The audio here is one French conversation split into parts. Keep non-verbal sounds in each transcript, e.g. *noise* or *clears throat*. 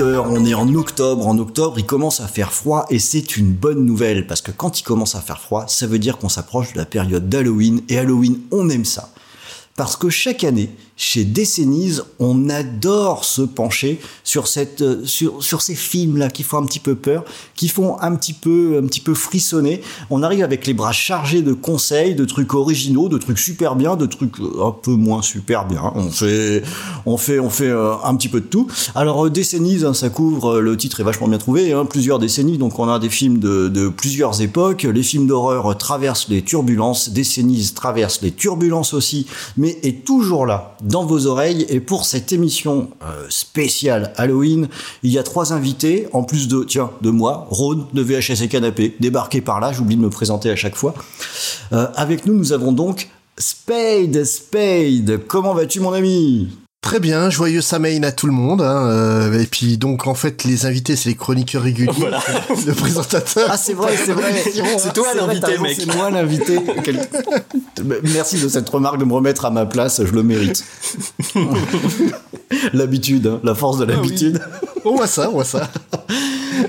On est en octobre. En octobre, il commence à faire froid et c'est une bonne nouvelle parce que quand il commence à faire froid, ça veut dire qu'on s'approche de la période d'Halloween et Halloween, on aime ça. Parce que chaque année, chez Décennies, on adore se pencher sur euh, ces films-là qui font un petit peu peur, qui font un petit peu, frissonner. On arrive avec les bras chargés de conseils, de trucs originaux, de trucs super bien, de trucs euh, un peu moins super bien. On fait, on fait, on fait euh, un petit peu de tout. Alors Décennies, hein, ça couvre, le titre est vachement bien trouvé, hein, plusieurs décennies. Donc on a des films de, de plusieurs époques. Les films d'horreur traversent les turbulences. Décennies traverse les turbulences aussi, mais est toujours là dans vos oreilles. Et pour cette émission euh, spéciale Halloween, il y a trois invités, en plus de, tiens, de moi, Rhône de VHS et Canapé, débarqué par là, j'oublie de me présenter à chaque fois. Euh, avec nous, nous avons donc Spade, Spade, comment vas-tu mon ami? Très bien, joyeux Samain à tout le monde. hein, euh, et puis donc en fait les invités c'est les chroniqueurs réguliers, Voilà. *laughs* le présentateur. Ah c'est vrai, c'est vrai. *laughs* C'est toi l'invité, mec. C'est moi l'invité. Quel- *laughs* Merci de cette remarque de me remettre à ma place, je le mérite. L'habitude, hein, la force de l'habitude. On voit ça, on voit ça.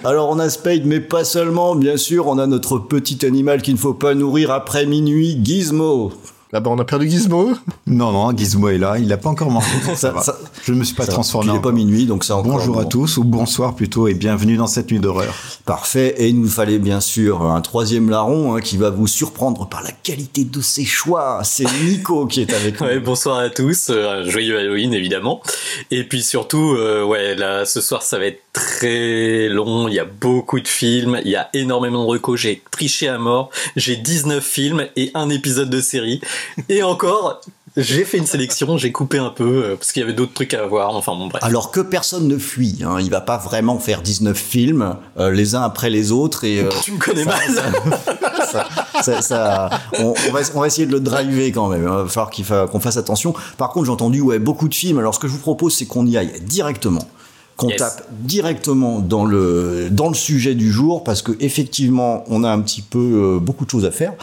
Alors on a Spade, mais pas seulement, bien sûr, on a notre petit animal qu'il ne faut pas nourrir après minuit, Gizmo. Là bas on a perdu Gizmo. Non, non, Gizmo est là, il n'a pas encore mangé. *laughs* Ça, Ça- ça- je ne me suis pas Ça transformé Il n'est pas minuit, donc c'est encore Bonjour à tous, ou bonsoir plutôt, et bienvenue dans cette nuit d'horreur. Parfait. Et il nous fallait bien sûr un troisième larron hein, qui va vous surprendre par la qualité de ses choix. C'est Nico qui est avec nous. *laughs* Ouais, bonsoir à tous, euh, joyeux Halloween évidemment. Et puis surtout, euh, ouais, là ce soir ça va être très long, il y a beaucoup de films, il y a énormément de recos, j'ai triché à mort, j'ai 19 films et un épisode de série. *laughs* Et encore, j'ai fait une sélection, j'ai coupé un peu euh, parce qu'il y avait d'autres trucs à voir, enfin bon bref. Alors que personne ne fuit, hein. il va pas vraiment faire 19 films euh, les uns après les autres et euh, tu me connais mal. *laughs* ça, ça- ça- on, on va, on va essayer de le driver quand même. Il va falloir qu'on fasse attention. Par contre, j'ai entendu ouais beaucoup de films. Alors ce que je vous propose, c'est qu'on y aille directement, qu'on Yes. tape directement dans le dans le sujet du jour parce que effectivement, on a un petit peu euh, beaucoup de choses à faire.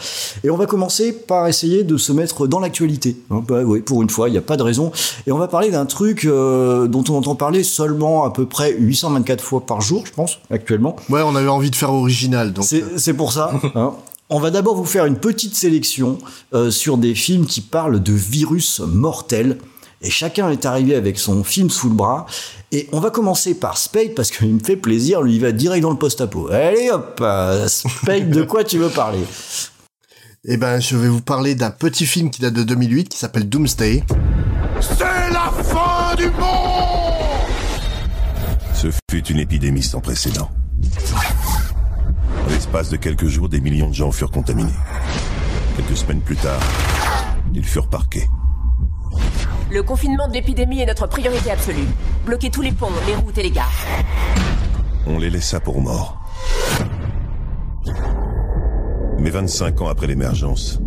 Et on va commencer par essayer de se mettre dans l'actualité. Hein, bah oui, pour une fois, il n'y a pas de raison. Et on va parler d'un truc euh, dont on entend parler seulement à peu près 824 fois par jour, je pense, actuellement. Ouais, on avait envie de faire original donc. C'est euh, c'est pour ça. hein. On va d'abord vous faire une petite sélection euh, sur des films qui parlent de virus mortels. Et chacun est arrivé avec son film sous le bras. Et on va commencer par Spade parce qu'il me fait plaisir. Lui, il va direct dans le post-apo. Allez hop, euh, Spade, de quoi tu veux parler? Eh ben je vais vous parler d'un petit film qui date de 2008 qui s'appelle Doomsday. C'est la fin du monde Ce fut une épidémie sans précédent. En l'espace de quelques jours, des millions de gens furent contaminés. Quelques semaines plus tard, ils furent parqués. Le confinement de l'épidémie est notre priorité absolue. Bloquez tous les ponts, les routes et les gares. On les laissa pour morts. Mais 25 ans après l'émergence,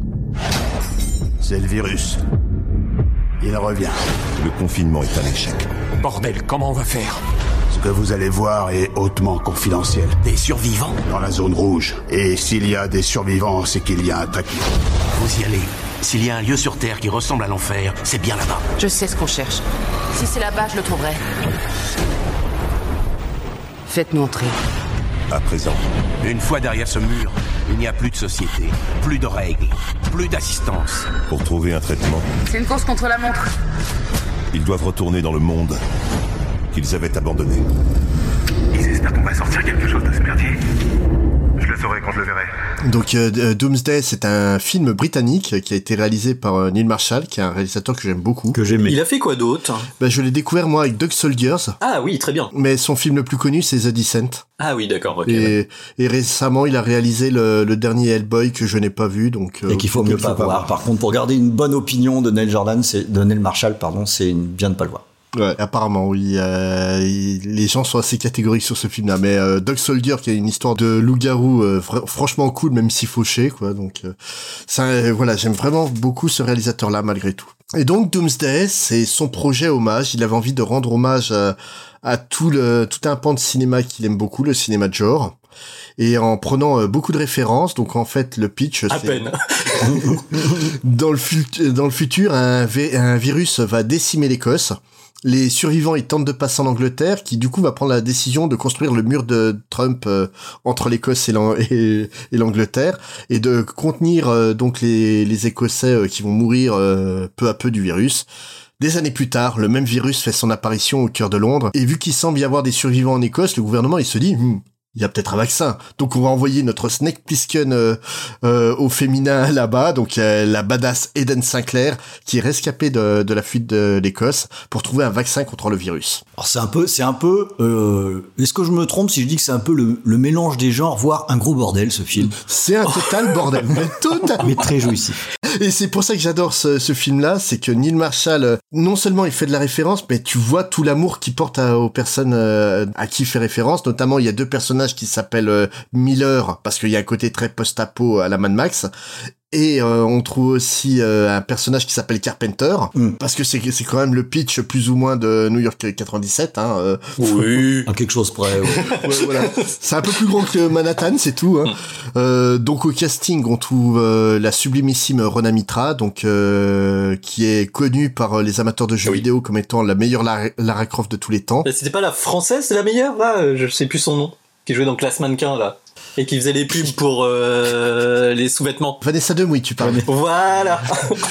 C'est le virus. Il revient. le confinement est un échec. Bordel, comment on va faire? Ce que vous allez voir est hautement confidentiel. Des survivants? Dans la zone rouge. Et s'il y a des survivants, c'est qu'il y a un taquet. Vous y allez. S'il y a un lieu sur Terre qui ressemble à l'enfer, c'est bien là-bas. Je sais ce qu'on cherche. Si c'est là-bas, je le trouverai. Faites-nous entrer. À présent, Une fois derrière ce mur, il n'y a plus de société, plus de règles, plus d'assistance. pour trouver un traitement, C'est une course contre la montre. ils doivent retourner dans le monde qu'ils avaient abandonné. Ils espèrent qu'on va sortir quelque chose de ce merdier. Je le saurai quand je le verrai. Donc euh, euh, Doomsday c'est un film britannique qui a été réalisé par euh, Neil Marshall qui est un réalisateur que j'aime beaucoup. Que j'aimais. Il a fait quoi d'autre? Ben, je l'ai découvert moi avec Dog Soldiers. Ah oui, très bien. Mais son film le plus connu, c'est The Descent. Ah oui, d'accord. Et, et récemment, il a réalisé le, le dernier Hellboy que je n'ai pas vu, donc. Et qu'il faut mieux pas voir. Par contre, pour garder une bonne opinion de Neil Jordan, c'est de Neil Marshall, pardon, c'est bien de pas le voir. Ouais, apparemment, oui. Euh, il- les gens sont assez catégoriques sur ce film-là. Mais euh, Dog Soldier, qui est une histoire de loup-garou, euh, fr- franchement cool, même si fauché, quoi. Donc, euh, ça, euh, voilà, j'aime vraiment beaucoup ce réalisateur-là, malgré tout. Et donc, Doomsday, c'est son projet hommage. Il avait envie de rendre hommage à, à tout le tout un pan de cinéma qu'il aime beaucoup, le cinéma de genre. Et en prenant euh, beaucoup de références, donc en fait le pitch, À peine. *laughs* dans le, dans le futur, un, vi- un virus va décimer l'Écosse. Les survivants, ils tentent de passer en Angleterre, qui du coup va prendre la décision de construire le mur de Trump euh, entre l'Écosse et l'An- *laughs* et et l'Angleterre, et de contenir euh, donc les, Écossais euh, qui vont mourir peu à peu du virus. Des années plus tard, le même virus fait son apparition au cœur de Londres, et vu qu'il semble y avoir des survivants en Écosse, le gouvernement il se dit, Hmm, il y a peut-être un vaccin. Donc on va envoyer notre Snake Plissken euh, euh, au féminin *laughs* là-bas, donc la badass Eden Sinclair, qui est rescapée de, de la fuite de l'Écosse pour trouver un vaccin contre le virus. Alors c'est un peu, c'est un peu. euh, Est-ce que je me trompe si je dis que c'est un peu le, le mélange des genres, voire un gros bordel ce film? C'est un total bordel, mais *laughs* total. Mais très jouissif. Et c'est pour ça que j'adore ce, ce film-là, c'est que Neil Marshall, euh, non seulement il fait de la référence, mais tu vois tout l'amour qu'il porte à- aux personnes euh, à qui il fait référence. Notamment, il y a deux personnages qui s'appellent euh, Miller, parce qu'il y a un côté très post-apo à la Mad Max. Et euh, on trouve aussi euh, un personnage qui s'appelle Carpenter, Mm. parce que c'est c'est quand même le pitch plus ou moins de New York 97. Hein, euh, Oui. *laughs* À quelque chose près. ouais. *laughs* Ouais, voilà. C'est un peu plus grand que Manhattan, c'est tout. Hein. Euh, donc au casting, on trouve euh, la sublimissime Rona Mitra, donc euh, qui est connue par les amateurs de jeux Oui. vidéo comme étant la meilleure Lara, Lara Croft de tous les temps. C'était pas la française, c'est la meilleure là? Je sais plus son nom. Qui jouait dans Classe Mannequin là. Et qui faisait les pubs pour euh, les sous-vêtements. Vanessa Demouy, tu parles. Voilà.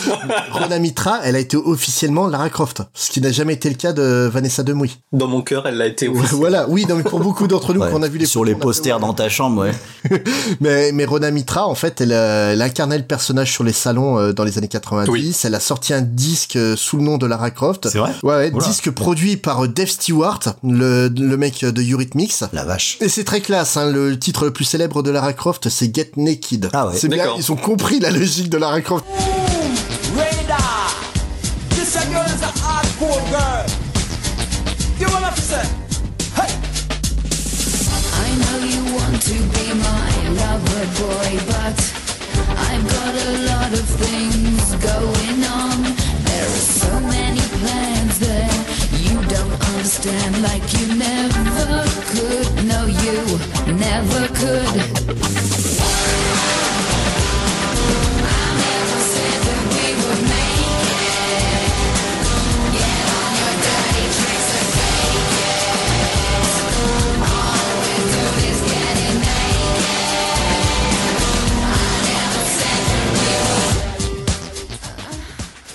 *laughs* Rona Mitra, elle a été officiellement Lara Croft, ce qui n'a jamais été le cas de Vanessa Demouy. Dans mon cœur, elle l'a été. aussi. *laughs* voilà, oui, non, mais pour beaucoup d'entre nous, Ouais. qu'on a vu les Sur les fait, posters ouais. dans ta chambre, ouais. *laughs* Mais, mais Rona Mitra, en fait, elle, euh, elle incarnait le personnage sur les salons euh, dans les années 90. Oui. Elle a sorti un disque euh, sous le nom de Lara Croft. C'est vrai Ouais, Oula. disque produit par euh, Dave Stewart, le, le mec de Eurythmics. La vache. Et c'est très classe, hein, le titre le plus célèbre de Lara Croft, c'est Get Naked. Ah ouais. C'est bien, ils ont compris la logique de Lara Croft. Radar. This a girl is a hardcore girl. You what I'm saying? Hey. I know you want to be my lover boy, but I've got a lot of things going on. Understand, like you never could. No, you never could.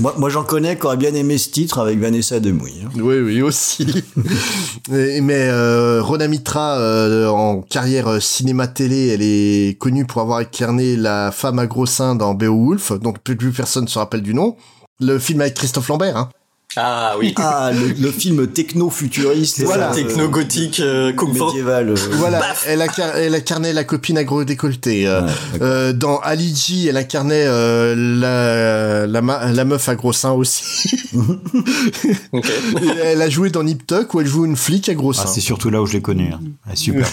Moi, moi j'en connais qui auraient bien aimé ce titre avec Vanessa Demouy. hein. Oui, oui, aussi. *laughs* Et- Mais euh, Rona Mitra, euh, en carrière euh, cinéma-télé, elle est connue pour avoir incarné la femme à gros seins dans Beowulf, donc plus, plus personne se rappelle du nom. Le film avec Christophe Lambert, hein. Ah oui. *laughs* Ah, le, le film techno-futuriste. Voilà. euh, Techno-gothique, euh, Kung Fu. médiéval. euh, *laughs* Voilà, elle, incar- elle incarnait la copine agro-décolletée. Euh, Ouais, euh, dans Ali G, elle incarnait euh, la, la, ma- la meuf à gros seins aussi. *laughs* Elle a joué dans Nip Tuck où elle joue une flic à gros Ah, seins. c'est surtout là où je l'ai connu. hein. Ah, super.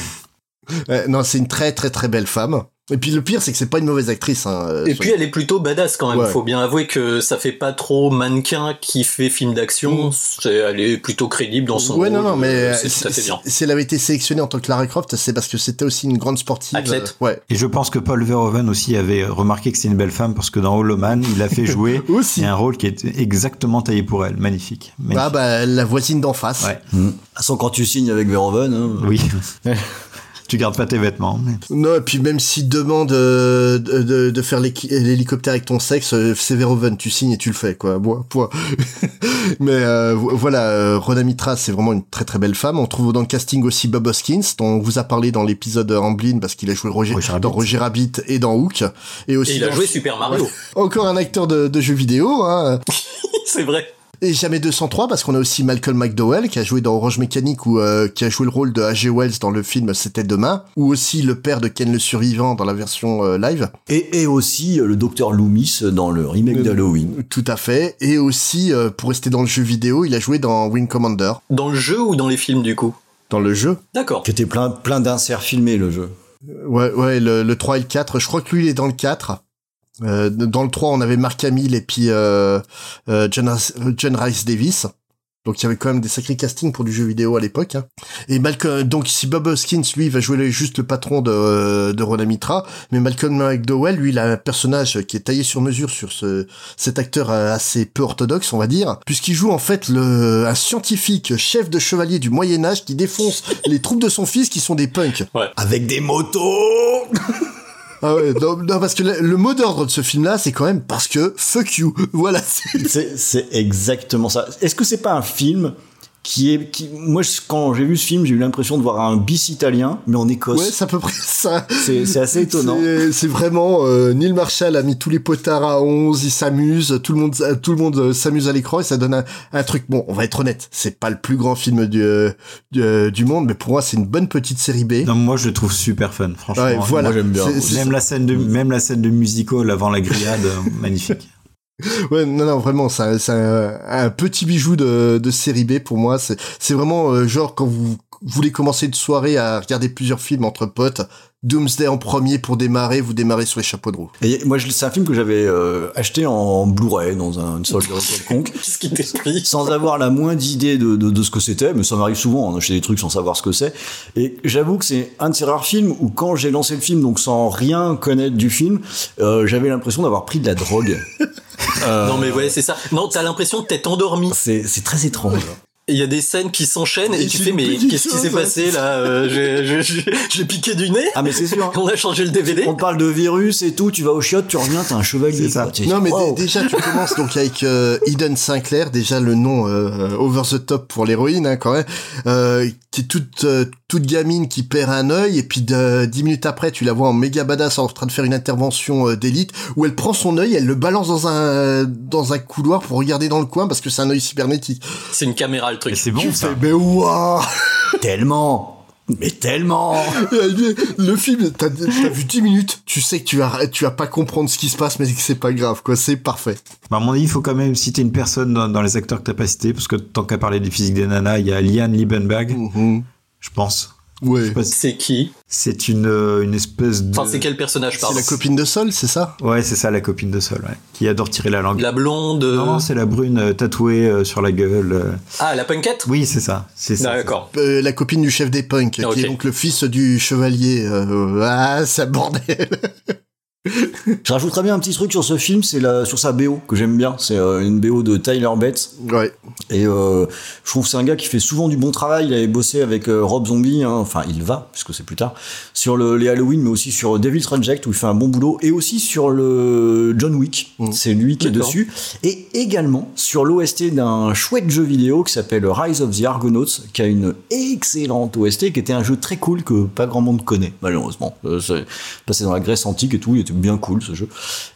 Non, c'est une très très très belle femme. Et puis le pire, c'est que c'est pas une mauvaise actrice. Hein, euh, Et puis elle est plutôt badass quand même. Ouais. Faut bien avouer que ça fait pas trop mannequin qui fait film d'action. C'est- Elle est plutôt crédible dans son ouais, rôle. non, non, mais euh, euh, c'est si- bien. Si elle avait été sélectionnée en tant que Lara Croft, c'est parce que c'était aussi une grande sportive. Athlète. euh, ouais. Et je pense que Paul Verhoeven aussi avait remarqué que c'était une belle femme parce que dans Hollow Man, il a fait *laughs* jouer Aussi. et un rôle qui est exactement taillé pour elle. Magnifique. Ah Magnifique. bah la voisine d'en face. Ouais. De toute façon, quand tu signes avec Verhoeven, hein, Oui. *laughs* tu gardes pas tes vêtements. mais- Non, et puis même s'il demande euh, de, de, de faire l'hélicoptère avec ton sexe, euh, c'est Verhoeven, tu signes et tu le fais, quoi. Bon, point. *laughs* Mais euh, vo- voilà, euh, Rhoda Mitra, c'est vraiment une très très belle femme. On trouve dans le casting aussi Bob Hoskins, dont on vous a parlé dans l'épisode Amblin, parce qu'il a joué Roger, Roger dans Rabbit. Roger Rabbit et dans Hook. Et aussi Et il a joué Super Mario. Encore un acteur de, de jeux vidéo, hein. *laughs* c'est vrai. Et jamais 203 parce qu'on a aussi Malcolm McDowell qui a joué dans Orange Mécanique ou euh, qui a joué le rôle de A.G. Wells dans le film C'était demain ou aussi le père de Ken le survivant dans la version euh, live. Et, et aussi euh, le docteur Loomis dans le remake d'Halloween. Tout à fait. Et aussi, euh, pour rester dans le jeu vidéo, il a joué dans Wing Commander. Dans le jeu ou dans les films du coup? Dans le jeu D'accord. Qui était plein, plein d'inserts filmés, le jeu. Ouais, ouais, le, le 3 et le 4. Je crois que lui, il est dans le 4. Euh, dans le 3, on avait Mark Hamill et puis euh, euh, John, Rice- John Rice Davis. Donc il y avait quand même des sacrés castings pour du jeu vidéo à l'époque. hein. Et Malcolm, donc si Bob Hoskins lui va jouer juste le patron de, euh, de Rona Mitra, mais Malcolm McDowell lui il a un personnage qui est taillé sur mesure sur ce cet acteur euh, assez peu orthodoxe on va dire, puisqu'il joue en fait le un scientifique chef de chevalier du Moyen Âge qui défonce *laughs* les troupes de son fils qui sont des punks. Avec des motos *laughs* Ah ouais, non, parce que le, le mot d'ordre de ce film-là, c'est quand même parce que fuck you. *laughs* Voilà. c'est exactement ça. Est-ce que c'est pas un film qui est qui moi quand j'ai vu ce film j'ai eu l'impression de voir un bis italien mais en Écosse Ouais, c'est à peu près *laughs* ça. C'est- c'est assez étonnant. C'est- C'est vraiment euh, Neil Marshall a mis tous les potards à 11, il s'amuse, tout le monde, tout le monde euh, s'amuse à l'écran et ça donne un, un truc. Bon, on va être honnête, c'est pas le plus grand film du euh, du, euh, du monde, mais pour moi c'est une bonne petite série B. Non, moi je le trouve super fun, franchement. Ouais, voilà. Moi, j'aime bien. Même la scène de même la scène de musical avant la grillade, magnifique. *laughs* Ouais, non, non, vraiment, c'est un, c'est un, un petit bijou de, de série B pour moi. C'est, c'est vraiment euh, genre quand vous voulez commencer une soirée à regarder plusieurs films entre potes, Doomsday en premier pour démarrer, vous démarrez sur les chapeaux de roue. Et moi je- c'est un film que j'avais euh, acheté en Blu-ray dans un, une quelconque *laughs* qui t'est pris sans avoir la moindre idée de, de, de ce que c'était, mais ça m'arrive souvent d'acheter des trucs sans savoir ce que c'est. Et j'avoue que c'est un de ces rares films où quand j'ai lancé le film, donc sans rien connaître du film, euh, j'avais l'impression d'avoir pris de la drogue. *laughs* Euh, Non mais ouais, c'est ça. Non, t'as l'impression que t'es endormi. c'est c'est très étrange. Il y a des scènes qui s'enchaînent et Et tu fais mais qu'est-ce qui s'est passé là Euh, *laughs* j'ai- piqué du nez Ah mais c'est sûr. *laughs* On a changé le DVD On parle de virus et tout, tu vas au chiottes, tu reviens, t'as un chevalier. Ça. quoi. Non, mais Wow. déjà, tu *laughs* commences donc avec euh, Eden Sinclair, déjà le nom euh, over the top pour l'héroïne, hein, quand même, euh, qui est toute euh, toute gamine qui perd un œil, et puis dix minutes après, tu la vois en méga badass en train de faire une intervention euh, d'élite, où elle prend son œil, elle le balance dans un dans un couloir pour regarder dans le coin parce que c'est un œil cybernétique. C'est une caméra truc. c'est bon Tu ça. fais, mais waouh *laughs* Tellement, mais tellement. *laughs* Le film, t'as vu 10 minutes, tu sais que tu vas tu vas pas comprendre ce qui se passe, mais que c'est pas grave, quoi, c'est parfait. Bah, à mon avis, il faut quand même citer une personne dans, dans les acteurs que t'as pas cité, parce que tant qu'à parler des physiques des nanas, il y a Liane Liebenberg, Mhm. je pense. Ouais. C'est qui C'est une, euh, une espèce de... Enfin, c'est quel personnage C'est pardon la copine de Sol, c'est ça? Ouais, c'est ça, la copine de Sol, ouais, qui adore tirer la langue. La blonde. Non, non, c'est la brune euh, tatouée euh, sur la gueule. euh. Ah, la punkette? Oui, c'est ça. C'est ça. D'accord. Euh, la copine du chef des punks, Ah, ok. qui est donc le fils du chevalier. Euh, ah, ça bordel. *laughs* *laughs* Je rajouterais bien un petit truc sur ce film, c'est sur sa BO que j'aime bien. C'est euh, une BO de Tyler Bates. ouais. Et euh, je trouve que c'est un gars qui fait souvent du bon travail. Il avait bossé avec euh, Rob Zombie, hein. enfin il va, puisque c'est plus tard, sur le, les Halloween, mais aussi sur Devil's Reject, où il fait un bon boulot, et aussi sur le John Wick. Mm. C'est lui qui est dessus. Et également sur l'OST d'un chouette jeu vidéo qui s'appelle Rise of the Argonauts, qui a une excellente OST, qui était un jeu très cool que pas grand monde connaît, malheureusement. C'est passé dans la Grèce antique et tout, il était bien cool ce jeu.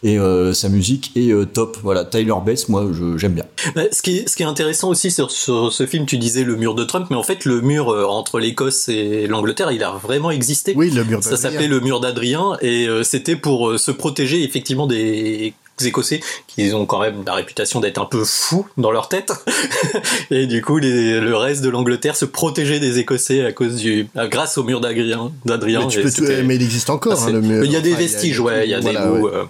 Et euh, sa musique est euh, top. Voilà, Tyler Bates, moi je- j'aime bien. Bah, Ce qui, est, ce qui est intéressant aussi sur, sur ce film, tu disais le mur de Trump, mais en fait le mur euh, entre l'Écosse et l'Angleterre, il a vraiment existé. Oui, le mur Ça d'Adrien. s'appelait le mur d'Adrien et euh, c'était pour euh, se protéger effectivement des Écossais qui ont quand même la réputation d'être un peu fous dans leur tête *laughs* et du coup les- le reste de l'Angleterre se protégeait des Écossais à cause du à- grâce au mur d'Adrien d'Adrien Mais, tu et peux tout- mais il existe encore, assez- hein, le mur. il y a des Enfin, vestiges ouais il y a voilà, des bouts ouais. euh,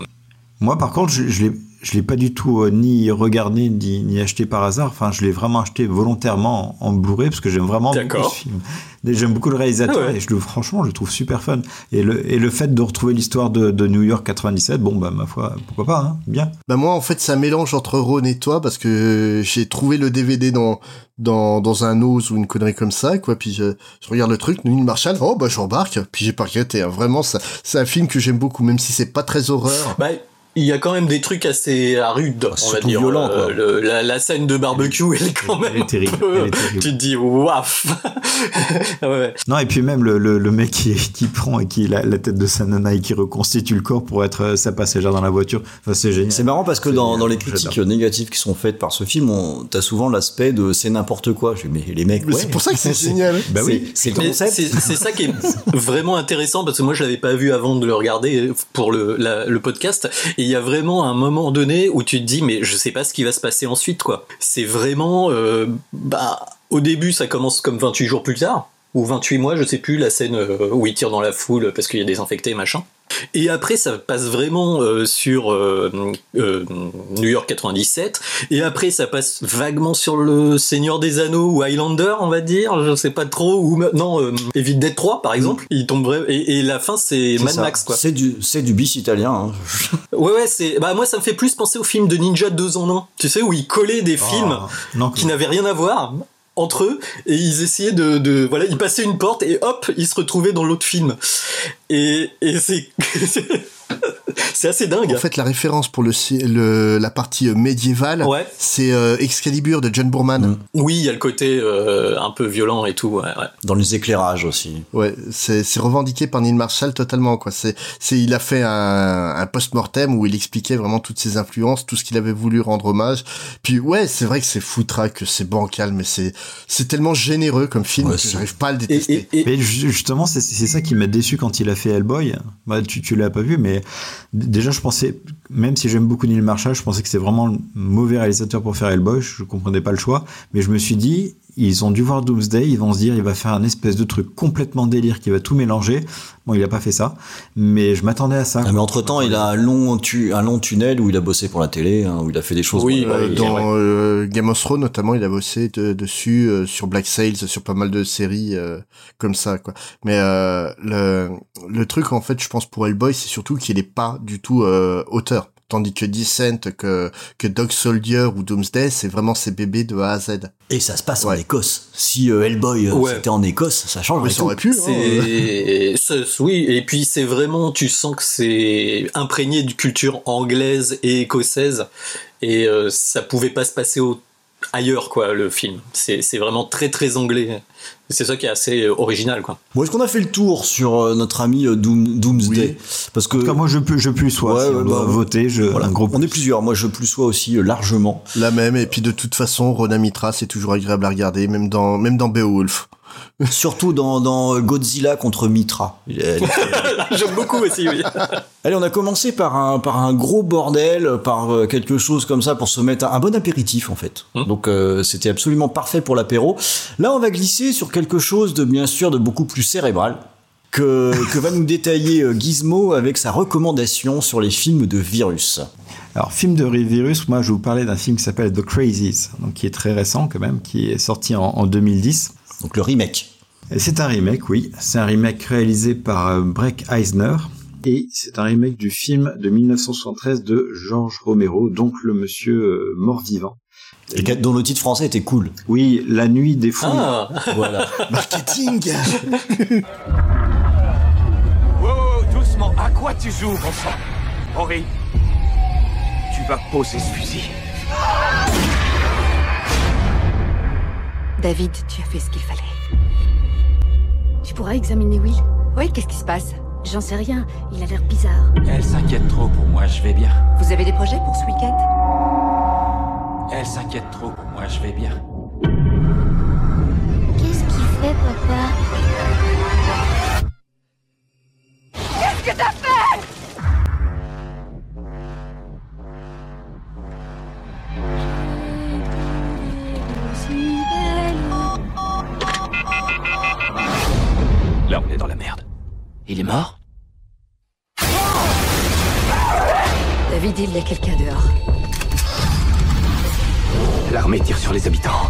Moi, par contre, je, je l'ai, je l'ai pas du tout euh, ni regardé ni, ni acheté par hasard. Enfin, je l'ai vraiment acheté volontairement en, en Blu-ray parce que j'aime vraiment beaucoup D'accord. ce film. J'aime beaucoup le réalisateur Ah ouais. et je le, franchement, je le trouve super fun. Et le, et le fait de retrouver l'histoire de, de New York 97, bon, bah, ma foi, pourquoi pas, hein, bien. Bah moi en fait un mélange entre Ron et toi parce que j'ai trouvé le DVD dans dans dans un ose ou une connerie comme ça quoi puis je, je regarde le truc Neil Marshall oh bah j'embarque puis j'ai pas regretté hein. vraiment ça c'est un film que j'aime beaucoup même si c'est pas très horreur Bah, il y a quand même des trucs assez rudes, on va surtout dire. violent, Euh, quoi. le- la, la scène de barbecue, elle est quand même. Elle est terrible, peu- elle est terrible. Tu te dis, waf *laughs* ouais. Non, et puis même le, le, le mec qui, qui prend et qui a la, la tête de sa nana et qui reconstitue le corps pour être euh, sa passagère dans la voiture. Enfin, c'est génial. C'est marrant parce que dans, dans les critiques négatives qui sont faites par ce film, on- t'as souvent l'aspect de c'est n'importe quoi. Je dis, mais les mecs, ouais. c'est pour ça que c'est *laughs* génial. Bah oui, c'est le Mais concept. C'est c'est ça qui est *laughs* vraiment intéressant parce que moi je l'avais pas vu avant de le regarder pour le, la- le podcast et il y a vraiment un moment donné où tu te dis mais je sais pas ce qui va se passer ensuite quoi. C'est vraiment euh, bah au début ça commence comme 28 jours plus tard ou 28 mois je sais plus la scène euh, où il tire dans la foule parce qu'il y a des infectés machin. Et après, ça passe vraiment euh, sur euh, euh, New York 97. Et après, ça passe vaguement sur le Seigneur des Anneaux ou Highlander, on va dire. Je sais pas trop. Ou non, euh, Evil Dead 3, par exemple. Il tombe et, et la fin, c'est Mad ça. Max, quoi. C'est du, c'est du bis italien. hein. *laughs* Ouais, ouais, c'est. Bah moi, ça me fait plus penser au film de Ninja 2 en 1. Tu sais où ils collaient des films Ah, non, qui n'avaient rien à voir entre eux et ils essayaient de, de voilà ils passaient une porte et hop ils se retrouvaient dans l'autre film. Et, et c'est *laughs* *laughs* c'est assez dingue En fait, la référence pour le, la partie euh, médiévale, Ouais. c'est euh, Excalibur de John Boorman. Oui, il y a le côté euh, un peu violent et tout. Ouais, ouais. Dans les éclairages aussi. Ouais, c'est c'est revendiqué par Neil Marshall totalement quoi. C'est c'est il a fait un, un post-mortem où il expliquait vraiment toutes ses influences, tout ce qu'il avait voulu rendre hommage. Puis ouais, c'est vrai que c'est foutraque, que c'est bancal, mais c'est c'est tellement généreux comme film Ouais, que j'arrive pas à le détester. et- et- Mais ju- justement, c'est c'est ça qui m'a déçu quand il a fait Hellboy. Bah, tu, l'as pas vu, mais déjà, je pensais, même si j'aime beaucoup Neil Marshall, je pensais que c'était vraiment le mauvais réalisateur pour faire Hellboy. Je comprenais pas le choix. Mais je me suis dit, ils ont dû voir Doomsday, ils vont se dire, il va faire un espèce de truc complètement délire qui va tout mélanger. Bon, il a pas fait ça, mais je m'attendais à ça. Ah, mais entre temps, il a un long, tu, un long tunnel où il a bossé pour la télé, hein, où il a fait des choses. Oui. Euh, dans euh, Game of Thrones notamment, il a bossé de- dessus euh, sur Black Sails, sur pas mal de séries euh, comme ça quoi. Mais euh, le le truc en fait, je pense pour Hellboy, c'est surtout qu'il est pas du tout euh, auteur. Tandis que Descent, que que Dog Soldier ou Doomsday, c'est vraiment ses bébés de A à Z. Et ça se passe en. Écosse. Si euh, Hellboy euh, Ouais. c'était en Écosse, ça change. Mais ça aurait pu. hein. C'est, oui, et puis c'est vraiment, tu sens que c'est imprégné de culture anglaise et écossaise, et euh, ça pouvait pas se passer au- ailleurs, quoi, le film. C'est vraiment très très anglais. C'est ça qui est assez euh, original, quoi. Bon, est-ce qu'on a fait le tour sur euh, notre ami euh, Doom, Doomsday? Parce que En tout cas, moi, je peux, je plus sois. Ouais, si on ouais, doit bah, voter, je, voilà, un gros on est plusieurs. Moi, je plus sois aussi largement. La même. Et puis de toute façon, Rona Mitra, c'est toujours agréable à regarder, même dans même dans Beowulf. Surtout dans, dans Godzilla contre Mitra. *laughs* *laughs* J'aime beaucoup aussi, oui. *laughs* Allez, on a commencé par un, par un gros bordel, par euh, quelque chose comme ça pour se mettre un, un bon apéritif en fait. Mmh. Donc euh, c'était absolument parfait pour l'apéro. Là, on va glisser sur quelque chose de bien sûr de beaucoup plus cérébral que, que va nous détailler euh, Gizmo avec sa recommandation sur les films de virus. Alors, film de virus, moi, je vais vous parler d'un film qui s'appelle The Crazies, donc qui est très récent quand même, qui est sorti en, en 2010. Donc le remake. C'est un remake, oui. C'est un remake réalisé par euh, Breck Eisner. Et c'est un remake du film de 1973 de George Romero, donc le monsieur euh, mort-vivant. Et dont le titre français était cool. Oui, La nuit des fous. Ah, Voilà. *laughs* Marketing. *laughs* Wow, doucement, à quoi tu joues, mon sang? Henri, tu vas poser ce fusil. David, tu as fait ce qu'il fallait. Tu pourras examiner Will Oui, qu'est-ce qui se passe? J'en sais rien, il a l'air bizarre. Elle s'inquiète trop pour moi, je vais bien. Vous avez des projets pour ce week-end? Elle s'inquiète trop pour moi, je vais bien. Qu'est-ce qu'il fait, papa? Qu'est-ce que t'as fait? Là, on est dans la merde. Il est mort? David, il y a quelqu'un dehors. L'armée tire sur les habitants.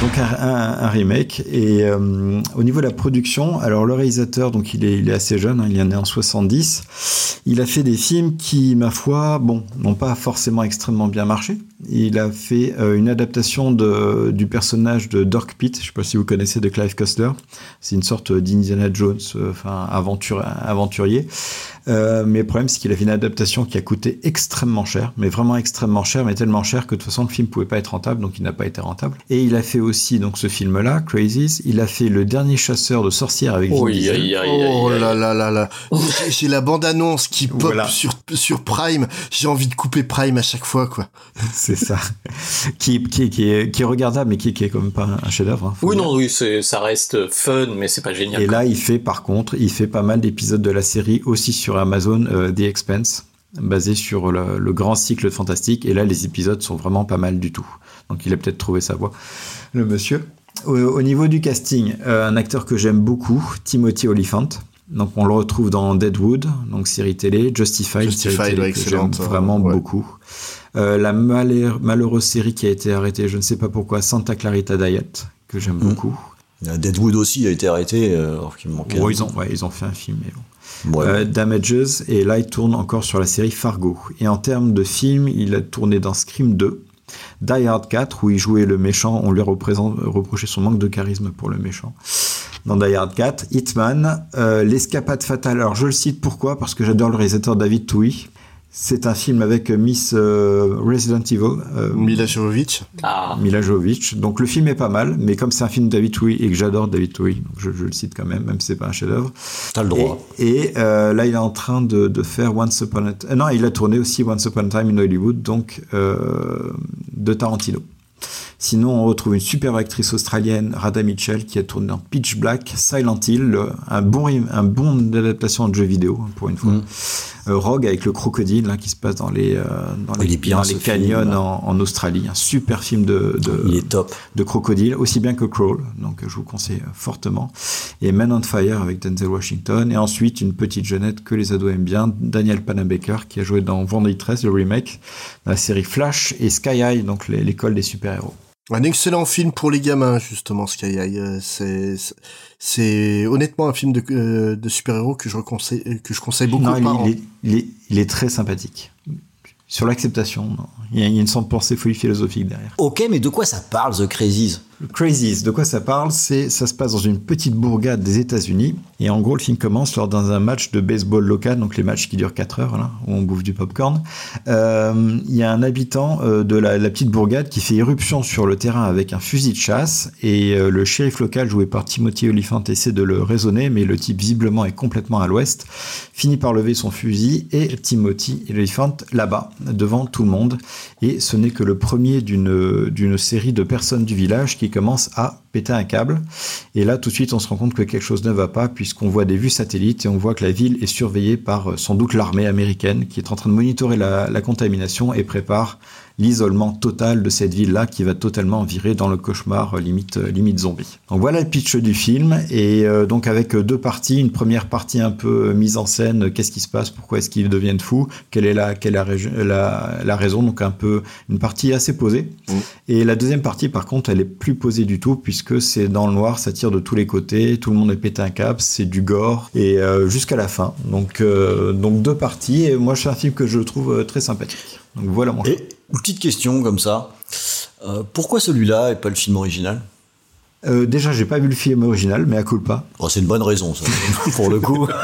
Donc un, remake. Et euh, au niveau de la production, alors le réalisateur, donc il est, assez jeune, hein, il est né en 70. Il a fait des films qui, ma foi, bon, n'ont pas forcément extrêmement bien marché. Il a fait euh, une adaptation de, du personnage de Dork Pit, je sais pas si vous connaissez, de Clive Cussler. C'est une sorte d'Indiana Jones, euh, enfin aventurier. Mais le problème, c'est qu'il a fait une adaptation qui a coûté extrêmement cher, mais vraiment extrêmement cher, mais tellement cher que de toute façon, le film pouvait pas être rentable, donc n'a pas été rentable. Et il a fait aussi donc ce film-là, Crazies. Il a fait Le Dernier chasseur de sorcières avec aïe, aïe, Oh là là là là. J'ai- J'ai la bande-annonce qui pop Voilà. sur, sur Prime. J'ai envie de couper Prime à chaque fois, quoi. *laughs* C'est ça. qui, qui, qui, est, qui est regardable, mais qui, qui est quand même pas un chef-d'œuvre. hein, Oui, dire. non, oui, c'est- ça reste fun, mais c'est pas génial. Et là, il fait par contre, il fait pas mal d'épisodes de la série aussi sur Amazon, euh, The Expense, basé sur le, le grand cycle de fantastique. Et là, les épisodes sont vraiment pas mal du tout. Donc, il a peut-être trouvé sa voie, le monsieur. Au, au niveau du casting, euh, un acteur que j'aime beaucoup, Timothy Olyphant. Donc, on le retrouve dans Deadwood, donc série télé, Justified, Justified, série télé ouais, que j'aime vraiment ouais. beaucoup. Euh, la malheur- malheureuse série qui a été arrêtée, je ne sais pas pourquoi, Santa Clarita Diet, que j'aime Mm. beaucoup. Euh, Deadwood aussi a été arrêté, euh, alors qu'il manquait. Bon, un ils, ont, ouais, ils ont fait un film, mais bon. Ouais. Euh, Damages, et là il tourne encore sur la série Fargo. Et en termes de film, il a tourné dans Scream 2, Die Hard 4, où il jouait le méchant, on lui reproché son manque de charisme pour le méchant. Dans Die Hard 4, Hitman, euh, L'escapade fatale. Alors je le cite pourquoi? Parce que j'adore le réalisateur David Touy. C'est un film avec Miss euh, Resident Evil. euh, Mila Jovovich. Ah, Mila Jovovich. Donc le film est pas mal, mais comme c'est un film de David Touy et que j'adore David Touy, donc je, je le cite quand même, même si c'est pas un chef-d'œuvre. T'as le droit. Et, et, euh, là, il est en train de, de faire Once Upon a Time. non, il a tourné aussi Once Upon a Time in Hollywood, donc euh, de Tarantino. Sinon, on retrouve une superbe actrice australienne, Radha Mitchell, qui a tourné dans Pitch Black, Silent Hill, un bon, un bon adaptation de jeu vidéo, hein, pour une fois. Mm. Euh, Rogue avec le crocodile, là, qui se passe dans les, euh, dans les, dans les canyons en, en Australie. Un super film de, de, Il est top. de crocodile, aussi bien que Crawl, donc je vous conseille fortement. Et Man on Fire avec Denzel Washington. Et ensuite, une petite jeunette que les ados aiment bien, Daniel Panabaker, qui a joué dans Vendredi 13, le remake, dans la série Flash et Sky High, donc l'école des super-héros. Un excellent film pour les gamins, justement, Sky High. Euh, C'est, c'est- honnêtement un film de, euh, de super-héros que je conseille, que je conseille beaucoup Non, aux il, parents. il est, il est- il est très sympathique. Sur l'acceptation, non. il y a il y a une sorte de pensée folie philosophique derrière. Ok, mais de quoi ça parle, The Crazies? Le Crazies, de quoi ça parle C'est ça se passe dans une petite bourgade des États-Unis et en gros le film commence lors dans un match de baseball local, donc les matchs qui durent 4 heures là, où on bouffe du popcorn. Euh, Il y a un habitant euh, de la, petite bourgade qui fait irruption sur le terrain avec un fusil de chasse et euh, le shérif local joué par Timothy Olyphant essaie de le raisonner, mais le type visiblement est complètement à l'ouest, finit par lever son fusil et Timothy Olyphant là-bas devant tout le monde et ce n'est que le premier d'une d'une série de personnes du village qui commencent à péter un câble. Et là, tout de suite, on se rend compte que quelque chose ne va pas, puisqu'on voit des vues satellites et on voit que la ville est surveillée par euh, sans doute l'armée américaine qui est en train de monitorer la contamination et prépare l'isolement total de cette ville-là qui va totalement virer dans le cauchemar euh, limite, euh, limite zombie. Donc voilà le pitch du film, et euh, donc avec deux parties, une première partie un peu mise en scène, qu'est-ce qui se passe, pourquoi est-ce qu'ils deviennent fous, quelle est la, quelle est la, régi- la, la raison, donc un peu une partie assez posée. Et la deuxième partie, par contre, elle est plus posée du tout, puisque c'est dans le noir, ça tire de tous les côtés, tout le monde est pété un cap, c'est du gore, et euh, jusqu'à la fin. Donc, euh, donc deux parties, et moi c'est un film que je trouve très sympathique. Donc voilà mon choix. Une petite question comme ça. Euh, pourquoi celui-là et pas le film original? Euh, déjà, j'ai pas vu le film original, mais à culpa. oh, C'est une bonne raison, ça, *laughs* pour le coup. *laughs*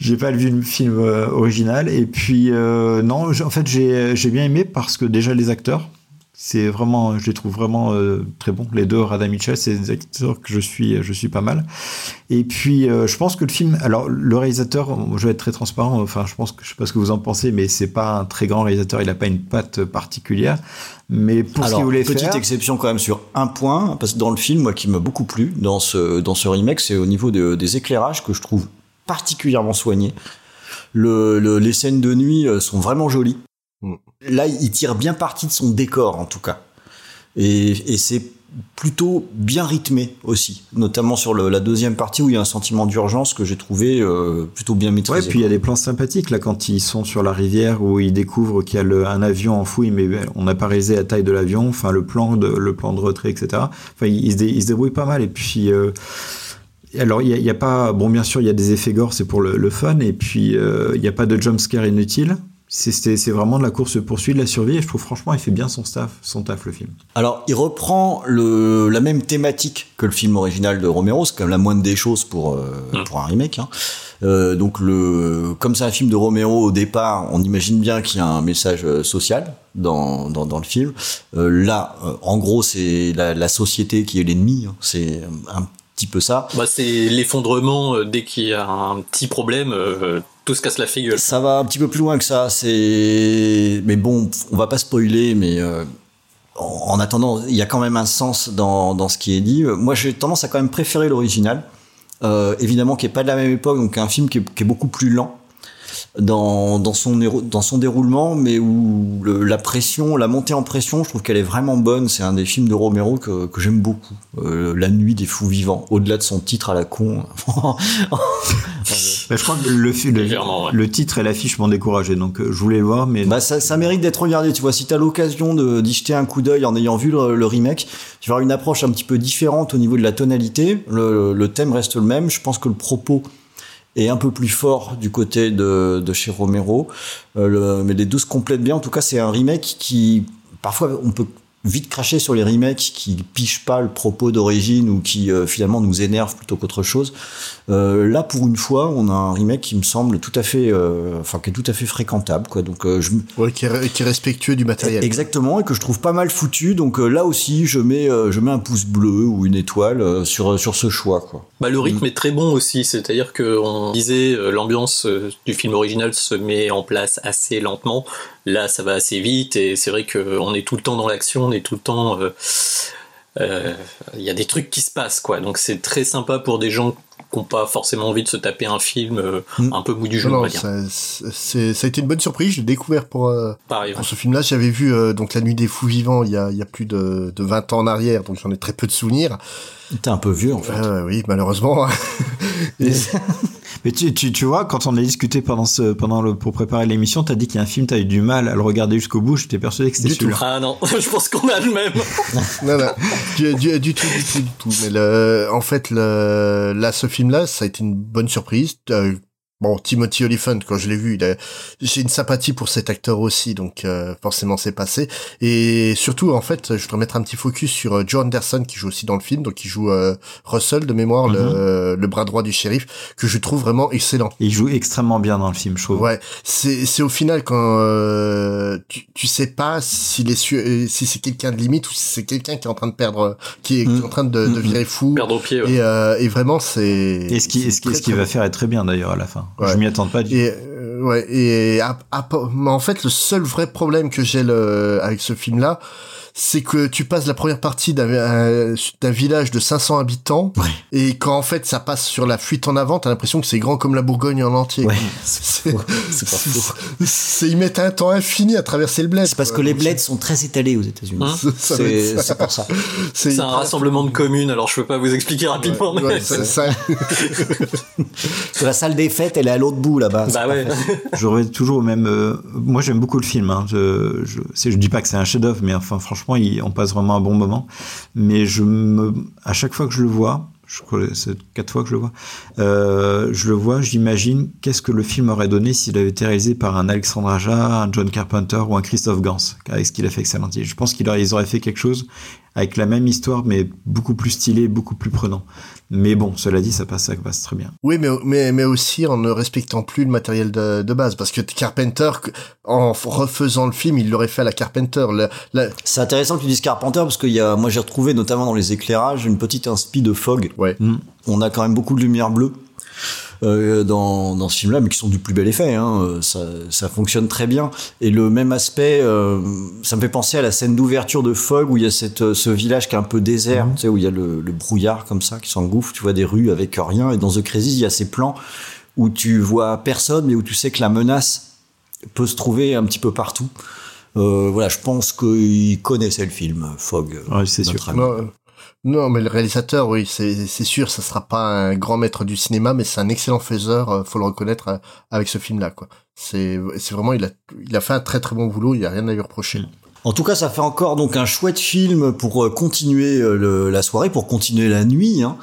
J'ai pas vu le film euh, original. Et puis, euh, non, en fait, j'ai j'ai bien aimé parce que déjà les acteurs, c'est vraiment, je les trouve vraiment euh, très bons. Les deux, Radha Mitchell, c'est des acteurs que je suis, je suis pas mal. Et puis, euh, je pense que le film, alors le réalisateur, je vais être très transparent. Enfin, je pense que je sais pas ce que vous en pensez, mais c'est pas un très grand réalisateur. Il a pas une patte particulière. Mais pour ce Alors, qu'il voulait petite faire, exception quand même sur un point, parce que dans le film, moi, qui m'a beaucoup plu dans ce, dans ce remake, c'est au niveau de- des éclairages que je trouve particulièrement soignés. Le, le- les scènes de nuit euh, sont vraiment jolies. Là, il tire bien parti de son décor, en tout cas. Et, c'est plutôt bien rythmé aussi, notamment sur la deuxième partie où il y a un sentiment d'urgence que j'ai trouvé euh, plutôt bien Ouais, maîtrisé. puis il y a des plans sympathiques là quand ils sont sur la rivière où ils découvrent qu'il y a un avion en fouille, mais on n'a pas réalisé la taille de l'avion, enfin le plan de le plan de retrait, etc. Enfin, ils, ils se, dé- débrouillent pas mal et puis. euh, alors, il y a, il pas. Bon, bien sûr, il y a des effets gore, c'est pour le, fun. Et puis, euh, il n'y a pas de jumpscare inutile. C'est c'est vraiment de la course poursuite, de la survie. Et je trouve franchement, il fait bien son staff, son taf le film. Alors, il reprend le, la même thématique que le film original de Romero, c'est quand même la moindre des choses pour, euh, pour un remake. Hein. Euh, donc, le, comme c'est un film de Romero au départ, on imagine bien qu'il y a un message euh, social dans, dans, dans le film. Euh, là, euh, en gros, c'est la, la société qui est l'ennemi. hein. C'est un petit peu ça. Bah, c'est l'effondrement euh, dès qu'il y a un petit problème, euh, tout se casse la figure. Ça va un petit peu plus loin que ça. C'est, mais bon, on va pas spoiler, mais euh, en en attendant, il y a quand même un sens dans, dans ce qui est dit. Euh, Moi, j'ai tendance à quand même préférer l'original. Euh, évidemment, qui est pas de la même époque, donc un film qui est, qui est beaucoup plus lent dans, dans, son, éro- dans son déroulement, mais où le- la pression, la montée en pression, je trouve qu'elle est vraiment bonne. C'est un des films de Romero que, que j'aime beaucoup. Euh, la nuit des fous vivants, au-delà de son titre à la con. *laughs* Bah, je crois que le, titre et l'affiche m'ont découragé, donc euh, je voulais le voir, mais Bah ça, ça mérite d'être regardé, tu vois. Si t'as l'occasion de- d'y jeter un coup d'œil en ayant vu le, le remake, tu vas avoir une approche un petit peu différente au niveau de la tonalité. Le, le thème reste le même. Je pense que le propos est un peu plus fort du côté de, de chez Romero. Euh, le- mais les deux se complètent bien. En tout cas, c'est un remake qui, parfois, on peut vite cracher sur les remakes qui pichent pas le propos d'origine ou qui euh, finalement nous énervent plutôt qu'autre chose. Euh, là, pour une fois, on a un remake qui me semble tout à fait, euh, enfin, qui est tout à fait fréquentable, quoi. Donc, euh, je, me- Ouais, qui est, qui est respectueux du matériel. Exactement, et que je trouve pas mal foutu. Donc euh, là aussi, je mets, euh, je mets un pouce bleu ou une étoile euh, sur, sur ce choix. Quoi. Bah, le rythme est très bon aussi, c'est-à-dire que on disait euh, l'ambiance euh, du film original se met en place assez lentement. Là, ça va assez vite et c'est vrai que on est tout le temps dans l'action, on est tout le temps. euh, euh, Il y a des trucs qui se passent quoi, donc c'est très sympa pour des gens qui n'ont pas forcément envie de se taper un film euh, un peu bout du jeu, Non, on non, va dire. ça, a été une bonne surprise. Je l'ai découvert pour, pour ce film-là. J'avais vu donc La Nuit des Fous Vivants il y a, il y a plus de, de 20 ans en arrière, donc j'en ai très peu de souvenirs. T'es un peu vieux en fait. Euh, oui, malheureusement. *laughs* Et- Mais tu, tu, tu vois, quand on a discuté pendant ce, pendant le, pour préparer l'émission, t'as dit qu'il y a un film, t'as eu du mal à le regarder jusqu'au bout. J'étais persuadé que c'était Du tout. celui-là. Ah non, *laughs* je pense qu'on a le même. *laughs* non, non, du, du, du tout, du tout, du tout. Mais le, en fait, le, là, ce film-là, ça a été une bonne surprise. Euh, bon, Timothy Olyphant, quand je l'ai vu, il a- j'ai une sympathie pour cet acteur aussi, donc euh, forcément c'est passé. Et surtout, en fait, je voudrais mettre un petit focus sur euh, Joe Anderson qui joue aussi dans le film, donc il joue euh, Russell de mémoire, le, le bras droit du shérif, que je trouve vraiment excellent. Et il joue extrêmement bien dans le film, je trouve. Ouais, c'est c'est au final quand euh, tu tu sais pas s'il est su- euh, si c'est quelqu'un de limite ou si c'est quelqu'un qui est en train de perdre qui est, qui est en train de, de virer fou. Perdre au pied. ouais. Et, euh, et vraiment c'est Et ce qui, c'est et ce qui, ce qu'il très va faire est très bien d'ailleurs à la fin. Ouais. Je m'y attends pas du Et euh, ouais et à- à- mais en fait le seul vrai problème que j'ai avec ce film là c'est que tu passes la première partie d'un un- d'un village de 500 habitants et quand en fait ça passe sur la fuite en avant t'as l'impression que c'est grand comme la Bourgogne en entier Ouais, *laughs* c'est ils mettent un temps infini à traverser le bled C'est parce quoi. que les bleds sont très étalés aux États-unis. Hein ça c'est ça. pour ça. *laughs* un rassemblement de communes, alors je peux pas vous expliquer rapidement. mais Ouais, ça- ça- *laughs* Parce que la salle des fêtes, elle est à l'autre bout là-bas. Bah ouais. J'aurais toujours au même. euh, moi, j'aime beaucoup le film. Hein. Je, je, je dis pas que c'est un chef-d'œuvre, mais enfin, franchement, on passe vraiment un bon moment. Mais je me, à chaque fois que je le vois, je crois que c'est quatre fois que je le vois, euh, je le vois, j'imagine qu'est-ce que le film aurait donné s'il avait été réalisé par un Alexandre Aja, un John Carpenter ou un Christophe Gans, avec ce qu'il a fait avec. Je pense qu'ils auraient, ils auraient fait quelque chose avec la même histoire, mais beaucoup plus stylé, beaucoup plus prenant. Mais bon, cela dit, ça passe, ça passe très bien. Oui, mais, mais, mais aussi en ne respectant plus le matériel de, de base. Parce que Carpenter, en refaisant le film, il l'aurait fait à la Carpenter. Le- la- C'est intéressant que tu dises Carpenter parce que y a, moi j'ai retrouvé notamment dans les éclairages une petite inspi de fog. Ouais. Mm. On a quand même beaucoup de lumière bleue dans, dans ce film-là, mais qui sont du plus bel effet. Hein. Euh, Ça, ça fonctionne très bien. Et le même aspect, euh, ça me fait penser à la scène d'ouverture de Fog où il y a cette, euh, ce village qui est un peu désert, tu sais, où il y a le, le brouillard comme ça qui s'engouffre. Tu vois des rues avec rien. Et dans The Crisis, il y a ces plans où tu vois personne, mais où tu sais que la menace peut se trouver un petit peu partout. Euh, voilà, je pense qu'il connaissait le film, Fog. Ouais, c'est sûr. non, euh, non, mais le réalisateur, oui, c'est sûr, ça sera pas un grand maître du cinéma, mais c'est un excellent faiseur, euh, faut le reconnaître euh, avec ce film-là, quoi. C'est vraiment, il a, il a fait un très très bon boulot, il y a rien à lui reprocher. En tout cas, ça fait encore donc un chouette film pour euh, continuer le- la soirée, pour continuer la nuit. hein.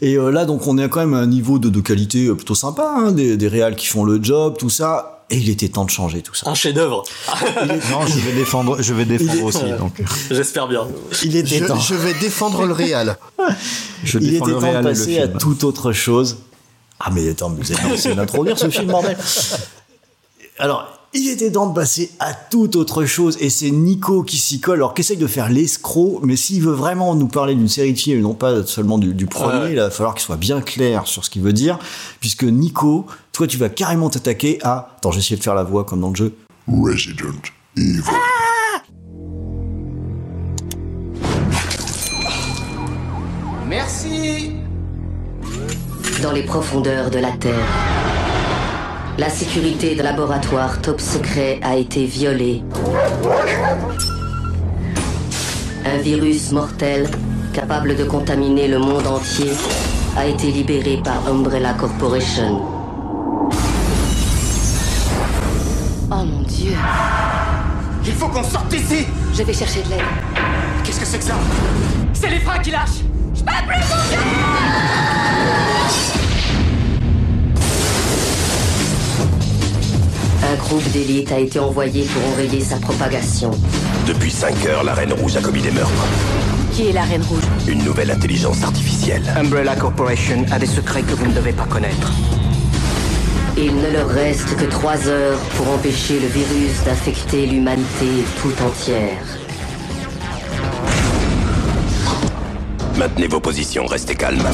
Et là, donc, on est quand même à un niveau de, de qualité plutôt sympa, hein, des, des réals qui font le job, tout ça. Et il était temps de changer tout ça. Un chef-d'œuvre. Non, je vais défendre, je vais défendre aussi. Donc. J'espère bien. Il était Je, temps. je vais défendre le Real. Je Il était le temps Real de passer à toute autre chose. Ah mais attends, mais vous avez essayé d'introduire ce film, bordel. Alors, il était temps de passer à toute autre chose, et c'est Nico qui s'y colle, alors qu'essaye de faire l'escroc, mais s'il veut vraiment nous parler d'une série de films, et non pas seulement du, du premier, Ouais. il va falloir qu'il soit bien clair sur ce qu'il veut dire, puisque Nico, toi tu vas carrément t'attaquer à... Attends, j'ai essayé de faire la voix comme dans le jeu. Resident Evil. Merci. Dans les profondeurs de la Terre, la sécurité de laboratoire top secret a été violée. Un virus mortel, capable de contaminer le monde entier, a été libéré par Umbrella Corporation. Oh mon dieu. Il faut qu'on sorte d'ici Je vais chercher de l'aide. Qu'est-ce que c'est que ça? C'est les freins qui lâchent Je peux plus bouger Un groupe d'élite a été envoyé pour enrayer sa propagation. Depuis 5 heures, la Reine Rouge a commis des meurtres. Qui est la Reine Rouge? Une nouvelle intelligence artificielle. Umbrella Corporation a des secrets que vous ne devez pas connaître. Il ne leur reste que trois heures pour empêcher le virus d'infecter l'humanité tout entière. Maintenez vos positions, restez calmes.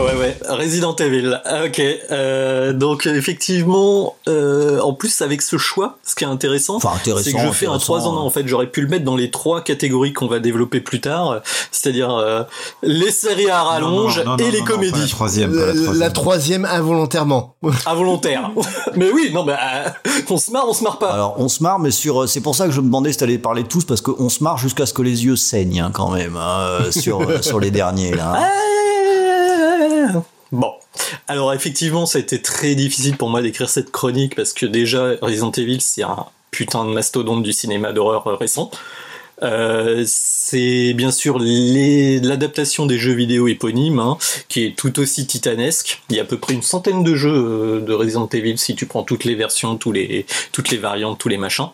Ouais, ouais, Resident Evil. Ah, Ok, euh, donc effectivement, euh, en plus avec ce choix, ce qui est intéressant, Enfin, intéressant, c'est que je fais un intéressant. 3 ans. En fait, j'aurais pu le mettre dans les trois catégories qu'on va développer plus tard, c'est-à-dire euh, les séries à rallonge Non, non, non, et les non, non, pas la comédies troisième, la troisième. la troisième involontairement. *laughs* involontaires. mais oui, non, mais euh, on se marre, on se marre pas. Alors, on se marre, mais sur, euh, c'est pour ça que je me demandais si t'allais parler tous, parce qu'on se marre jusqu'à ce que les yeux saignent, hein, quand même, hein, euh, sur, sur les derniers, là. hein. Bon, alors effectivement, ça a été très difficile pour moi d'écrire cette chronique parce que déjà, Resident Evil, c'est un putain de mastodonte du cinéma d'horreur euh, récent. Euh, c'est bien sûr l'adaptation des jeux vidéo éponymes, hein, qui est tout aussi titanesque. Il y a à peu près une centaine de jeux euh, de Resident Evil si tu prends toutes les versions, toutes les variantes, tous les machins.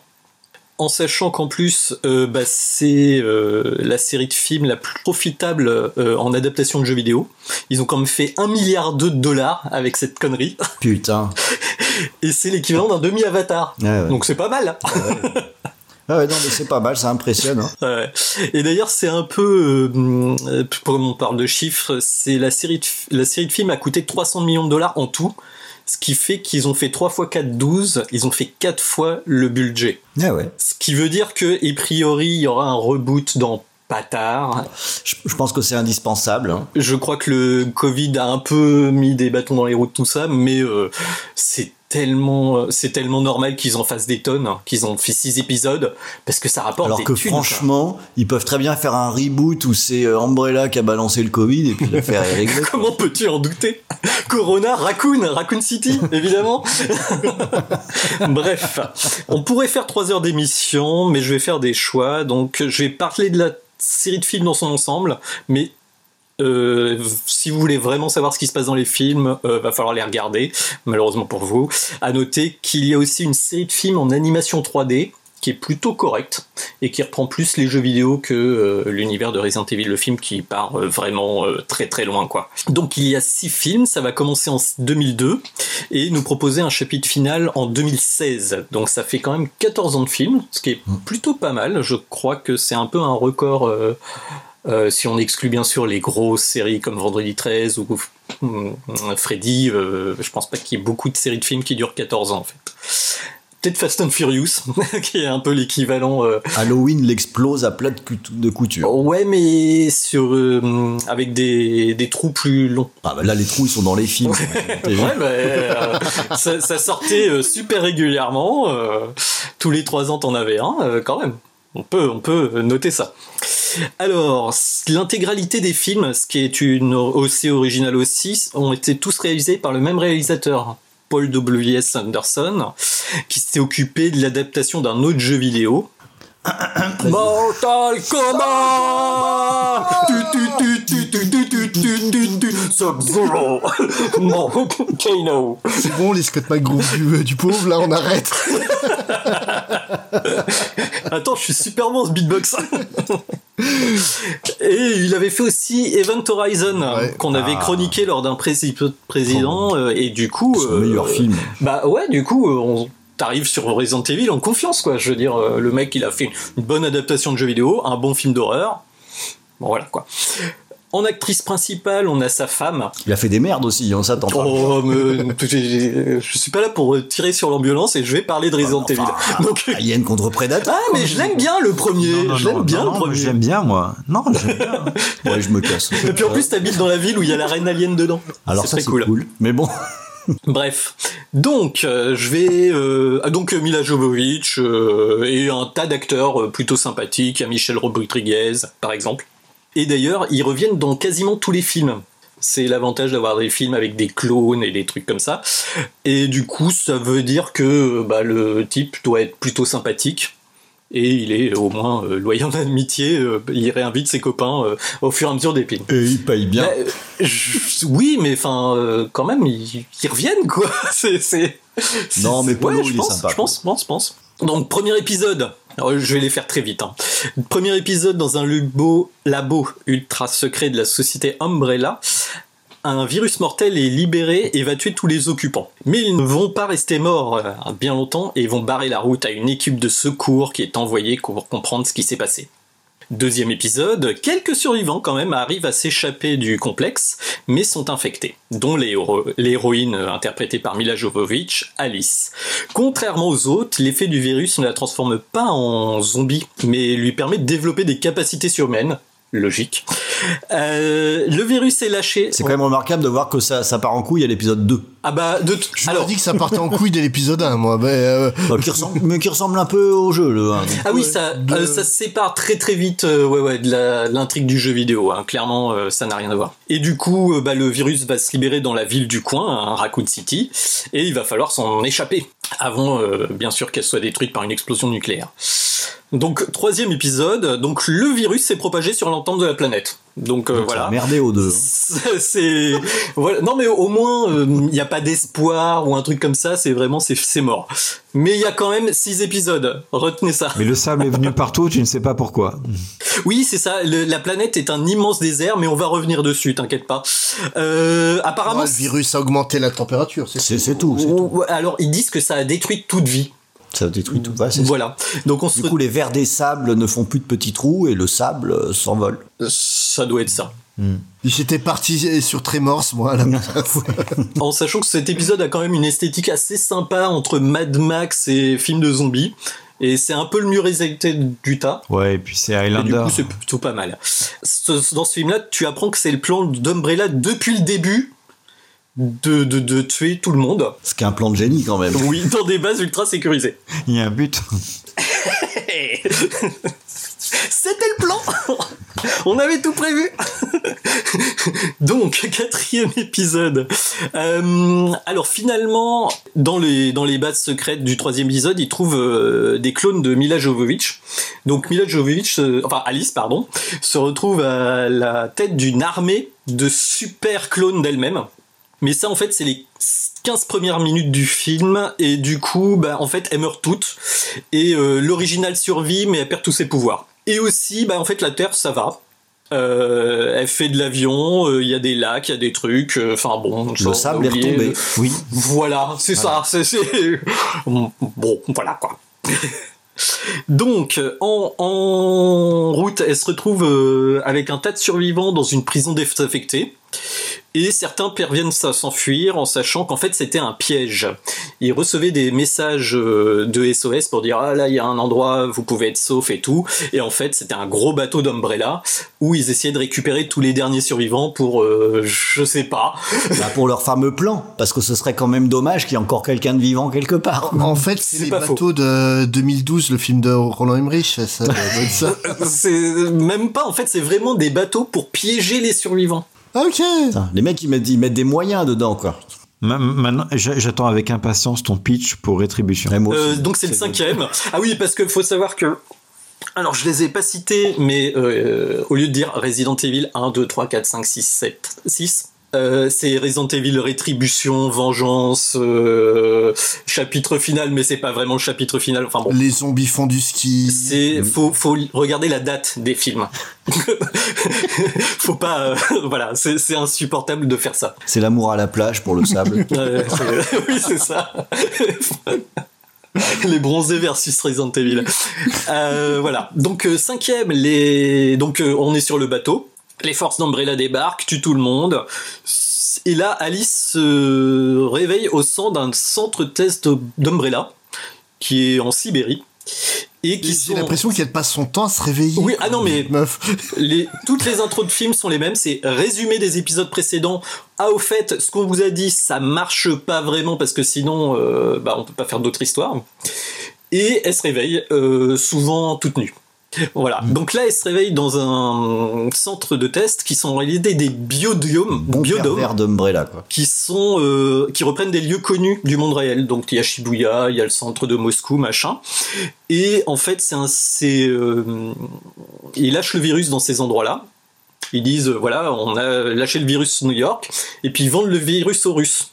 En sachant qu'en plus, euh, bah, c'est euh, la série de films la plus profitable euh, en adaptation de jeux vidéo. Ils ont quand même fait un milliard de dollars avec cette connerie. *laughs* Putain. Et c'est l'équivalent d'un demi-avatar. Ouais, ouais. Donc c'est pas mal. Ah ouais, non, mais c'est pas mal, ça impressionne. hein. Ouais. Et d'ailleurs, c'est un peu, euh, comme on parle de chiffres, c'est la série de, la série de films a coûté 300 millions de dollars en tout, ce qui fait qu'ils ont fait 3 fois 4, 12, ils ont fait 4 fois le budget. Ah ouais. Ce qui veut dire que, a priori, il y aura un reboot dans pas tard. Je, je pense que c'est indispensable. hein. Je crois que le Covid a un peu mis des bâtons dans les roues de tout ça, mais euh, c'est tellement, euh, c'est tellement normal qu'ils en fassent des tonnes, hein, qu'ils ont fait six épisodes, parce que ça rapporte Alors des que thunes, quoi. franchement, ils peuvent très bien faire un reboot où c'est euh, Umbrella qui a balancé le Covid et puis l'affaire est réglée. *laughs* Comment peux-tu en douter? Corona, Raccoon, Raccoon City, évidemment. *laughs* Bref, on pourrait faire trois heures d'émission, mais je vais faire des choix. Donc, je vais parler de la série de films dans son ensemble, mais euh, si vous voulez vraiment savoir ce qui se passe dans les films, euh, va falloir les regarder, malheureusement pour vous. À noter qu'il y a aussi une série de films en animation 3D qui est plutôt correcte et qui reprend plus les jeux vidéo que euh, l'univers de Resident Evil, le film qui part euh, vraiment très très loin quoi. Donc il y a six films, ça va commencer en 2002 et nous proposer un chapitre final en 2016. Donc ça fait quand même 14 ans de film, ce qui est plutôt pas mal. Je crois que c'est un peu un record. Euh, euh, si on exclut bien sûr les grosses séries comme Vendredi 13 ou hum, Freddy, euh, je pense pas qu'il y ait beaucoup de séries de films qui durent 14 ans en fait. Peut-être Fast and Furious, *laughs* qui est un peu l'équivalent. euh, Halloween l'explose à plat de, cou- de couture. Ouais, mais sur euh, avec des, des trous plus longs. Ah bah là, les trous, ils sont dans les films. Ouais, bah, *laughs* euh, ça, ça sortait euh, super régulièrement. euh, tous les trois ans, t'en avais un, euh, quand même on peut, on peut noter ça. Alors, l'intégralité des films, ce qui est une OC originale aussi, ont été tous réalisés par le même réalisateur, Paul W.S. Anderson, qui s'est occupé de l'adaptation d'un autre jeu vidéo. *coughs* Mortal Kombat C'est bon, les Scott du pauvre, là on arrête *laughs* *laughs* Attends, je suis super bon ce beatbox. *laughs* Et il avait fait aussi Event Horizon, qu'on avait Ah. chroniqué lors d'un prési- président, euh, et du coup. Meilleur film. Bah ouais, du coup, euh, on t'arrive sur Resident Evil en confiance, quoi. Je veux dire, euh, le mec, il a fait une bonne adaptation de jeu vidéo, un bon film d'horreur. Bon, voilà, quoi. En actrice principale, on a sa femme. Il a fait des merdes aussi, on s'attend pas. Oh, mais je suis pas là pour tirer sur l'ambulance et je vais parler de Resident Evil. *laughs* Donc, Alien contre Predator. ah, mais je l'aime bien le premier. Non, non, je l'aime bien non, le non, premier. Je l'aime bien, moi. Non, j'aime bien. *laughs* Ouais, je me casse. Et puis en plus, t'habites dans la ville où il y a la reine alien dedans. Alors c'est cool. Mais bon, *laughs* Bref, donc euh, je vais euh, ah, donc euh, Mila Jovovich euh, et un tas d'acteurs euh, plutôt sympathiques, il y a Michel Rodriguez par exemple. Et d'ailleurs, ils reviennent dans quasiment tous les films. C'est l'avantage d'avoir des films avec des clones et des trucs comme ça. Et du coup, ça veut dire que bah, le type doit être plutôt sympathique. Et il est au moins euh, loyal d'amitié, euh, il réinvite ses copains euh, au fur et à mesure des films. et il paye bien. Euh, je- oui, mais enfin, quand même, ils, ils reviennent, quoi. *laughs* C'est, Non, mais Polo, je il est pense, sympa, Je pense, pense, pense. Donc, premier épisode. Je vais les faire très vite. hein. Premier épisode dans un labo, labo ultra secret de la société Umbrella. Un virus mortel est libéré et va tuer tous les occupants. Mais ils ne vont pas rester morts euh, bien longtemps et vont barrer la route à une équipe de secours qui est envoyée pour comprendre ce qui s'est passé. Deuxième épisode, quelques survivants quand même arrivent à s'échapper du complexe, mais sont infectés, dont l'héro- l'héroïne euh, interprétée par Mila Jovovich, Alice. Contrairement aux autres, l'effet du virus ne la transforme pas en zombie, mais lui permet de développer des capacités surhumaines. Logique. Euh, le virus est lâché. C'est quand même remarquable de voir que ça, ça part en couille à l'épisode 2. Ah bah, de t- Je alors... dit que ça partait en couille dès l'épisode 1, moi. Mais, euh, Bah, qui ressemble, mais qui ressemble un peu au jeu, le 1. Ah oui, ça, euh, ça se sépare très très vite euh, ouais, ouais, de la- l'intrigue du jeu vidéo. hein. Clairement, euh, ça n'a rien à voir. Et du coup, euh, bah, le virus va se libérer dans la ville du coin, hein, Raccoon City, et il va falloir s'en échapper avant, euh, bien sûr, qu'elle soit détruite par une explosion nucléaire. Donc, troisième épisode, donc le virus s'est propagé sur l'ensemble de la planète. Donc, euh, voilà. Merdé aux deux. *laughs* c'est voilà. non mais au moins il n'y a pas d'espoir ou un truc comme ça c'est vraiment c'est c'est mort mais il y a quand même six épisodes retenez ça Mais le sable est venu partout, tu ne sais pas pourquoi. oui c'est ça le- la planète est un immense désert mais on va revenir dessus t'inquiète pas euh, apparemment le virus a augmenté la température, c'est C'est c'est tout. c'est alors ils disent que ça a détruit toute vie Ça détruit tout. Ouais, voilà donc on se Du coup, les vers des sables ne font plus de petits trous et le sable euh, s'envole. ça doit être ça J'étais parti sur Tremors, moi, à la *laughs* en sachant que cet épisode a quand même une esthétique assez sympa entre Mad Max et film de zombies et c'est un peu le mieux résulté du tas Ouais, et puis c'est Et du Highlander. coup, c'est plutôt pas mal. Dans ce film-là, tu apprends que c'est le plan d'Umbrella depuis le début de, de, de tuer tout le monde. Ce qui est un plan de génie quand même. Oui, dans des bases ultra sécurisées. Il y a un but. *laughs* C'était le plan *laughs* On avait tout prévu *laughs* Donc, quatrième épisode. Euh, alors finalement, dans les, dans les bases secrètes du troisième épisode, ils trouvent euh, des clones de Mila Jovovich. Donc Mila Jovovich, euh, enfin Alice, pardon, se retrouve à la tête d'une armée de super clones d'elle-même. Mais ça, en fait, c'est les 15 premières minutes du film, et du coup, bah, en fait, elles meurent toutes, et euh, l'original survit, mais elle perd tous ses pouvoirs. Et aussi, bah, en fait, la Terre, ça va. Euh, elle fait de l'avion, euh, il y a des lacs, il y a des trucs, enfin bon. Le sable est retombé. Oui. Voilà, c'est ça, c'est, *laughs* Bon, voilà quoi. Donc, en, en route, elle se retrouve avec un tas de survivants dans une prison désaffectée. Et certains parviennent à s'enfuir en sachant qu'en fait c'était un piège. Ils recevaient des messages euh, de SOS pour dire ah là il y a un endroit vous pouvez être sauf et tout. Et en fait c'était un gros bateau d'Umbrella où ils essayaient de récupérer tous les derniers survivants pour euh, je sais pas. Bah, pour leur fameux plan, parce que ce serait quand même dommage qu'il y ait encore quelqu'un de vivant quelque part. En fait, c'est les pas faux. bateaux de 2012, le film de Roland Emmerich. Ça *laughs* c'est même pas en fait c'est vraiment des bateaux pour piéger les survivants. Ok. Putain, les mecs ils mettent, ils mettent des moyens dedans quoi. Maintenant, j'attends avec impatience ton pitch pour rétribution. Aussi. Euh, donc c'est le cinquième. Ah oui, parce qu'il faut savoir que Alors, je les ai pas cités, mais euh, au lieu de dire Resident Evil 1, 2, 3, 4, 5, 6, 7, 6, euh, c'est Resident Evil Rétribution, Vengeance, euh, chapitre final, mais c'est pas vraiment le chapitre final. Enfin bon. Les zombies font du ski. C'est faut faut regarder la date des films. *laughs* faut pas euh, *laughs* voilà c'est insupportable de faire ça. C'est l'amour à la plage pour le sable. *laughs* Oui c'est ça. les bronzés versus Resident Evil. Voilà. Donc cinquième, les donc on est sur le bateau. Les forces d'Umbrella débarquent, tuent tout le monde. Et là, Alice se réveille au sein d'un centre test d'Umbrella qui est en Sibérie et qui J'ai sont l'impression qu'elle passe son temps à se réveiller. oui, ah non, mais *laughs* meuf. les, toutes les intros de films sont les mêmes. C'est résumé des épisodes précédents. Ah, au fait, ce qu'on vous a dit, ça marche pas vraiment parce que sinon, euh, bah, on peut pas faire d'autres histoires. Et elle se réveille, euh, souvent toute nue. Voilà. Donc là, elle se réveille dans un centre de test qui sont en réalité des biodômes, Bon d'Umbrella, quoi. qui sont euh, qui reprennent des lieux connus du monde réel. Donc il y a Shibuya, il y a le centre de Moscou, machin. Et en fait, c'est un c'est euh, ils lâchent le virus dans ces endroits-là. Ils disent euh, voilà, on a lâché le virus New York et puis ils vendent le virus aux Russes.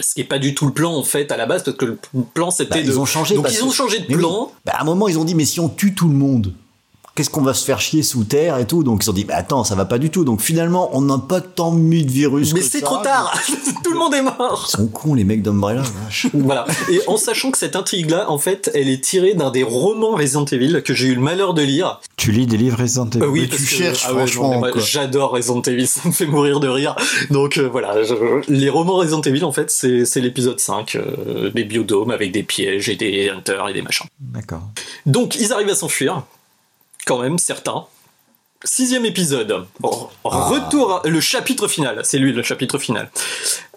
Ce qui est pas du tout le plan en fait à la base parce que le plan c'était Bah, de ils ont changé. Donc ils ont que- changé de oui. plan. Bah, à un moment, ils ont dit, mais si on tue tout le monde, qu'est-ce qu'on va se faire chier sous terre et tout Donc ils ont dit, mais attends, ça va pas du tout. Donc finalement, on n'a pas tant mis de virus. Mais c'est trop tard. *laughs* tout le monde est mort. Ils sont cons, les mecs d'Umbrella. *laughs* Voilà. Et en sachant que cette intrigue-là, en fait, elle est tirée d'un des romans Resident Evil que j'ai eu le malheur de lire. Tu lis des livres Resident Evil Euh, oui, parce tu que- cherches, ah ouais, franchement. J'adore Resident Evil, *laughs* ça me fait mourir de rire. Donc euh, voilà, je- les romans Resident Evil, en fait, c'est c'est l'épisode 5, euh, des biodomes avec des pièges et des hunters et des machins. D'accord. Donc ils arrivent à s'enfuir, quand même, certains. Sixième épisode. Bon, retour, à- le chapitre final. C'est lui le chapitre final.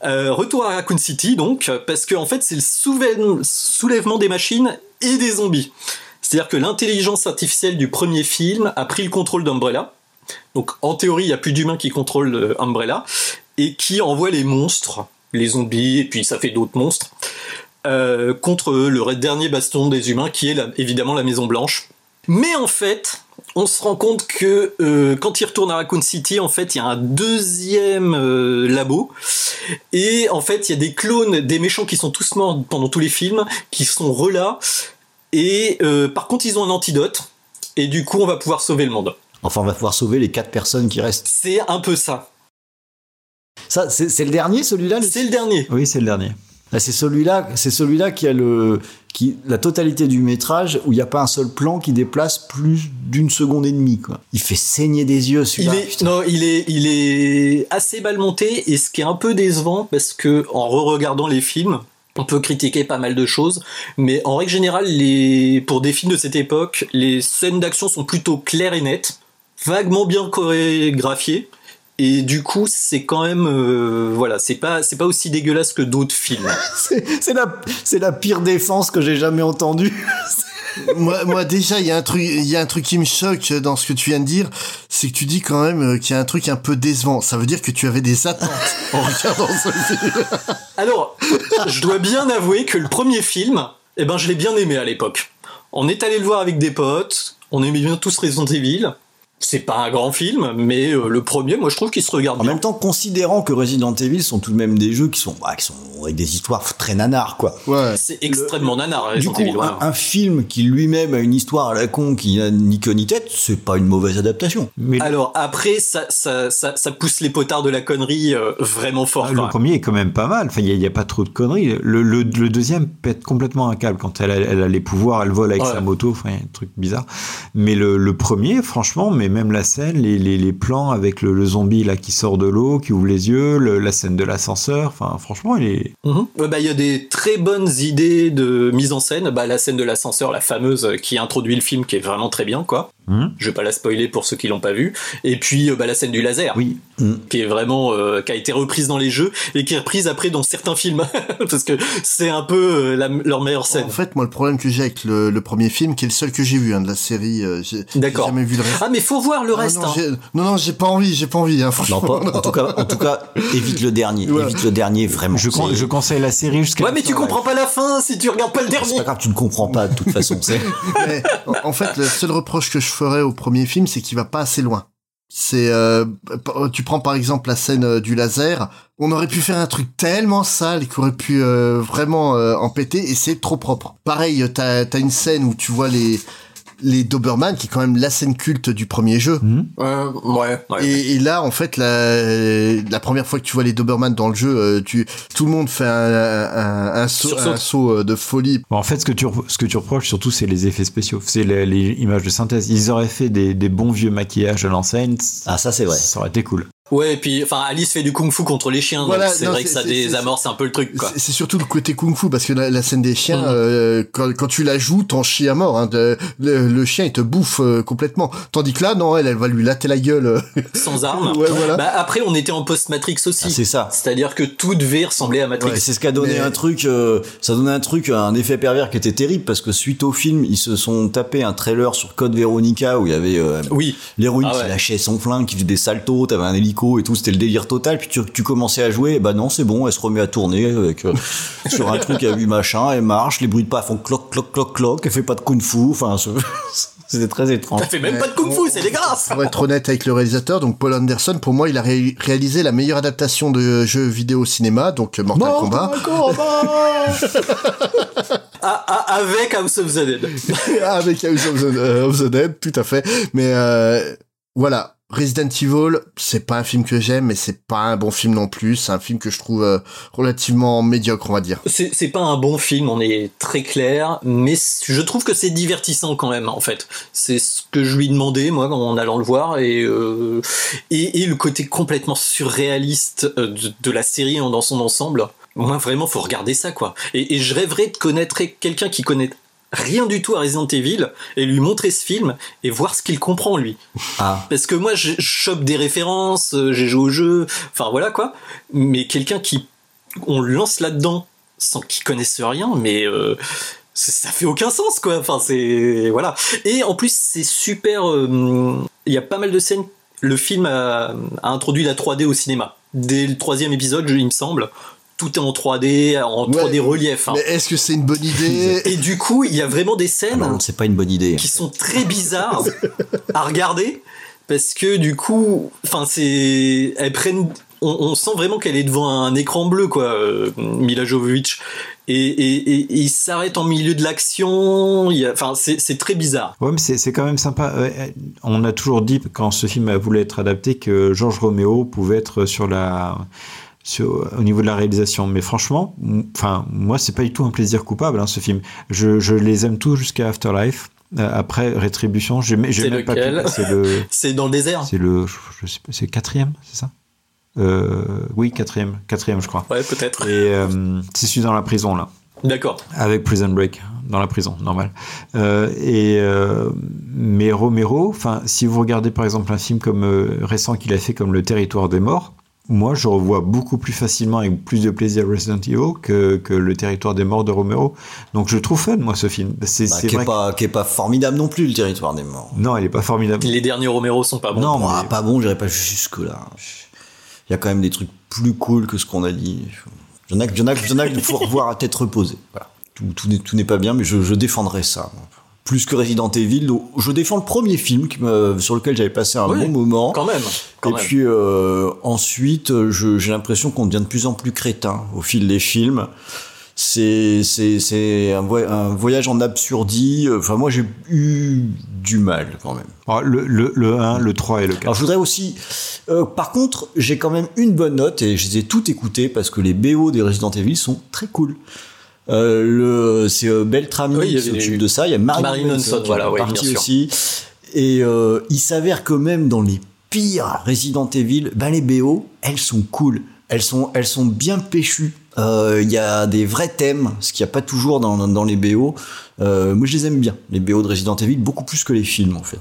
Euh, retour à Raccoon City, donc, parce que en fait, c'est le soulève- soulèvement des machines et des zombies. C'est-à-dire que l'intelligence artificielle du premier film a pris le contrôle d'Umbrella. Donc, en théorie, il n'y a plus d'humains qui contrôlent euh, Umbrella et qui envoient les monstres, les zombies, et puis ça fait d'autres monstres, euh, contre le dernier baston des humains, qui est évidemment la Maison Blanche. Mais en fait, on se rend compte que euh, quand il retourne à Raccoon City, en fait, il y a un deuxième euh, labo. Et en fait, il y a des clones des méchants qui sont tous morts pendant tous les films, qui sont relats. Et euh, par contre, ils ont un antidote. Et du coup, on va pouvoir sauver le monde. Enfin, on va pouvoir sauver les quatre personnes qui restent. C'est un peu ça. Ça, c'est le dernier, celui-là le- C'est le dernier. Oui, c'est le dernier. Ah, C'est celui-là, c'est celui-là qui a le, qui, la totalité du métrage où il n'y a pas un seul plan qui déplace plus d'une seconde et demie, quoi. Il fait saigner des yeux, Il celui-là. non, il est, il est assez mal monté et ce qui est un peu décevant parce que en re-regardant les films, on peut critiquer pas mal de choses, mais en règle générale, les, pour des films de cette époque, les scènes d'action sont plutôt claires et nettes, vaguement bien chorégraphiées. Et du coup, c'est quand même, euh, voilà, c'est pas, c'est pas aussi dégueulasse que d'autres films. *laughs* C'est la, c'est la pire défense que j'ai jamais entendue. *laughs* moi, moi, déjà, il y a un truc, il y a un truc qui me choque dans ce que tu viens de dire, c'est que tu dis quand même euh, qu'il y a un truc un peu décevant. Ça veut dire que tu avais des attentes *laughs* en regardant ce film. Alors, je dois bien avouer que le premier film, eh ben, je l'ai bien aimé à l'époque. On est allé le voir avec des potes, on aimait bien tous Resident Evil. C'est pas un grand film, mais euh, le premier, moi, je trouve qu'il se regarde En bien. même temps, considérant que Resident Evil sont tout de même des jeux qui sont, bah, qui sont avec des histoires très nanars, quoi. Ouais. C'est extrêmement nanar, Du coup, Evil. ouais. un, un film qui lui-même a une histoire à la con qui n'a ni queue ni tête, c'est pas une mauvaise adaptation. Mais Alors après, ça, ça, ça, ça pousse les potards de la connerie euh, vraiment fort. Ah, le premier est quand même pas mal. Enfin, il n'y a, pas trop de conneries. Le, le- le deuxième pète complètement un câble quand elle a, elle a les pouvoirs, elle vole avec Ouais. sa moto. Enfin, il y a un truc bizarre. Mais le, le premier, franchement, mais même la scène, les, les, les plans avec le, le zombie là qui sort de l'eau, qui ouvre les yeux, le- la scène de l'ascenseur. Enfin, franchement, il est. Mhm. Bah, il y a des très bonnes idées de mise en scène. Bah, la scène de l'ascenseur, la fameuse, euh, qui introduit le film, qui est vraiment très bien, quoi. Je vais pas la spoiler pour ceux qui l'ont pas vu. Et puis euh, bah, la scène du laser, oui. qui est vraiment euh, qui a été reprise dans les jeux et qui est reprise après dans certains films *laughs* parce que c'est un peu euh, la- leur meilleure scène. En fait, moi, le problème que j'ai avec le, le premier film, qui est le seul que j'ai vu hein, de la série, euh, j'ai jamais vu le reste. Ah mais faut voir le Ah, reste. non, hein. non, non, j'ai pas envie, j'ai pas envie. Hein, Non, *laughs* en tout cas, en tout cas, évite le dernier. Ouais. Évite le dernier, vraiment. Je, con- C'est- je conseille la série jusqu'à. Ouais mais tu fin, comprends pas la fin si tu regardes pas le C'est dernier. pas grave, tu ne comprends pas de toute façon. C'est *laughs* Mais, en- en fait, le seul reproche que je ferais au premier film, c'est qu'il va pas assez loin. C'est, euh, tu prends par exemple la scène euh, du laser. On aurait pu faire un truc tellement sale qui aurait pu euh, vraiment euh, en péter, et c'est trop propre. Pareil, t'as as une scène où tu vois les les Doberman, qui est quand même la scène culte du premier jeu. Euh, ouais. ouais. Et, et là, en fait, la, la première fois que tu vois les Doberman dans le jeu, euh, tu, tout le monde fait un, un, un saut, Sursaute. un saut euh, de folie. Bon, en fait, ce que tu, re- ce que tu reproches surtout, c'est les effets spéciaux. C'est les, les images de synthèse. Ils auraient fait des, des bons vieux maquillages à l'enseigne. ah ça c'est vrai. Ça aurait été cool. Ouais et puis enfin Alice fait du kung-fu contre les chiens Voilà, donc c'est vrai que ça c'est- désamorce un peu le truc quoi. C'est surtout le côté kung-fu parce que la, la scène des chiens, Mhm. euh, quand, quand tu la joues, t'en chies à mort. Hein, de- le, le chien, il te bouffe euh, complètement. Tandis que là, non, elle, elle va lui latter la gueule. euh. Sans armes. *laughs* Ouais, voilà. Bah après on était en post-Matrix aussi. Ah, c'est ça. C'est-à-dire que tout devait ressembler à Matrix. Et c'est ce qui a donné Mais- un truc, euh, ça donnait un truc, un effet pervers qui était terrible parce que suite au film, ils se sont tapés un trailer sur Code Veronica où il y avait euh, Oui. l'héroïne Ah qui ouais. lâchait son flingue, qui faisait des saltos, t'avais un hélico et tout, c'était le délire total. Puis tu, tu commençais à jouer, et bah non, c'est bon, elle se remet à tourner avec euh, *laughs* sur un truc à 8 machins, elle marche, les bruits de pas font cloc cloc cloc cloc, elle fait pas de kung-fu, enfin *laughs* c'était très étrange. Ça fait même pas de kung-fu, c'est dégueulasse. Pour être honnête avec le réalisateur, donc Paul Anderson, pour moi, il a ré- réalisé la meilleure adaptation de jeu vidéo au cinéma, donc euh, Mortal Kombat. *laughs* Ah, ah, avec House of the Dead. avec House of the, euh, of the Dead, tout à fait. Mais euh, voilà, Resident Evil, c'est pas un film que j'aime, mais c'est pas un bon film non plus. C'est un film que je trouve euh, relativement médiocre, on va dire. C'est pas un bon film, on est très clair, mais je trouve que c'est divertissant quand même, en fait. C'est ce que je lui demandais, moi, en allant le voir, et, euh, et, le côté complètement surréaliste euh, de, la série dans son ensemble. Moi, vraiment, faut regarder ça, quoi. Et, et je rêverais de connaître quelqu'un qui connaît rien du tout à Resident Evil et lui montrer ce film et voir ce qu'il comprend, lui. Ah, Parce que moi, je chope des références, euh, j'ai joué au jeu, enfin voilà quoi. Mais quelqu'un qui, on le lance là-dedans sans qu'il connaisse rien, mais euh, ça fait aucun sens quoi. Enfin c'est voilà. Et en plus c'est super. euh, Il y a pas mal de scènes. Le film a, a introduit la 3D au cinéma. Dès le troisième épisode, il me semble, tout est en 3D, en 3D relief. hein. Mais est-ce que c'est une bonne idée *laughs* Et du coup, il y a vraiment des scènes non, c'est pas une bonne idée. qui sont très bizarres à regarder parce que du coup, enfin c'est, elles prennent, on, on sent vraiment qu'elle est devant un écran bleu quoi, euh, Mila Jovovich. Et, et, et, et il s'arrête en milieu de l'action. Enfin, c'est très bizarre. Ouais, mais c'est c'est quand même sympa. On a toujours dit, quand ce film a voulu être adapté, que Georges Roméo pouvait être sur la. Sur, au niveau de la réalisation, mais franchement, enfin moi c'est pas du tout un plaisir coupable hein, ce film. Je, je les aime tous jusqu'à Afterlife. Euh, après Rétribution, j'ai même pas lequel le. *laughs* C'est dans le désert. C'est le, je, je sais pas, c'est quatrième, c'est ça? Euh, Oui, quatrième, quatrième, je crois. Ouais, peut-être. Et euh, c'est celui dans la prison là, D'accord. avec Prison Break dans la prison, normal. Euh, et euh, mais Romero, enfin, si vous regardez par exemple un film comme euh, récent qu'il a fait comme Le Territoire des Morts. Moi, je revois beaucoup plus facilement avec plus de plaisir Resident Evil que, que Le Territoire des Morts de Romero. Donc, je le trouve fun, moi, ce film. C'est Bah, qui, est que- pas, qui est pas formidable non plus, le territoire des morts. Non, il est pas formidable. Les derniers Romero sont pas bons. Non, Ah, pas bon, j'irai pas jusque-là. Il y a quand même des trucs plus cool que ce qu'on a dit. Il y en a, il y en a, il y en a qu'il faut revoir à tête reposée. Voilà. Tout, tout n'est- tout n'est pas bien, mais je, je défendrai ça. Plus que Resident Evil, je défends le premier film qui sur lequel j'avais passé un Oui, bon moment. Quand même. Quand Et même. puis euh, ensuite, je- j'ai l'impression qu'on devient de plus en plus crétin au fil des films. C'est c'est c'est un, voy- un voyage en absurdie. Enfin moi j'ai eu du mal quand même. Alors, le, le, le 1, le 3 et le 4. Alors je voudrais aussi, euh, par contre, j'ai quand même une bonne note et je les ai toutes écoutées parce que les BO des Resident Evil sont très cool. Euh, le, c'est euh, Beltrami Oui, qui s'occupe de ça. Il y a Marilyn, Manson, Manson, qui voilà, est ouais, partie aussi. Et euh, il s'avère que même dans les pires Resident Evil, ben les BO, elles sont cool. Elles sont, elles sont bien péchues. Euh, Il y a des vrais thèmes, ce qu'il n'y a pas toujours dans, dans les BO. Euh, moi, je les aime bien, les BO de Resident Evil, beaucoup plus que les films, en fait.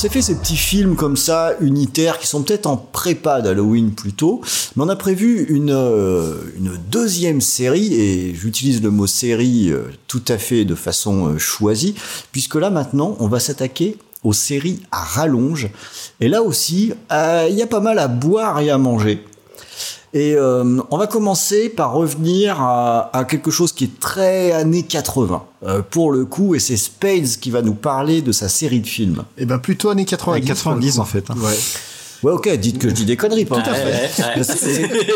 S'est fait ces petits films comme ça, unitaires, qui sont peut-être en prépa d'Halloween plutôt, mais on a prévu une, euh, deuxième série, et j'utilise le mot série euh, tout à fait de façon euh, choisie, puisque là maintenant, on va s'attaquer aux séries à rallonge. Et là aussi, il y a pas mal à boire et à manger. Et euh, on va commencer par revenir à, à quelque chose qui est très années 80 euh, pour le coup, et c'est Spades qui va nous parler de sa série de films. Et ben plutôt années 90. 90 en fait. hein. Ouais. Ouais, ok, dites que je dis des conneries, pas Tout à fait.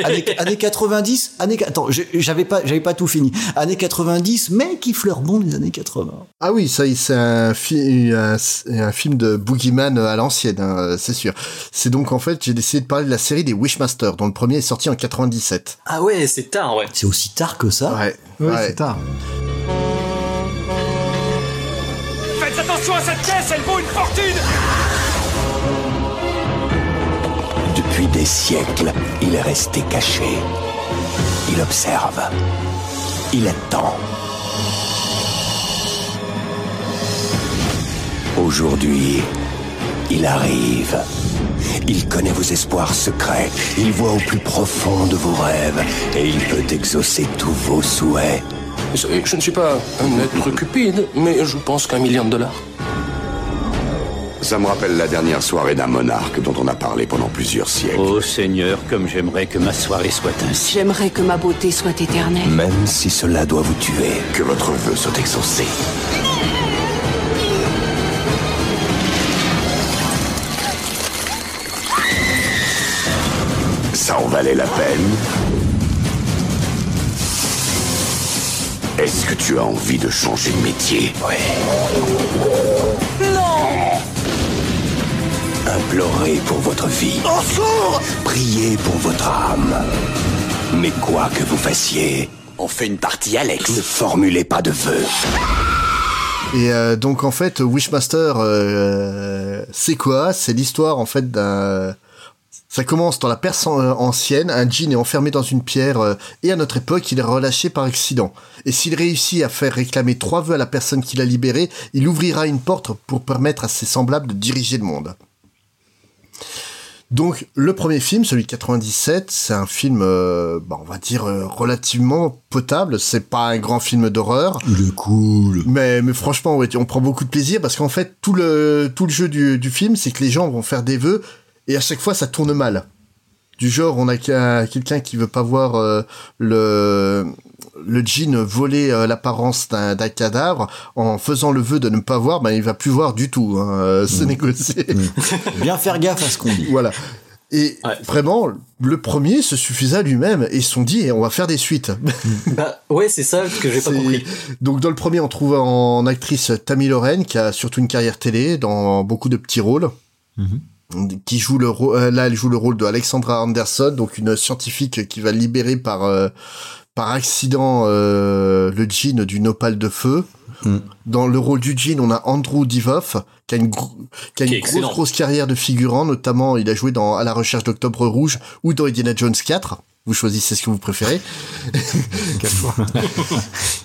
Années, années 90, années, attends, j'ai- j'avais pas, j'avais pas tout fini. Années 90, mais qui fleurbon les années 80. Ah oui, ça, c'est un, fi- un, un film de Boogeyman à l'ancienne, hein, c'est sûr. C'est donc en fait, j'ai décidé de parler de la série des Wishmasters, dont le premier est sorti en 97. Ah ouais, c'est tard, ouais. C'est aussi tard que ça? Ouais. Ouais, ouais. c'est tard. Faites attention à cette caisse, elle vaut une fortune Des siècles, il est resté caché. Il observe. Il attend. Aujourd'hui, il arrive. Il connaît vos espoirs secrets. Il voit au plus profond de vos rêves. Et il peut exaucer tous vos souhaits. Je ne suis pas un être cupide, mais je pense qu'un million de dollars. Ça me rappelle la dernière soirée d'un monarque dont on a parlé pendant plusieurs siècles. Oh Seigneur, comme j'aimerais que ma soirée soit ainsi. J'aimerais que ma beauté soit éternelle. Même si cela doit vous tuer. Que votre vœu soit exaucé. Ça en valait la peine Est-ce que tu as envie de changer de métier? Oui. Implorez pour votre vie. Priez pour votre âme. Mais quoi que vous fassiez, On fait une partie Alex. ne formulez pas de vœux. Et euh, donc en fait, Wishmaster, euh, c'est quoi? C'est l'histoire en fait d'un. Ça commence dans la Perse an- euh, ancienne. Un djinn est enfermé dans une pierre euh, et à notre époque, il est relâché par accident. Et s'il réussit à faire réclamer trois vœux à la personne qui l'a libéré, il ouvrira une porte pour permettre à ses semblables de diriger le monde. Donc le premier film, celui de 97, c'est un film, euh, bah, on va dire euh, relativement potable. C'est pas un grand film d'horreur. Il est cool. Mais, mais franchement, ouais, on prend beaucoup de plaisir parce qu'en fait, tout le, tout le jeu du, du film, c'est que les gens vont faire des vœux et à chaque fois, ça tourne mal. Du genre, on a qu'un- quelqu'un qui veut pas voir euh, le, le djinn voler euh, l'apparence d'un cadavre en faisant le vœu de ne pas voir, ben il va plus voir du tout. Hein, euh, c'est négocié. Bien faire gaffe à ce qu'on dit. Voilà. Et vraiment, le premier se suffisait à lui-même et ils se sont dit, eh, on va faire des suites. *laughs* Bah ouais, c'est ça que j'ai pas compris. Donc dans le premier, on trouve en actrice Tammy Lorraine qui a surtout une carrière télé dans beaucoup de petits rôles. Qui joue le rôle, euh, là elle joue le rôle de Alexandra Anderson, donc une scientifique qui va libérer par euh, par accident euh, le djinn d'une opale de feu. Dans le rôle du djinn, on a Andrew Divoff qui a une, gro- qui a Qui une est grosse grosse carrière de figurant, notamment il a joué dans À la recherche d'Octobre Rouge ou dans Indiana Jones 4. Vous choisissez ce que vous préférez. *laughs* *laughs*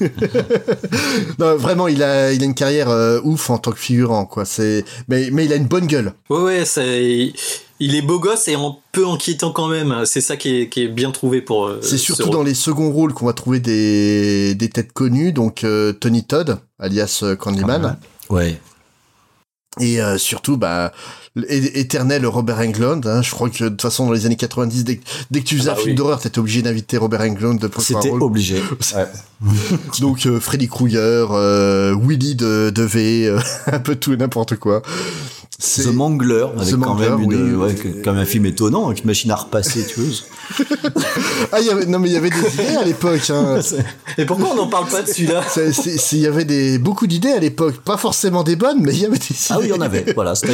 *laughs* non, vraiment, il a, il a une carrière euh, ouf en tant que figurant, quoi. C'est, mais, mais il a une bonne gueule. Ouais, ouais, c'est... il est beau gosse et un peu inquiétant quand même. C'est ça qui est, qui est bien trouvé pour. euh, C'est ce surtout dans les seconds rôles qu'on va trouver des, des têtes connues, donc euh, Tony Todd, alias Candyman. Ouais. Et euh, surtout, bah, éternel Robert Englund. Hein, je crois que de toute façon, dans les années 90, dès, que- dès que tu faisais Ah un bah film oui. d'horreur, t'étais obligé d'inviter Robert Englund un C'était rôle. obligé. *laughs* Ouais. *laughs* Donc euh, Freddy Krueger, euh, Willy de, de V, euh, *laughs* un peu tout et n'importe quoi. C'est- The Mangler, avec The quand Mangler, même une, oui, ouais, comme un film étonnant, avec une machine à repasser tueuse. Ah, il y avait, non, mais il y avait des idées à l'époque. Hein. Et pourquoi on n'en parle pas de celui-là? Il y avait des, beaucoup d'idées à l'époque. Pas forcément des bonnes, mais il y avait des idées. Ah oui, il y en avait. Voilà, c'était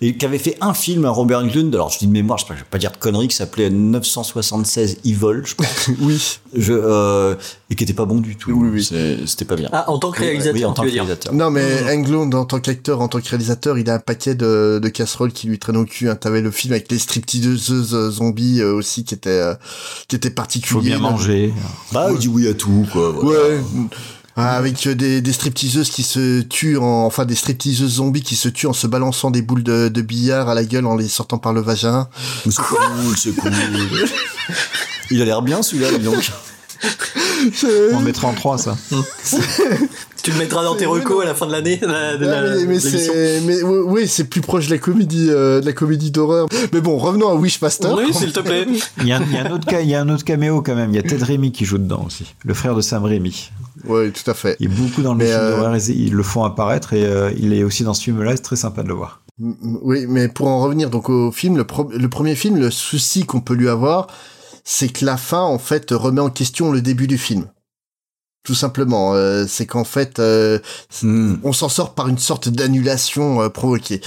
et qui avait fait un film à Robert Englund. Alors je dis de mémoire, je ne vais pas dire de conneries, qui s'appelait 976 Evil, je crois. *laughs* oui. Je, euh, et qui était pas bon du tout. Oui, oui. C'était pas bien. Ah, en tant que réalisateur, Oui, en tant que réalisateur. Non, mais Englund, en tant qu'acteur, en tant que réalisateur, il a un paquet de, de casseroles qui lui traînent au cul. Hein. T'avais le film avec les stripteaseuses euh, zombies euh, aussi qui était, euh, qui était particulier. Faut bien manger. Bah, il dit oui à tout, quoi. voilà. Ouais. Ah, avec euh, des, des stripteaseuses qui se tuent, en, enfin des stripteaseuses zombies qui se tuent en se balançant des boules de, de billard à la gueule en les sortant par le vagin. C'est cool, c'est cool. *laughs* Il a l'air bien celui-là, dis donc. On mettra en 3 ça. *laughs* Tu le mettras dans tes recos à la fin de l'année. la- la- mais, mais c'est, oui, c'est plus proche de la comédie, euh, de la comédie d'horreur. Mais bon, revenons à Wishmaster. Oui, s'il te plaît. Il y, a, il y a un autre il y a un autre caméo quand même. Il y a Ted Rémy qui joue dedans aussi. Le frère de Sam Rémy. Oui, tout à fait. Il est beaucoup dans les Mais, films euh, d'horreur. Ils, le font apparaître et euh, il est aussi dans ce film-là. C'est très sympa de le voir. Oui, mais pour en revenir donc au film, le, pro- le premier film, le souci qu'on peut lui avoir, c'est que la fin, en fait, remet en question le début du film. Tout simplement, euh, c'est qu'en fait, euh, on s'en sort par une sorte d'annulation euh, provoquée.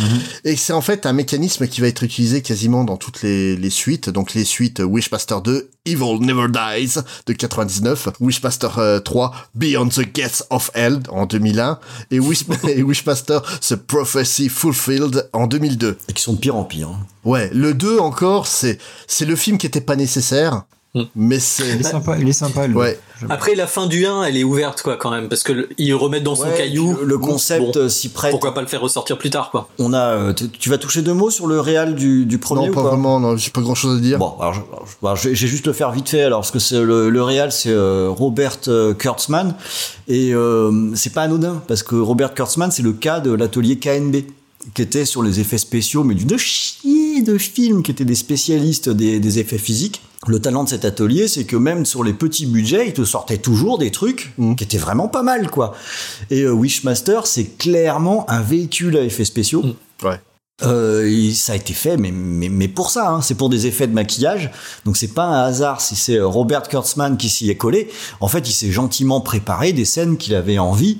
Et c'est en fait un mécanisme qui va être utilisé quasiment dans toutes les, les suites. Donc les suites Wishmaster 2, Evil Never Dies de 99, Wishmaster euh, 3, Beyond the Gates of Hell en 2001, et, Wish *laughs* et Wishmaster The Prophecy Fulfilled en 2002. Et qui sont de pire en pire. hein. Ouais, le 2 encore, c'est c'est le film qui était pas nécessaire, mais c'est Il est sympa. Il est sympa. Ouais. Après, la fin du 1, elle est ouverte, quoi, quand même, parce que le- ils remettent dans son Ouais, caillou. le- le concept, Bon, euh, s'y prête. Pourquoi pas le faire ressortir plus tard, quoi. On a, euh, tu vas toucher deux mots sur le réal du, du premier non ou pas vraiment, non, j'ai pas grand chose à dire. Bon, alors, je, je- alors, je vais je vais juste le faire vite fait alors parce que c'est le, le réal c'est euh, Robert Kurtzman et euh, c'est pas anodin parce que Robert Kurtzman c'est le cas de l'atelier KNB qui était sur les effets spéciaux mais d'une chier de films qui étaient des spécialistes des, des effets physiques. Le talent de cet atelier, c'est que même sur les petits budgets, il te sortait toujours des trucs qui étaient vraiment pas mal, quoi. Et euh, Wishmaster, c'est clairement un véhicule à effets spéciaux. Ouais. Euh, ça a été fait, mais, mais, mais pour ça, hein, c'est pour des effets de maquillage. Donc c'est pas un hasard si c'est euh, Robert Kurtzman qui s'y est collé. En fait, il s'est gentiment préparé des scènes qu'il avait envie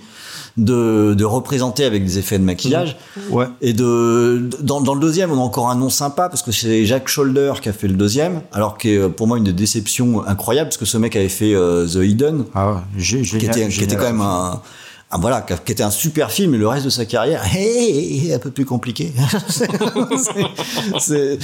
de, de représenter avec des effets de maquillage. Ouais. Et de, dans, dans le deuxième, on a encore un nom sympa parce que c'est Jacques Scholder qui a fait le deuxième, alors que euh, pour moi une déception incroyable parce que ce mec avait fait euh, The Hidden, Ah ouais, qui était, qui était quand même un, un- voilà, qui a- était un super film, et le reste de sa carrière, hé, un peu plus compliqué. *laughs* C'est-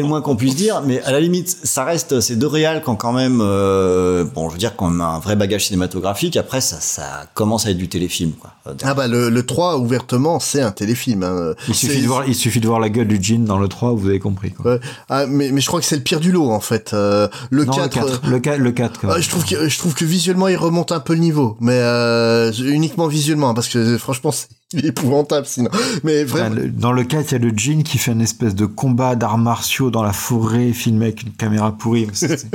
le moins qu'on puisse dire, mais à la limite, ça reste ces deux réals qui ont quand même, euh, bon, je veux dire, quand même un vrai bagage cinématographique. Après, ça, ça commence à être du téléfilm, quoi. Ah bah le, le 3 ouvertement c'est un téléfilm. hein. Il suffit, de voir, il suffit de voir la gueule du jean dans le 3, vous avez compris. Quoi. Ouais. Ah, mais, mais je crois que c'est le pire du lot en fait. Euh, le Non, 4, le 4. Le 4, le 4 quand Ah, même. je trouve que je trouve que visuellement il remonte un peu le niveau, mais euh, uniquement visuellement parce que euh, franchement c'est il *laughs* est épouvantable sinon. Mais Enfin, vraiment. le- Dans le 4, il y a le jean qui fait une espèce de combat d'arts martiaux dans la forêt, filmé avec une caméra pourrie. C'est- c'est-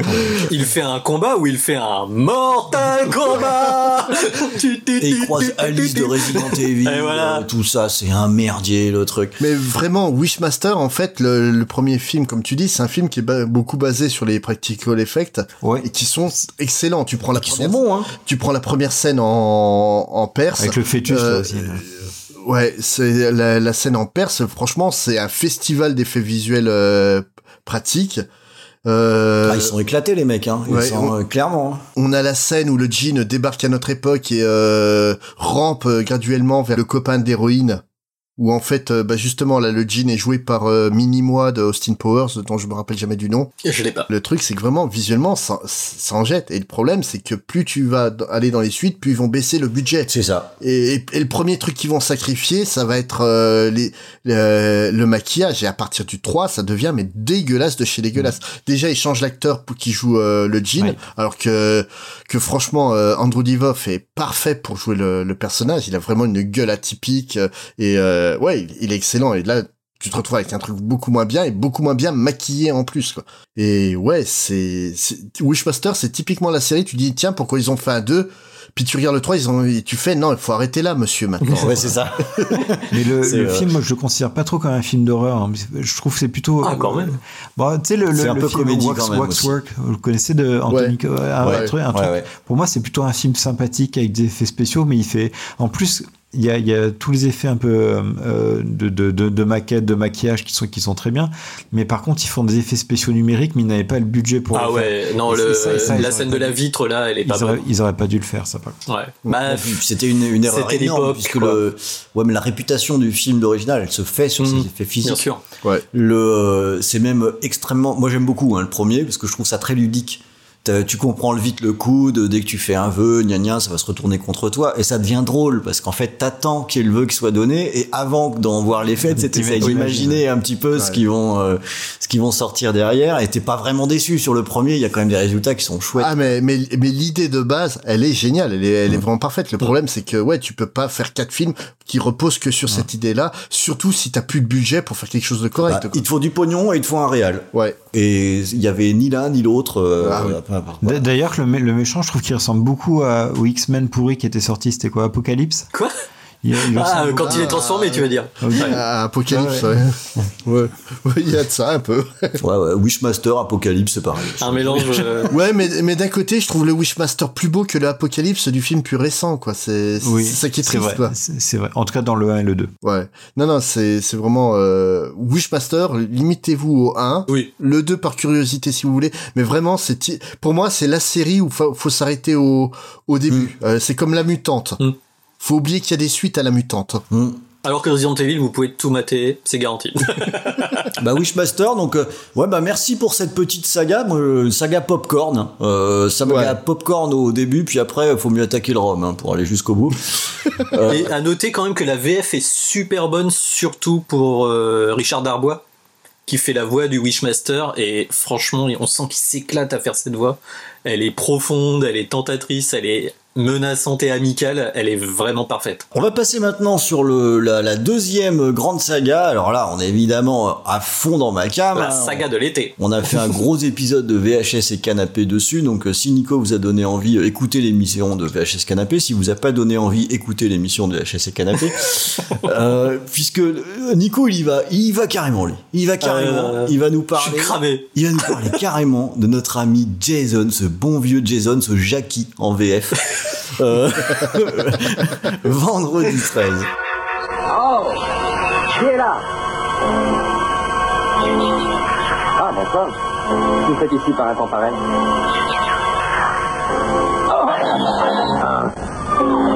*laughs* Il fait un combat ou il fait un mortal combat *laughs* Et il croise Alice de Resident Evil, Et voilà. euh, tout ça, c'est un merdier, le truc. Mais vraiment, Wishmaster, en fait, le, le premier film, comme tu dis, c'est un film qui est ba- beaucoup basé sur les practical effects et qui sont excellents. Tu prends la première, bons, hein. tu prends la première scène en, en Perse. Avec le fœtus, Euh, là aussi. Là. Ouais, c'est la, la scène en Perse. Franchement, c'est un festival d'effets visuels euh, pratiques. Euh, Ah, ils sont éclatés, les mecs, hein. Ils ouais, sont, on- euh, clairement. hein. on a la scène où le jean débarque à notre époque et euh, rampe euh, graduellement vers le copain d'héroïne. Où en fait, euh, bah justement, là, le jean est joué par euh, Mini-Moi de Austin Powers, dont je me rappelle jamais du nom. Je l'ai pas. Le truc, c'est que vraiment, visuellement, ça, ça en jette. Et le problème, c'est que plus tu vas aller dans les suites, plus ils vont baisser le budget. C'est ça. Et, et- et le premier truc qu'ils vont sacrifier, ça va être euh, les, le, le maquillage. Et à partir du 3, ça devient mais dégueulasse de chez dégueulasse. Déjà, ils changent l'acteur pour qui joue euh, le jean, Ouais. alors que que franchement, euh, Andrew Divoff est parfait pour jouer le, le personnage. Il a vraiment une gueule atypique euh, et euh, ouais, il, est excellent. Et là, tu te retrouves avec un truc beaucoup moins bien et beaucoup moins bien maquillé en plus quoi. Et ouais, c'est c'est- Wishmaster, c'est typiquement la série. Tu dis tiens, pourquoi ils ont fait un 2 puis tu regardes le 3, ils ont, et tu fais, non, il faut arrêter là, monsieur, maintenant. Ouais, c'est ça. *laughs* Mais le, euh, film, moi, je le considère pas trop comme un film d'horreur. hein. Je trouve que c'est plutôt. Ah, quand même. Bon, tu sais, le, le, C'est un le peu film comédie Wax, quand même Waxwork, vous le connaissez de Anthony, Ouais. ouais, un Ouais. truc, un Ouais, truc. ouais. Pour moi, c'est plutôt un film sympathique avec des effets spéciaux, mais il fait. En plus, il y a, il y a tous les effets un peu euh, de, de, de, de maquette, de maquillage qui sont, qui sont très bien. Mais par contre, ils font des effets spéciaux numériques, mais ils n'avaient pas le budget pour Ah le faire. ouais, non, Et le, ça- la scène pas de la vitre, là, elle est pas Ils auraient, bonne. ils auraient pas dû le faire, ça. Contre. Ouais. Bah, C'était une, une erreur C'était énorme l'époque, puisque quoi. le ouais mais la réputation du film d'original elle se fait sur Mhm. ses effets physiques. bien sûr. Ouais. Le c'est même extrêmement moi j'aime beaucoup hein, le premier parce que je trouve ça très ludique. Tu comprends vite le coup de dès que tu fais un vœu, gna gna, ça va se retourner contre toi et ça devient drôle parce qu'en fait t'attends qu'il y ait le vœu qui soit donné et avant d'en voir les fêtes, *laughs* T'imagines. d'imaginer un petit peu ce qu'ils vont euh, ce qu'ils vont sortir derrière et t'es pas vraiment déçu sur le premier. Il y a quand même des résultats qui sont chouettes. Ah mais mais mais l'idée de base, elle est géniale, elle est elle est vraiment parfaite. Le problème c'est que ouais, tu peux pas faire quatre films qui reposent que sur cette idée-là, surtout si t'as plus de budget pour faire quelque chose de correct. Bah, il te faut du pognon et il te faut un réal. Ouais. Et il y avait ni l'un ni l'autre. euh, Ah. Voilà. D'ailleurs, le, mé- le méchant, je trouve qu'il ressemble beaucoup à, au X-Men pourri qui était sorti. C'était quoi Apocalypse? Quoi? Il, il Ah, ressemble quand il est transformé, tu veux dire. beaucoup. Oui. Ah, Apocalypse, Ouais, ouais. Ouais, Ouais, il y a de ça un peu. Ouais, ouais, Wishmaster, Apocalypse, c'est pareil. Un mélange. euh, *laughs* Ouais, mais, mais d'un côté, je trouve le Wishmaster plus beau que le Apocalypse du film plus récent, quoi. C'est Oui, ça qui est triste, vrai. C'est vrai. En tout cas, dans le 1 et le 2. Ouais. Non, non, c'est c'est vraiment euh, Wishmaster. Limitez-vous au 1. Oui. Le 2 par curiosité si vous voulez. Mais vraiment, c'est pour moi, c'est la série où faut, faut s'arrêter au au début. Euh, c'est comme la mutante. Mm. Faut oublier qu'il y a des suites à la mutante. Alors que Resident Evil, vous pouvez tout mater, c'est garanti. *laughs* Bah Wishmaster, donc euh, ouais bah merci pour cette petite saga, moi, euh, saga popcorn, euh, saga Ouais. popcorn au début, puis après faut mieux attaquer le rhum hein, pour aller jusqu'au bout. Euh, *laughs* Et à noter quand même que la VF est super bonne, surtout pour euh, Richard Darbois, qui fait la voix du Wishmaster. Et franchement, on sent qu'il s'éclate à faire cette voix. Elle est profonde, elle est tentatrice, elle est menaçante et amicale. Elle est vraiment parfaite. On va passer maintenant sur le, la, la deuxième grande saga. Alors là, on est évidemment à fond dans ma cam. La saga de l'été. On a fait un gros épisode de VHS et canapé dessus, donc euh, si Nico vous a donné envie, euh, écoutez l'émission de VHS canapé. Si vous a pas donné envie, écoutez l'émission de VHS et canapé, *laughs* Euh, puisque Nico il y va, il y va carrément lui, il va carrément, Euh, il va nous Je parler, suis cramé. il va nous parler carrément de notre ami Jason, ce bon vieux Jason, ce Jackie en VF. Euh, *laughs* vendredi 13. Oh Qui est là? Ah, d'accord. Vous faites ici par un temps pareil Vous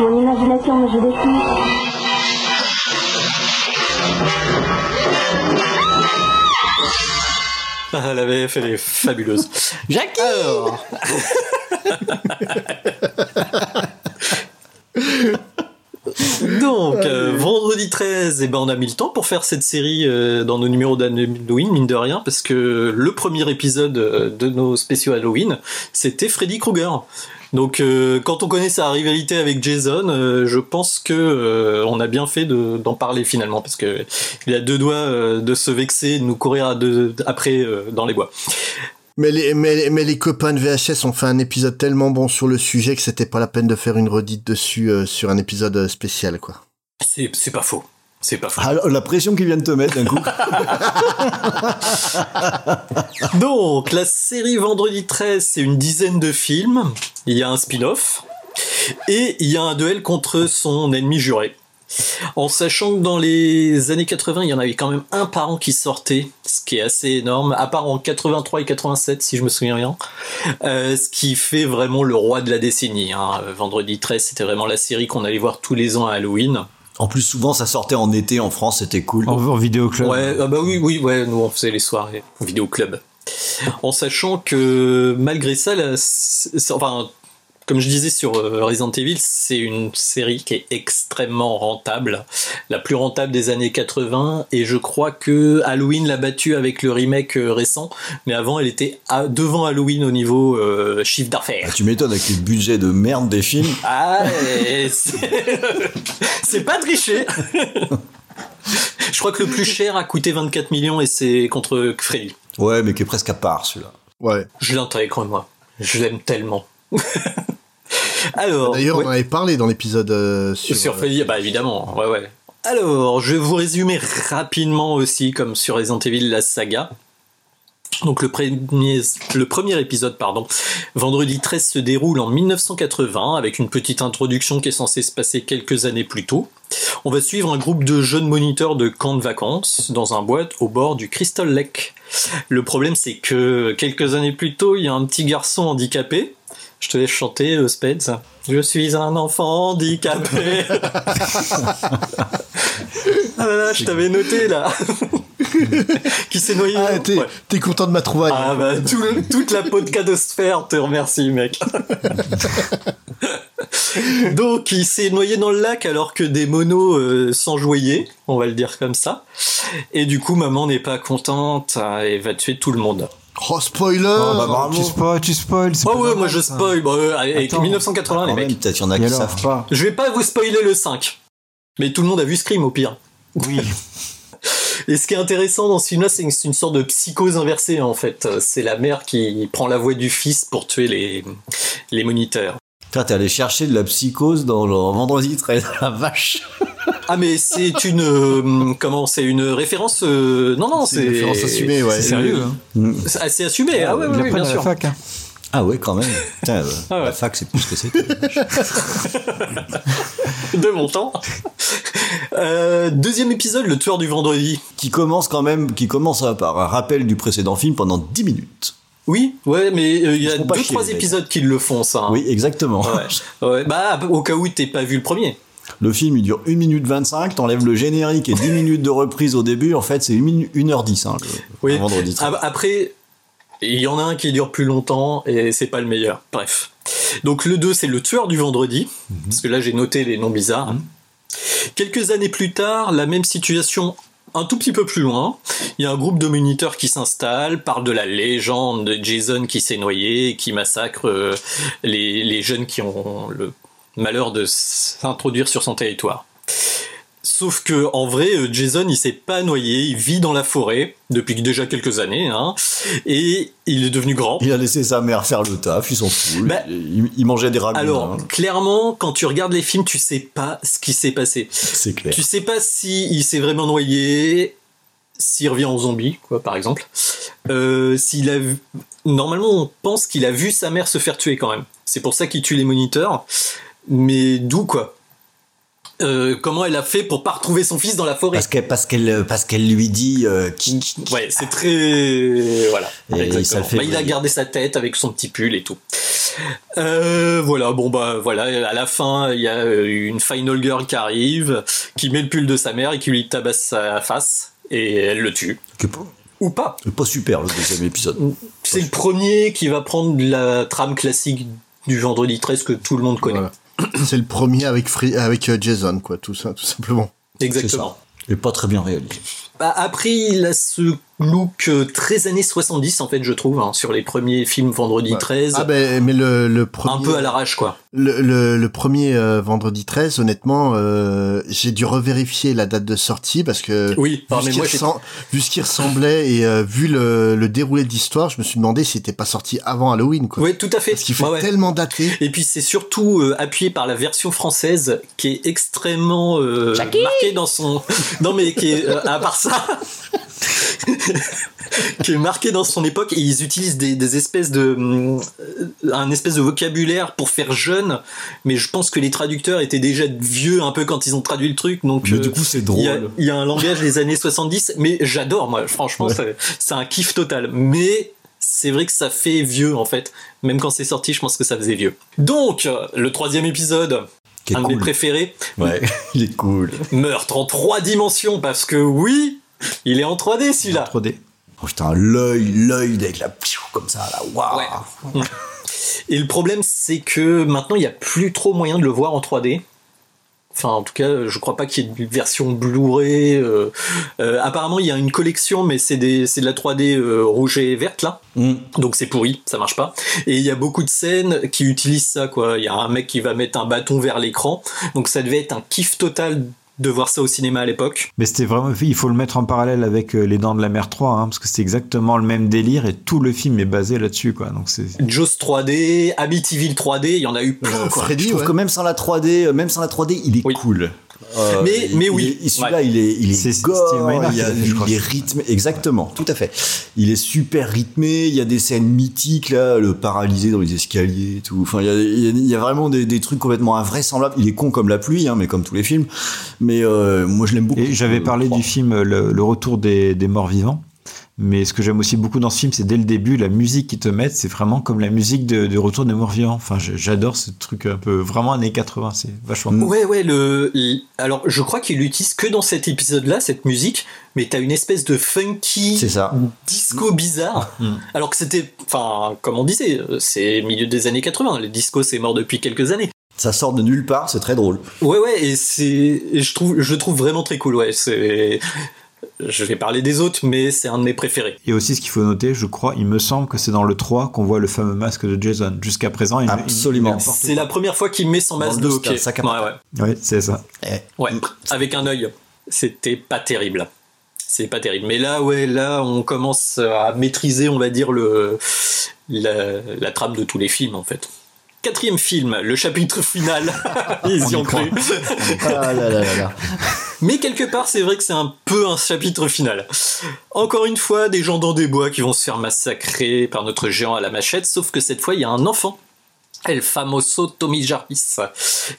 Mon imagination me joue des tours. Ah, la VF, elle est fabuleuse. Jackie Alors. *laughs* Donc, euh, vendredi 13, eh ben, on a mis le temps pour faire cette série euh, dans nos numéros d'Halloween, mine de rien, parce que le premier épisode euh, de nos spéciaux Halloween, c'était Freddy Krueger. Donc, euh, quand on connaît sa rivalité avec Jason, euh, je pense que euh, on a bien fait de- d'en parler finalement, parce que il a deux doigts de se vexer, de nous courir à deux- après dans les bois. Mais les, mais, mais les copains de VHS ont fait un épisode tellement bon sur le sujet que c'était pas la peine de faire une redite dessus sur un épisode spécial, quoi. C'est c'est pas faux. C'est pas faux. Ah, la pression qu'ils viennent te mettre d'un coup. *laughs* Donc, la série Vendredi 13, c'est une dizaine de films. Il y a un spin-off. Et il y a un duel contre son ennemi juré. En sachant que dans les années 80, il y en avait quand même un par an qui sortait, ce qui est assez énorme, à part en 83 et 87, si je me souviens bien. Euh, ce qui fait vraiment le roi de la décennie. hein. Vendredi 13, c'était vraiment la série qu'on allait voir tous les ans à Halloween. En plus, souvent, ça sortait en été en France, c'était cool. En, en vidéo club. Ouais, ah bah oui, oui, ouais, nous on faisait les soirées au vidéo club. En sachant que malgré ça, la- enfin, comme je disais sur euh, Resident Evil, c'est une série qui est extrêmement rentable, la plus rentable des années 80, et je crois que Halloween l'a battue avec le remake euh, récent, mais avant elle était à- devant Halloween au niveau euh, chiffre d'affaires. Ah, tu m'étonnes avec les budgets de merde des films. Ah, *laughs* *laughs* c'est pas triché. *laughs* Je crois que le plus cher a coûté 24 millions et c'est contre Freddy. Ouais, mais qui est presque à part celui-là. Ouais. Je l'intègre moi. Je l'aime tellement. *laughs* Alors, D'ailleurs, ouais. on en avait parlé dans l'épisode euh, sur. Sur, Freddy, bah évidemment, ouais, ouais. Alors, je vais vous résumer rapidement aussi, comme sur Resident Evil, la saga. Donc le premier, le premier épisode, pardon, vendredi 13 se déroule en 1980 avec une petite introduction qui est censée se passer quelques années plus tôt. On va suivre un groupe de jeunes moniteurs de camp de vacances dans un boîte au bord du Crystal Lake. Le problème c'est que quelques années plus tôt, il y a un petit garçon handicapé. Je te laisse chanter, euh, Spades. Je suis un enfant handicapé. *laughs* ah là là, je t'avais noté là. *laughs* qui s'est noyé. Ah, t'es, Ouais. t'es content de ma trouvaille. Ah bah tout toute la podcastosphère te remercie mec. *laughs* Donc il s'est noyé dans le lac alors que des monos euh, s'enjoyaient, on va le dire comme ça. Et du coup maman n'est pas contente hein, et va tuer tout le monde. Oh, spoiler Oh, bah, bravo. Tu spoil, tu spoil. Oh pas ouais, moi je spoil, bah, euh, avec Attends. 1980 les mecs. peut-être qu'il y en a qui savent pas. Je vais pas vous spoiler le 5. Mais tout le monde a vu Scream au pire. Oui. *laughs* Et ce qui est intéressant dans ce film-là, c'est que c'est une sorte de psychose inversée en fait. C'est la mère qui prend la voix du fils pour tuer les, les moniteurs. Putain, t'es allé chercher de la psychose dans le vendredi 13, la vache. *laughs* Ah mais c'est une euh, comment c'est une référence euh, non non C'est c'est une référence assumée, ouais. c'est Sérieux, hein. c'est assez assumé ah ouais, ouais, ouais, bien sûr fac. hein. Ah ouais, quand même. *laughs* Putain, euh, Ah ouais. la fac, c'est plus ce que c'était. *laughs* de mon temps Euh, deuxième épisode le tueur du vendredi qui commence quand même, qui commence à- par un rappel du précédent film pendant 10 minutes. oui ouais mais euh, il y a deux chier, trois épisodes qui le font ça hein. Oui, exactement. ouais. ouais bah au cas où t'es pas vu le premier Le film, il dure 1 minute 25, t'enlèves le générique et 10 *laughs* minutes de reprise au début, en fait, c'est 1h10, hein, le, Oui. le vendredi 13. Après, il y en a un qui dure plus longtemps et c'est pas le meilleur. Bref. Donc le 2, c'est le tueur du vendredi, parce que là j'ai noté les noms bizarres. Quelques années plus tard, la même situation un tout petit peu plus loin, il y a un groupe de moniteurs qui s'installe, parle de la légende de Jason qui s'est noyé et qui massacre euh, les, les jeunes qui ont le malheur de s'introduire sur son territoire. Sauf que en vrai, euh, Jason, il s'est pas noyé, il vit dans la forêt depuis déjà quelques années, hein, et il est devenu grand. Il a laissé sa mère faire le taf, il s'en fout. Bah, il, il mangeait des ragoûts. Alors, hein. clairement, quand tu regardes les films, tu sais pas ce qui s'est passé. c'est clair. Tu sais pas si il s'est vraiment noyé, s'il revient en zombie, quoi, par exemple. Euh, s'il a vu... Normalement, on pense qu'il a vu sa mère se faire tuer quand même. C'est pour ça qu'il tue les moniteurs. Mais d'où, quoi? Euh, Comment elle a fait pour pas retrouver son fils dans la forêt? Parce qu'elle, parce qu'elle, parce qu'elle lui dit euh, qui, qui- Ouais, c'est très voilà. Et ça fait Bah, il a gardé sa tête avec son petit pull et tout. Euh, voilà, bon bah voilà, à la fin il y a euh, une final girl qui arrive, qui met le pull de sa mère et qui lui tabasse sa face et elle le tue. Ou pas. pas super le deuxième épisode. C'est le premier qui va prendre la trame classique du vendredi 13 que tout le monde connaît. Voilà. *clears throat* C'est le premier avec, Free- avec euh, Jason, quoi, tout ça, tout simplement. Exactement. Et pas très bien réalisé. Bah, après, il a ce look euh, très années 70 en fait, je trouve, hein, sur les premiers films Vendredi 13. Ah ben, mais le, le premier... un peu à l'arrache quoi. Le, le, le premier euh, vendredi 13, honnêtement, euh, j'ai dû revérifier la date de sortie parce que Oui, ah, vu, ce qui ressemblait et euh, vu le, le déroulé de l'histoire, je me suis demandé si c'était pas sorti avant Halloween. Quoi. Oui, tout à fait. Parce qu'il fait Ouais, ouais. tellement daté. Et puis c'est surtout euh, appuyé par la version française qui est extrêmement euh, marquée dans son. *laughs* Non mais qui est euh, à part ça. *laughs* qui est marqué dans son époque et ils utilisent des, des espèces de euh, un espèce de vocabulaire pour faire jeune mais je pense que les traducteurs étaient déjà vieux un peu quand ils ont traduit le truc donc Mais euh, du coup, c'est drôle. il y a un langage des années 70 mais j'adore moi franchement Ouais. c'est- un kiff total mais c'est vrai que ça fait vieux en fait même quand c'est sorti je pense que ça faisait vieux donc le troisième épisode un de mes cool. préférés Ouais, *laughs* il est cool. meurtre en trois dimensions parce que oui il est en 3D celui-là 3D. Oh, putain, l'œil, l'œil avec la comme ça, là, waouh. *laughs* Et le problème, c'est que maintenant, il n'y a plus trop moyen de le voir en 3D. Enfin, en tout cas, je crois pas qu'il y ait une version Blu-ray. euh, euh, apparemment, il y a une collection, mais c'est de la 3D euh, rouge et verte là. Mm. Donc c'est pourri, ça marche pas. Et il y a beaucoup de scènes qui utilisent ça, quoi. Il y a un mec qui va mettre un bâton vers l'écran. Donc ça devait être un kiff total de voir ça au cinéma à l'époque. Mais c'était vraiment, il faut le mettre en parallèle avec euh, Les Dents de la Mer 3, hein, parce que c'est exactement le même délire et tout le film est basé là-dessus, quoi. Donc c'est. Jaws 3D, Amityville 3D, il y en a eu plein. quoi. je trouve que même sans la 3D, euh, même sans la 3D, il est cool. Euh, Mais- il- mais il oui. Celui-là, Ouais. il est, il est, gore, il, a- il est rythmé, exactement, tout à fait. Il est super rythmé. Il y a des scènes mythiques là, le paralysé dans les escaliers, tout. Enfin, il y a, il y a- il y a vraiment des, des trucs complètement invraisemblables. Il est con comme la pluie, hein, mais comme tous les films. Mais euh, moi, je l'aime beaucoup. Et j'avais parlé du film euh, le, le retour des, des morts vivants. Mais ce que j'aime aussi beaucoup dans ce film, c'est dès le début, la musique qu'ils te mettent, c'est vraiment comme la musique de, de Retour des morts vivants. Enfin, j'adore ce truc un peu vraiment années 80, c'est vachement cool. Ouais, ouais, le. Alors, je crois qu'il l'utilise que dans cet épisode-là, cette musique, mais t'as une espèce de funky ça. disco bizarre. Alors que c'était. Enfin, comme on disait, c'est milieu des années 80. Le disco, c'est mort depuis quelques années. Ça sort de nulle part, c'est très drôle. Ouais, ouais, et c'est. et Je trouve, je le trouve vraiment très cool, ouais. C'est. Je vais parler des autres, mais c'est un de mes préférés. Et aussi, ce qu'il faut noter, je crois, il me semble que c'est dans le 3 qu'on voit le fameux masque de Jason. Jusqu'à présent, il Absolument. C'est la première fois qu'il met son masque de hockey. ouais. Ouais, c'est ça. Ouais, avec un œil. C'était pas terrible. C'est pas terrible. Mais là, ouais, là, on commence à maîtriser, on va dire, le, la, la trame de tous les films, en fait. Quatrième film, le chapitre final. *laughs* Ils y On y ont cru. Ah là là là là. Mais quelque part, c'est vrai que c'est un peu un chapitre final. Encore une fois, des gens dans des bois qui vont se faire massacrer par notre géant à la machette, sauf que cette fois, il y a un enfant. El famoso Tommy Jarvis,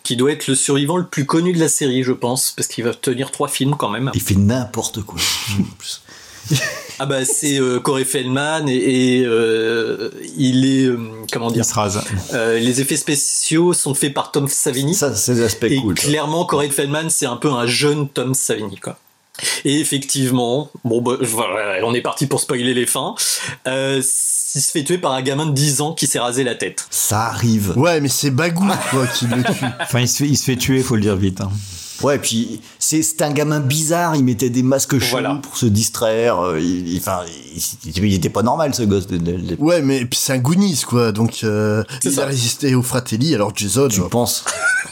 qui doit être le survivant le plus connu de la série, je pense, parce qu'il va tenir trois films quand même. Il fait n'importe quoi. *laughs* Ah bah c'est euh, Corey Feldman et, et, euh, il est euh, comment dire Il se rase. Euh, les effets spéciaux sont faits par Tom Savini. Ça, c'est l'aspect et cool. ça. clairement Corey Feldman c'est un peu un jeune Tom Savini quoi. Et effectivement, bon bah, voilà, on est parti pour spoiler les fins. Euh, il se fait tuer par un gamin de 10 ans qui s'est rasé la tête. Ça arrive. Ouais, mais c'est Bagou, quoi, qui le tue. Enfin, il se fait, il se fait tuer, faut le dire vite. hein. Ouais, puis c'est c'est un gamin bizarre, il mettait des masques chelous Voilà. pour se distraire. euh, Il, il- enfin, il, il était pas normal ce gosse. de- de- de- Ouais, mais puis c'est un Goonies, quoi. Donc, euh, il ça. a résisté au Fratelli, alors Jason. Tu euh, penses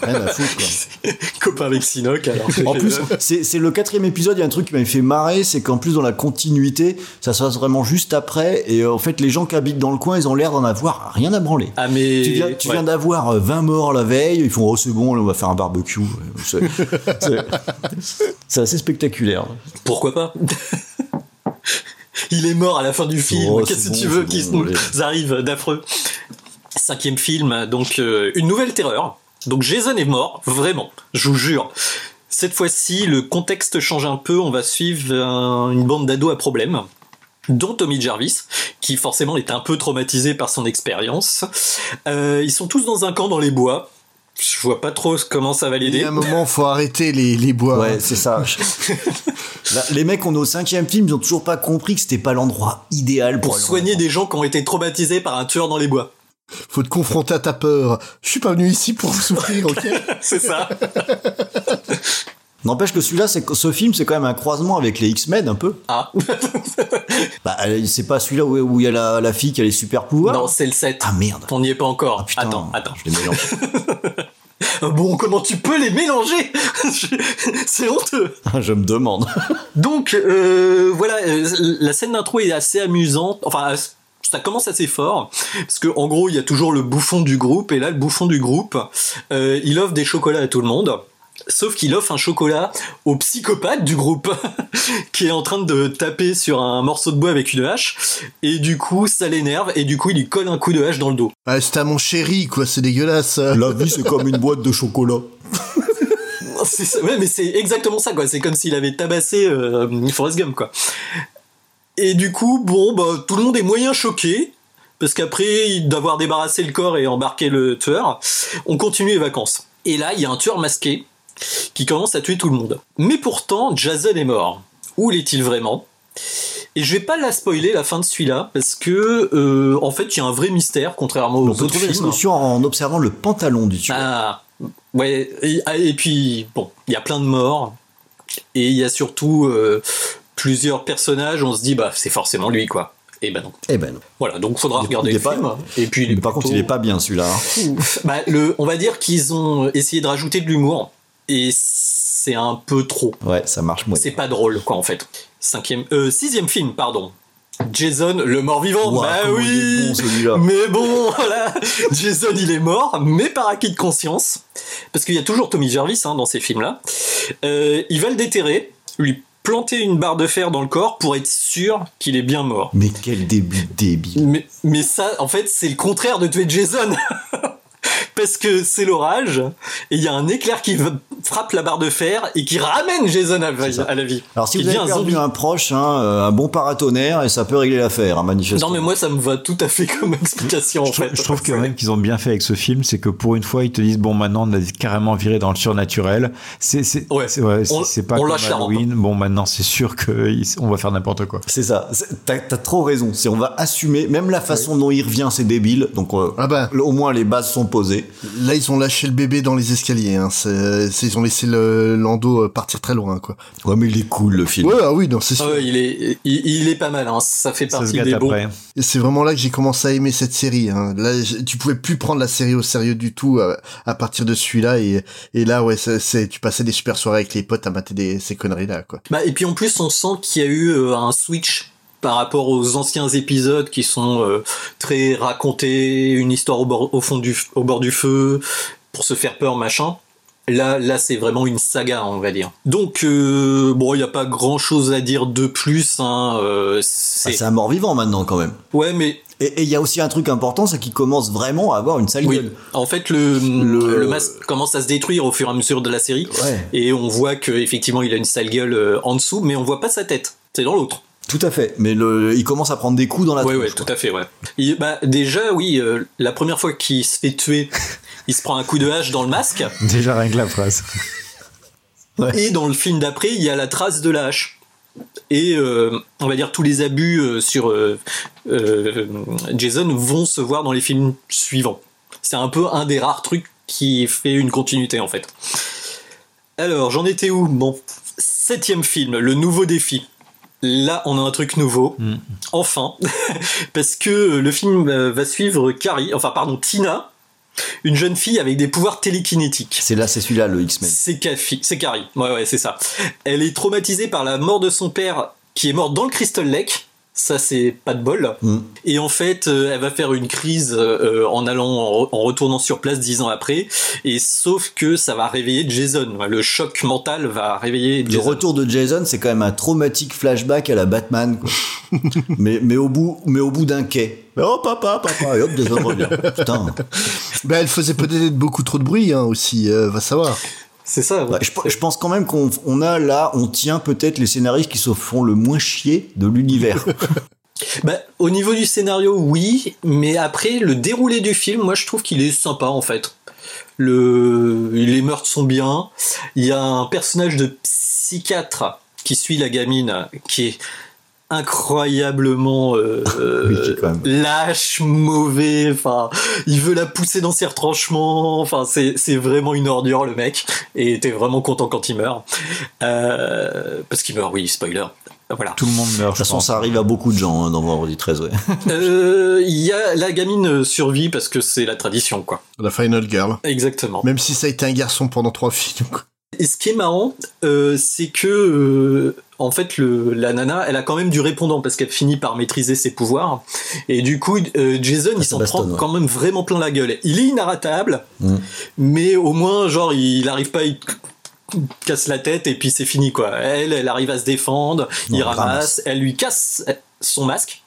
Rien à foutre, quoi. *laughs* Copain avec Sinoc alors. En plus, c'est c'est le quatrième épisode. Il y a un truc qui m'avait fait marrer, c'est qu'en plus dans la continuité, ça se passe vraiment juste après. Et euh, en fait, les gens qui habitent dans le coin, ils ont l'air d'en avoir rien à branler. Ah mais Tu viens, tu ouais. viens d'avoir euh, 20 morts la veille, ils font oh c'est bon, là, on va faire un barbecue. C'est- assez spectaculaire. Pourquoi pas? Il est mort à la fin du film. Oh, Qu'est-ce que tu veux qu'il bon, nous arrive d'affreux? Cinquième film, donc euh, une nouvelle terreur. Donc Jason est mort, vraiment, je vous jure. Cette fois-ci, le contexte change un peu. On va suivre un- une bande d'ados à problème, dont Tommy Jarvis, qui forcément est un peu traumatisé par son expérience. Euh, ils sont tous dans un camp dans les bois. Je vois pas trop comment ça va Il y l'aider. a un moment, faut arrêter les, les bois. Ouais, c'est ça. *laughs* Là, les mecs, on est au cinquième film, ils ont toujours pas compris que c'était pas l'endroit idéal pour, soigner des gens qui ont été traumatisés par un tueur dans les bois. Faut te confronter à ta peur. Je suis pas venu ici pour souffrir, ok *laughs* C'est ça. *laughs* N'empêche que celui-là, c'est ce film, c'est quand même un croisement avec les X-Men un peu. Ah. *laughs* Bah, c'est pas celui-là où où il y a la, la fille qui a les super pouvoirs. Non, c'est le 7. Ah merde. On n'y est pas encore. Ah, putain, attends, attends. Je les mélange. *laughs* Bon, comment tu peux les mélanger *laughs* C'est honteux. je me demande. Donc, euh, voilà, euh, la scène d'intro est assez amusante. Enfin, ça commence assez fort. Parce que en gros, il y a toujours le bouffon du groupe. Et là, le bouffon du groupe, euh, il offre des chocolats à tout le monde. Sauf qu'il offre un chocolat au psychopathe du groupe *laughs* qui est en train de taper sur un morceau de bois avec une hache et du coup ça l'énerve et du coup il lui colle un coup de hache dans le dos. Ah, c'est à mon chéri, quoi, c'est dégueulasse. *laughs* La vie, c'est comme une boîte de chocolat. *laughs* C'est ça, ouais, mais c'est exactement ça, quoi. C'est comme s'il avait tabassé euh, Forrest Gump, quoi. Et du coup, bon, bah, tout le monde est moyen choqué. Parce qu'après d'avoir débarrassé le corps et embarqué le tueur, on continue les vacances. Et là, il y a un tueur masqué qui commence à tuer tout le monde. Mais pourtant, Jason est mort. Où l'est-il vraiment? Et je vais pas la spoiler la fin de celui-là parce que euh, en fait, il y a un vrai mystère contrairement aux On peut autres trouver la solution en observant le pantalon du tueur. Ah, ouais. Et, et puis, bon, il y a plein de morts. Et il y a surtout euh, plusieurs personnages. On se dit, bah, c'est forcément lui, quoi. Et ben non. Eh ben non. Voilà, donc faudra Il regarder il le pas- film. Et puis, Mais par contre, il est pas bien celui-là. hein. bah, le, on va dire qu'ils ont essayé de rajouter de l'humour. Et c'est un peu trop. Ouais, ça marche moins. C'est pas drôle, quoi, en fait. Cinquième, euh, sixième film, pardon. Jason, le mort-vivant. Bah oui. bon, mais bon, *laughs* voilà. Jason, il est mort, mais par acquis de conscience. Parce qu'il y a toujours Tommy Jarvis hein, dans ces films-là. Euh, il va le déterrer, lui planter une barre de fer dans le corps pour être sûr qu'il est bien mort. Mais quel début débile. Mais, mais ça, en fait, c'est le contraire de tuer Jason. *laughs* Parce que c'est l'orage, et il y a un éclair qui frappe la barre de fer et qui ramène Jason à, la- à la vie. Alors si Qui vous avez devient un perdu zombie. un proche, hein, euh, un bon paratonnerre, et ça peut régler l'affaire, hein, manifestement. Non mais moi ça me va tout à fait comme *laughs* explication en fait. Je trouve quand même qu'ils ont bien fait avec ce film, c'est que pour une fois ils te disent bon maintenant on a carrément viré dans le surnaturel. C'est ouais, pas on comme. Halloween. Bon maintenant c'est sûr que on va faire n'importe quoi. C'est ça. T'as as trop raison. C'est on va assumer. Même la façon dont il revient, c'est débile. Donc euh, au moins les bases sont posées. Là, ils ont lâché le bébé dans les escaliers. Hein. C'est- c'est- ils ont laissé le Lando euh, partir très loin, quoi. Ouais, mais il est cool le film. Ouais, ah oui, non, c'est sûr. Ah ouais, il est il, il est pas mal hein. ça fait partie des bons. Et c'est vraiment là que j'ai commencé à aimer cette série. Hein. Là, tu pouvais plus prendre la série au sérieux du tout euh, à partir de celui-là. Et, et là, ouais, c'est- c'est tu passais des super soirées avec les potes à mater des, ces conneries-là, quoi. Bah, et puis en plus on sent qu'il y a eu euh, un switch par rapport aux anciens épisodes qui sont euh, très racontés, une histoire au, bord, au fond du au bord du feu pour se faire peur machin. Là, là, c'est vraiment une saga, on va dire. Donc, euh, bon, il n'y a pas grand-chose à dire de plus. Hein, euh, Ah, c'est un mort vivant maintenant quand même. Ouais, mais Et il y a aussi un truc important, c'est qu'il commence vraiment à avoir une sale Oui. gueule. En fait, le, le... masque commence à se détruire au fur et à mesure de la série. Ouais. Et on voit qu'effectivement, il a une sale gueule en dessous, mais on voit pas sa tête. C'est dans l'autre. Tout à fait. Mais le, il commence à prendre des coups dans la Oui, tout à fait, ouais. Il- bah, déjà, oui, euh, la première fois qu'il se fait tuer, *laughs* il se prend un coup de hache dans le masque. Déjà rien que la phrase. Et dans le film d'après, il y a la trace de la hache. Et euh, on va dire tous les abus euh, sur euh, euh, Jason vont se voir dans les films suivants. C'est un peu un des rares trucs qui fait une continuité en fait. Alors, j'en étais où? Bon, septième film, le nouveau défi. Là, on a un truc nouveau. Enfin, *laughs* parce que le film va suivre Carrie, enfin pardon, Tina, une jeune fille avec des pouvoirs télékinétiques. C'est là, c'est celui-là, le X-Men. C'est c'est Carrie. Ouais, ouais, c'est ça. Elle est traumatisée par la mort de son père, qui est mort dans le Crystal Lake. Ça, c'est pas de bol. Mm. Et en fait, euh, elle va faire une crise euh, en allant, en, re- en retournant sur place dix ans après. Et sauf que ça va réveiller Jason. Le choc mental va réveiller Le Jason. retour de Jason, c'est quand même un traumatique flashback à la Batman. quoi. *laughs* mais, mais au bout, mais au bout d'un quai. Mais oh papa, papa, et hop, Jason revient. Putain. *laughs* Ben, elle faisait peut-être beaucoup trop de bruit, hein, aussi, euh, va savoir. C'est ça. Ouais, je, je pense quand même qu'on on a là, on tient peut-être les scénaristes qui se font le moins chier de l'univers. *laughs* *laughs* Bah, au niveau du scénario, oui, mais après, le déroulé du film, moi, je trouve qu'il est sympa, en fait. Le... Les meurtres sont bien. Il y a un personnage de psychiatre qui suit la gamine, qui est incroyablement euh, *laughs* euh, lâche, mauvais. Enfin, il veut la pousser dans ses retranchements. Enfin, c'est c'est vraiment une ordure le mec. Et t'es vraiment content quand il meurt, Euh, parce qu'il meurt. Oui, spoiler. Voilà. Tout le monde meurt. De toute façon, ça arrive à beaucoup de gens hein, dans Vendredi 13, ouais. *laughs* Euh, Il y a la gamine survit parce que c'est la tradition, quoi. La Final Girl. Exactement. Même si ça a été un garçon pendant trois films. quoi. Et ce qui est marrant, euh, c'est que euh, en fait le, la nana, elle a quand même du répondant parce qu'elle finit par maîtriser ses pouvoirs. Et du coup, euh, Jason, il s'en bastonne, prend ouais. quand même vraiment plein la gueule. Il est inarrêtable, Mm. mais au moins, genre, il arrive pas, il casse la tête et puis c'est fini quoi. Elle, elle arrive à se défendre, il ramasse, ramasse. elle lui casse son masque.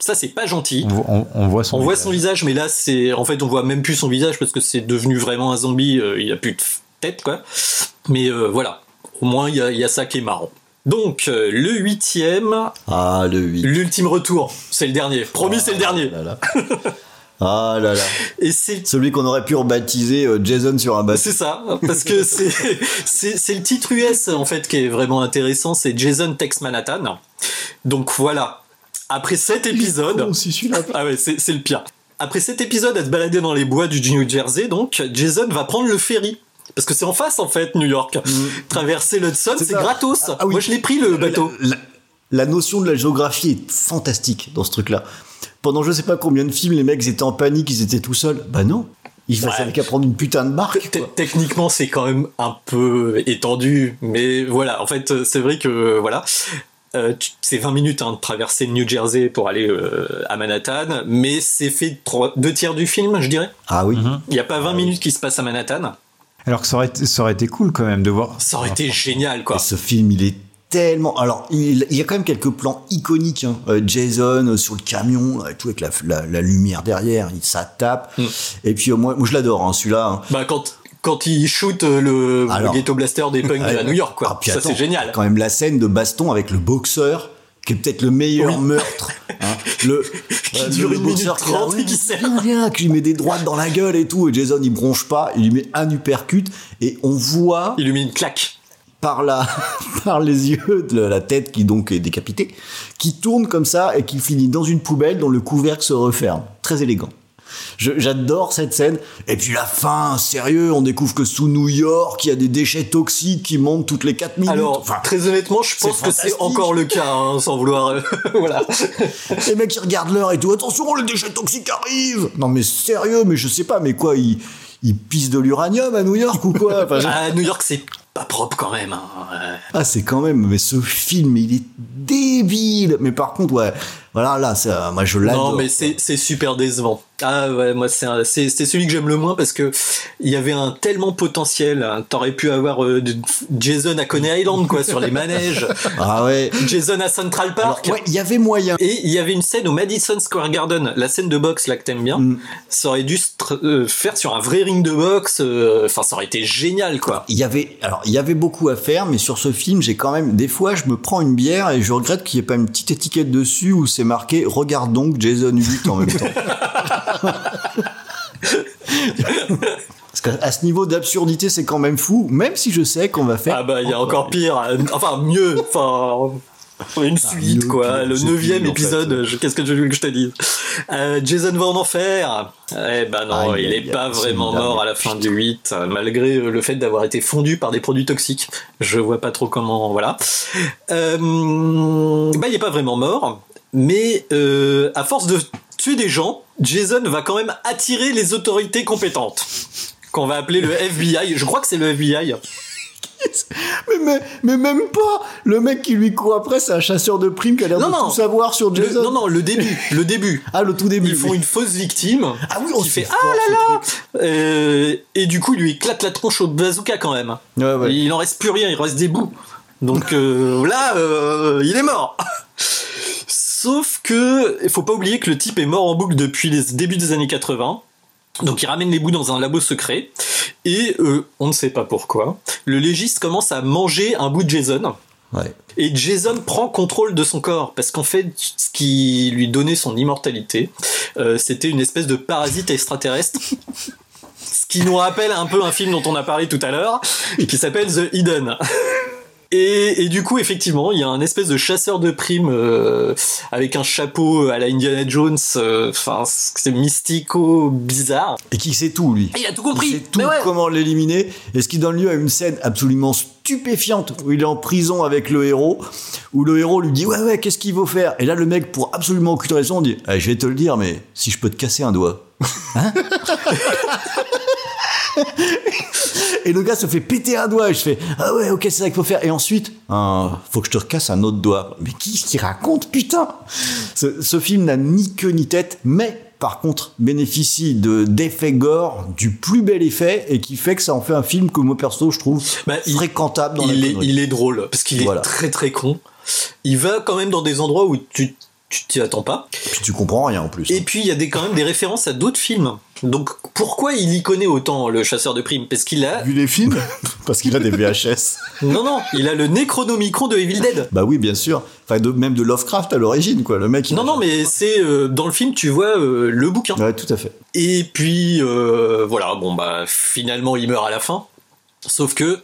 Ça, c'est pas gentil. On, on- on voit son. On voit visage. son visage, mais là, c'est en fait, on voit même plus son visage parce que c'est devenu vraiment un zombie. euh, il a plus de tête, quoi. Mais euh, voilà, au moins il y y a ça qui est marrant. Donc euh, le huitième, Ah, le 8. l'ultime retour, c'est le dernier. Promis, c'est le dernier. Là, là. Ah là là. Et c'est Celui qu'on aurait pu rebaptiser euh, Jason sur un bateau. c'est ça, parce que c'est le titre US en fait qui est vraiment intéressant. C'est Jason Tex Manhattan. Donc voilà. Après cet épisode, ah ouais, c'est c'est le pire. Après cet épisode à se balader dans les bois du New Jersey, donc Jason va prendre le ferry. Parce que c'est en face en fait, New York. Traverser l'Hudson, C'est gratos. Ah oui. Moi je l'ai pris le bateau. La, la notion de la géographie est fantastique dans ce truc-là. Pendant je sais pas combien de films, les mecs étaient en panique, ils étaient tout seuls. Bah non. Il Ouais. savait qu'à prendre une putain de marque. T- Techniquement, c'est quand même un peu étendu, mais voilà. En fait, c'est vrai que voilà, euh, c'est 20 minutes hein, de traverser le New Jersey pour aller euh, à Manhattan, mais c'est fait trois, deux tiers du film, je dirais. Ah oui. Il n'y a pas 20 minutes qui se passent à Manhattan. Alors que ça aurait, été, ça aurait été cool quand même de voir. Ça aurait été génial, quoi. Et ce film, il est tellement. Alors, il, il y a quand même quelques plans iconiques. hein. Euh, Jason euh, sur le camion, là, et tout avec la, la- la lumière derrière, il ça tape. Mm. Et puis, euh, moi, moi, je l'adore, hein, celui-là. hein. Bah quand quand il shoot euh, le, Alors. le ghetto blaster des punks à *laughs* New York, quoi. Ah, ça c'est génial. Quand même la scène de baston avec le boxeur, qui est peut-être le meilleur Oui. meurtre. hein. Le, *laughs* Qui euh, dure le une minute qui trente et sert. Viens, qui lui met des droites dans la gueule et tout. Et Jason, il bronche pas, il lui met un uppercut. Et on voit. Il lui met une claque. Par, la, *laughs* par les yeux de la tête qui donc est décapitée, qui tourne comme ça et qui finit dans une poubelle dont le couvercle se referme. Très élégant. J'adore cette scène. Et puis la fin, sérieux, on découvre que sous New York, il y a des déchets toxiques qui montent toutes les 4 minutes. Alors, Enfin, très honnêtement, je pense que c'est encore le cas, hein, sans vouloir. euh, *laughs* voilà. *laughs* les mecs, ils regardent l'heure et tout. Attention, les déchets toxiques arrivent Non mais sérieux, mais je sais pas, mais quoi, ils, ils pissent de l'uranium à New York ou quoi? *laughs* Enfin, À New York, c'est pas propre quand même. hein. Ah, c'est quand même, mais ce film, il est débile. Mais par contre, ouais, voilà, là, ça, moi, je l'adore. Non, mais c'est super décevant. Ah ouais, moi c'est celui que j'aime le moins parce que il y avait un tellement potentiel. hein. T'aurais pu avoir euh, Jason à Coney Island quoi sur les manèges, *laughs* Ah ouais. Jason à Central Park. Ouais, il y avait moyen. Et il y avait une scène au Madison Square Garden, la scène de boxe là que t'aimes bien. Mm. Ça aurait dû se euh, faire sur un vrai ring de boxe. euh, Enfin, ça aurait été génial quoi. Il y avait, alors, il y avait beaucoup à faire, mais sur ce film, j'ai quand même, des fois, je me prends une bière et je regrette qu'il n'y ait pas une petite étiquette dessus où c'est marqué Regarde donc Jason 8 en même temps. Parce qu'à ce niveau d'absurdité, c'est quand même fou, même si je sais qu'on va faire. Ah bah il y a encore pire, enfin mieux, enfin une suite mieux, quoi, pire, le neuvième en épisode, qu'est-ce que je veux que je te dise? Euh, Jason va en enfer Eh ben non, il aïe, est aïe, pas vraiment mort à la fin du 8, euh, malgré le fait d'avoir été fondu par des produits toxiques. Je vois pas trop comment, voilà. Euh, bah il est pas vraiment mort, mais euh, à force de tuer des gens, Jason va quand même attirer les autorités compétentes. Qu'on va appeler le FBI. Je crois que c'est le FBI. *laughs* Mais, mais, mais même pas Le mec qui lui court après, c'est un chasseur de primes qui a l'air de Non, tout savoir sur Le- Jason. non, non, le début. Le début. *laughs* Ah, le tout début. Ils font oui. une fausse victime. Ah oui, on qui se fait Ah là là Euh, Et du coup, il lui éclate la tronche au bazooka quand même. Ouais, ouais. Il en reste plus rien, il reste des bouts. Donc euh, là, euh, il est mort. *laughs* Sauf que, il faut pas oublier que le type est mort en boucle depuis les débuts des années 80. Donc il ramène les bouts dans un labo secret. Et euh, on ne sait pas pourquoi. Le légiste commence à manger un bout de Jason. Ouais. Et Jason prend contrôle de son corps parce qu'en fait, ce qui lui donnait son immortalité, euh, c'était une espèce de parasite extraterrestre. *laughs* Ce qui nous rappelle un peu un film dont on a parlé tout à l'heure, qui s'appelle The Hidden. Et, et du coup, effectivement, il y a un espèce de chasseur de primes euh, avec un chapeau à la Indiana Jones. euh, Enfin, c'est mystico bizarre. Et qui sait tout, lui. Et il a tout compris. Il sait tout ouais. comment l'éliminer. Et ce qui donne lieu à une scène absolument stupéfiante où il est en prison avec le héros, où le héros lui dit Ouais, ouais, qu'est-ce qu'il faut faire? Et là, le mec, pour absolument aucune raison, dit Eh, Je vais te le dire, mais si je peux te casser un doigt. Hein? *laughs* Et le gars se fait péter un doigt. Et je fais Ah ouais, ok, c'est ça qu'il faut faire. Et ensuite, Ah, faut que je te recasse un autre doigt. Mais qui ce qui raconte, putain? Ce, ce film n'a ni queue ni tête, mais par contre bénéficie de d'effets gore du plus bel effet et qui fait que ça en fait un film que moi perso je trouve Bah, il- fréquentable dans il la est, connerie. il est drôle parce qu'il est très très con. Il va quand même dans des endroits où tu tu t'y attends pas. Puis tu comprends rien en plus. Et puis il y a des, quand même des références à d'autres films. Donc pourquoi il y connaît autant le chasseur de primes? Parce qu'il a Vu les films? *laughs* Parce qu'il a des VHS. non non, il a le Necronomicron de Evil Dead. bah oui, bien sûr. Enfin, de, même de Lovecraft à l'origine, quoi. Le mec. il Non non, mais c'est euh, dans le film tu vois euh, le bouquin. Ouais, tout à fait. Et puis euh, voilà, bon bah finalement il meurt à la fin. Sauf que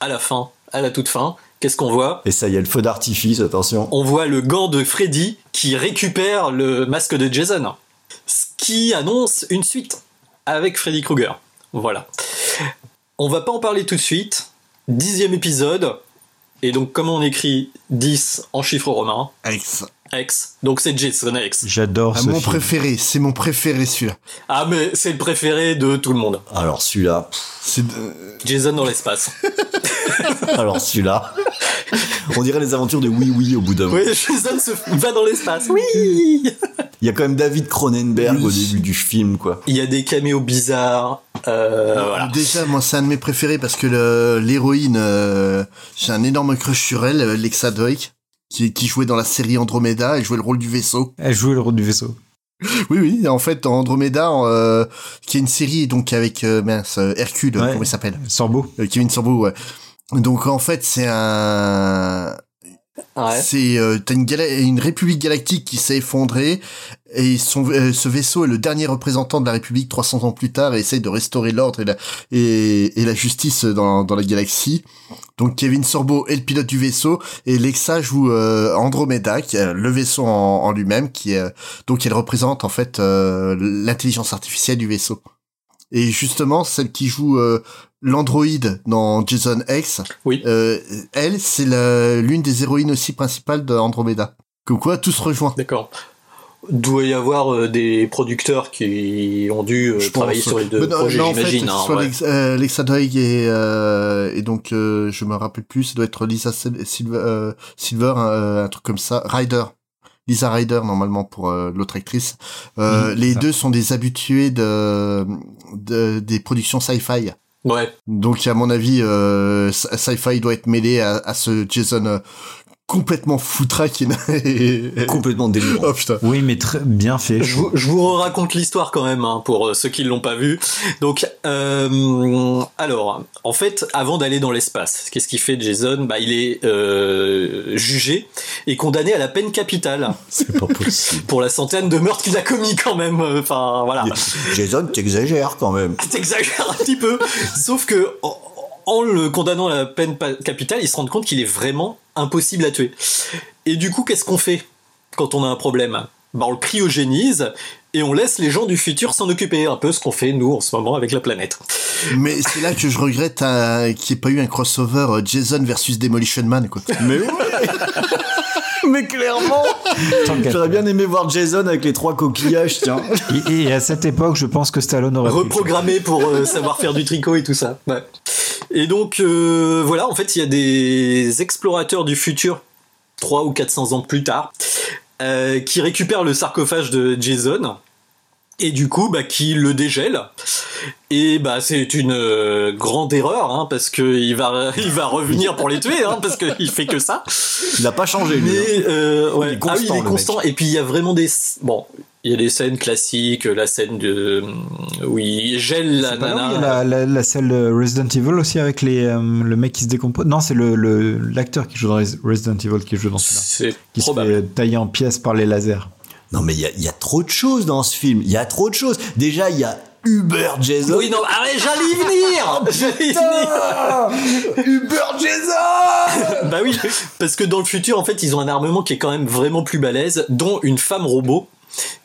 à la fin, à la toute fin, qu'est-ce qu'on voit? Et ça y est, le feu d'artifice, attention. on voit le gant de Freddy qui récupère le masque de Jason. Ce qui annonce une suite avec Freddy Krueger. Voilà. On va pas en parler tout de suite. Dixième épisode. Et donc, comment on écrit 10 en chiffre romain X. Donc c'est Jason X. J'adore Ah, ce mon film. préféré, c'est mon préféré celui-là. Ah mais c'est le préféré de tout le monde. Alors celui-là, C'est Jason dans l'espace. *laughs* alors celui-là, *laughs* on dirait les aventures de Oui Oui au bout d'un moment. oui, *laughs* Jason se va dans l'espace. Oui. Il y a quand même David Cronenberg au début du film, quoi. Il y a des caméos bizarres. Euh, voilà. Déjà, moi, c'est un de mes préférés parce que l'héroïne, euh, j'ai un énorme crush sur elle, euh, Lexa Drake, qui, qui jouait dans la série Andromeda, elle jouait le rôle du vaisseau. Elle jouait le rôle du vaisseau. Oui, oui, en fait, Andromeda, euh, qui est une série donc avec euh, mince, Hercule, Ouais. comment il s'appelle? Sorbo. Euh, Kevin Sorbo, ouais. Donc en fait, c'est un Ouais. c'est euh, t'as une, une république galactique qui s'est effondrée et son euh, ce vaisseau est le dernier représentant de la république 300 ans plus tard et essaye de restaurer l'ordre et la et, et la justice dans dans la galaxie. Donc Kevin Sorbo est le pilote du vaisseau et Lexa joue euh, Andromeda qui est le vaisseau en, en lui-même qui est donc elle représente en fait euh, l'intelligence artificielle du vaisseau. Et justement, celle qui joue euh, l'androïde dans Jason X, Oui. euh, elle, c'est la- l'une des héroïnes aussi principales d'Andromeda. Comme quoi, tout se rejoint. D'accord. Doit y avoir euh, des producteurs qui ont dû euh, Je travailler pense. sur les deux non, projets, non, en fait, j'imagine. hein, soit ouais. Euh, Lexa Drake et, euh, et donc, euh, je me rappelle plus, ça doit être Lisa Sil- Silver, euh, Silver euh, un truc comme ça. Ryder. Lisa Ryder, normalement, pour euh, l'autre actrice. Euh, les ça. deux sont des habitués de, de des productions sci-fi. Ouais. Donc, à mon avis, euh, sci- sci-fi doit être mêlé à, à ce Jason euh, complètement foutraque et... *laughs* Complètement délirant. oh putain. Oui, mais très bien fait. Je vous, je vous raconte l'histoire quand même hein, pour euh, ceux qui l'ont pas vu. Donc, euh, alors, en fait, avant d'aller dans l'espace, qu'est-ce qu'il fait Jason? Bah, il est euh, jugé et condamné à la peine capitale *laughs* C'est pas possible. pour la centaine de meurtres qu'il a commis quand même. euh, Enfin, voilà. Jason, t'exagères quand même. T'exagères un petit peu. Sauf que en le condamnant à la peine capitale, il se rend compte qu'il est vraiment impossible à tuer. Et du coup, qu'est-ce qu'on fait quand on a un problème? Bah, On le cryogénise et on laisse les gens du futur s'en occuper. Un peu ce qu'on fait, nous, en ce moment, avec la planète. Mais c'est là que je regrette euh, qu'il n'y ait pas eu un crossover euh, Jason versus Demolition Man, quoi. Mais oui *laughs* Mais clairement J'aurais bien aimé voir Jason avec les trois coquillages, tiens. Et, et à cette époque, je pense que Stallone aurait pu. Reprogrammé pour euh, savoir faire du tricot et tout ça. Ouais. Et donc, euh, voilà, en fait, il y a des explorateurs du futur, 3 ou 400 ans plus tard, euh, qui récupèrent le sarcophage de Jason et du coup bah qui le dégèle et bah c'est une euh, grande erreur hein, parce que il va *laughs* il va revenir pour les tuer hein, parce qu'il fait que ça Il a pas changé, lui. mais hein. ouais. Il est ah oui, il constant, est constant et puis il y a vraiment des bon il y a des scènes classiques la scène de oui il gèle la là où il y a nana la, la, la scène de Resident Evil aussi avec les, euh, le mec qui se décompose? Non, c'est le le- l'acteur qui joue dans Res- Resident Evil qui joue dans celui-là. c'est Qui se probable fait tailler en pièces par les lasers. Non, mais il y a, il y a trop de choses dans ce film. Il y a trop de choses. Déjà, il y a Uber Jason. oui non arrête j'allais y venir *laughs* j'allais y venir Uber Jason bah oui, parce que dans le futur, en fait, ils ont un armement qui est quand même vraiment plus balèze, dont une femme robot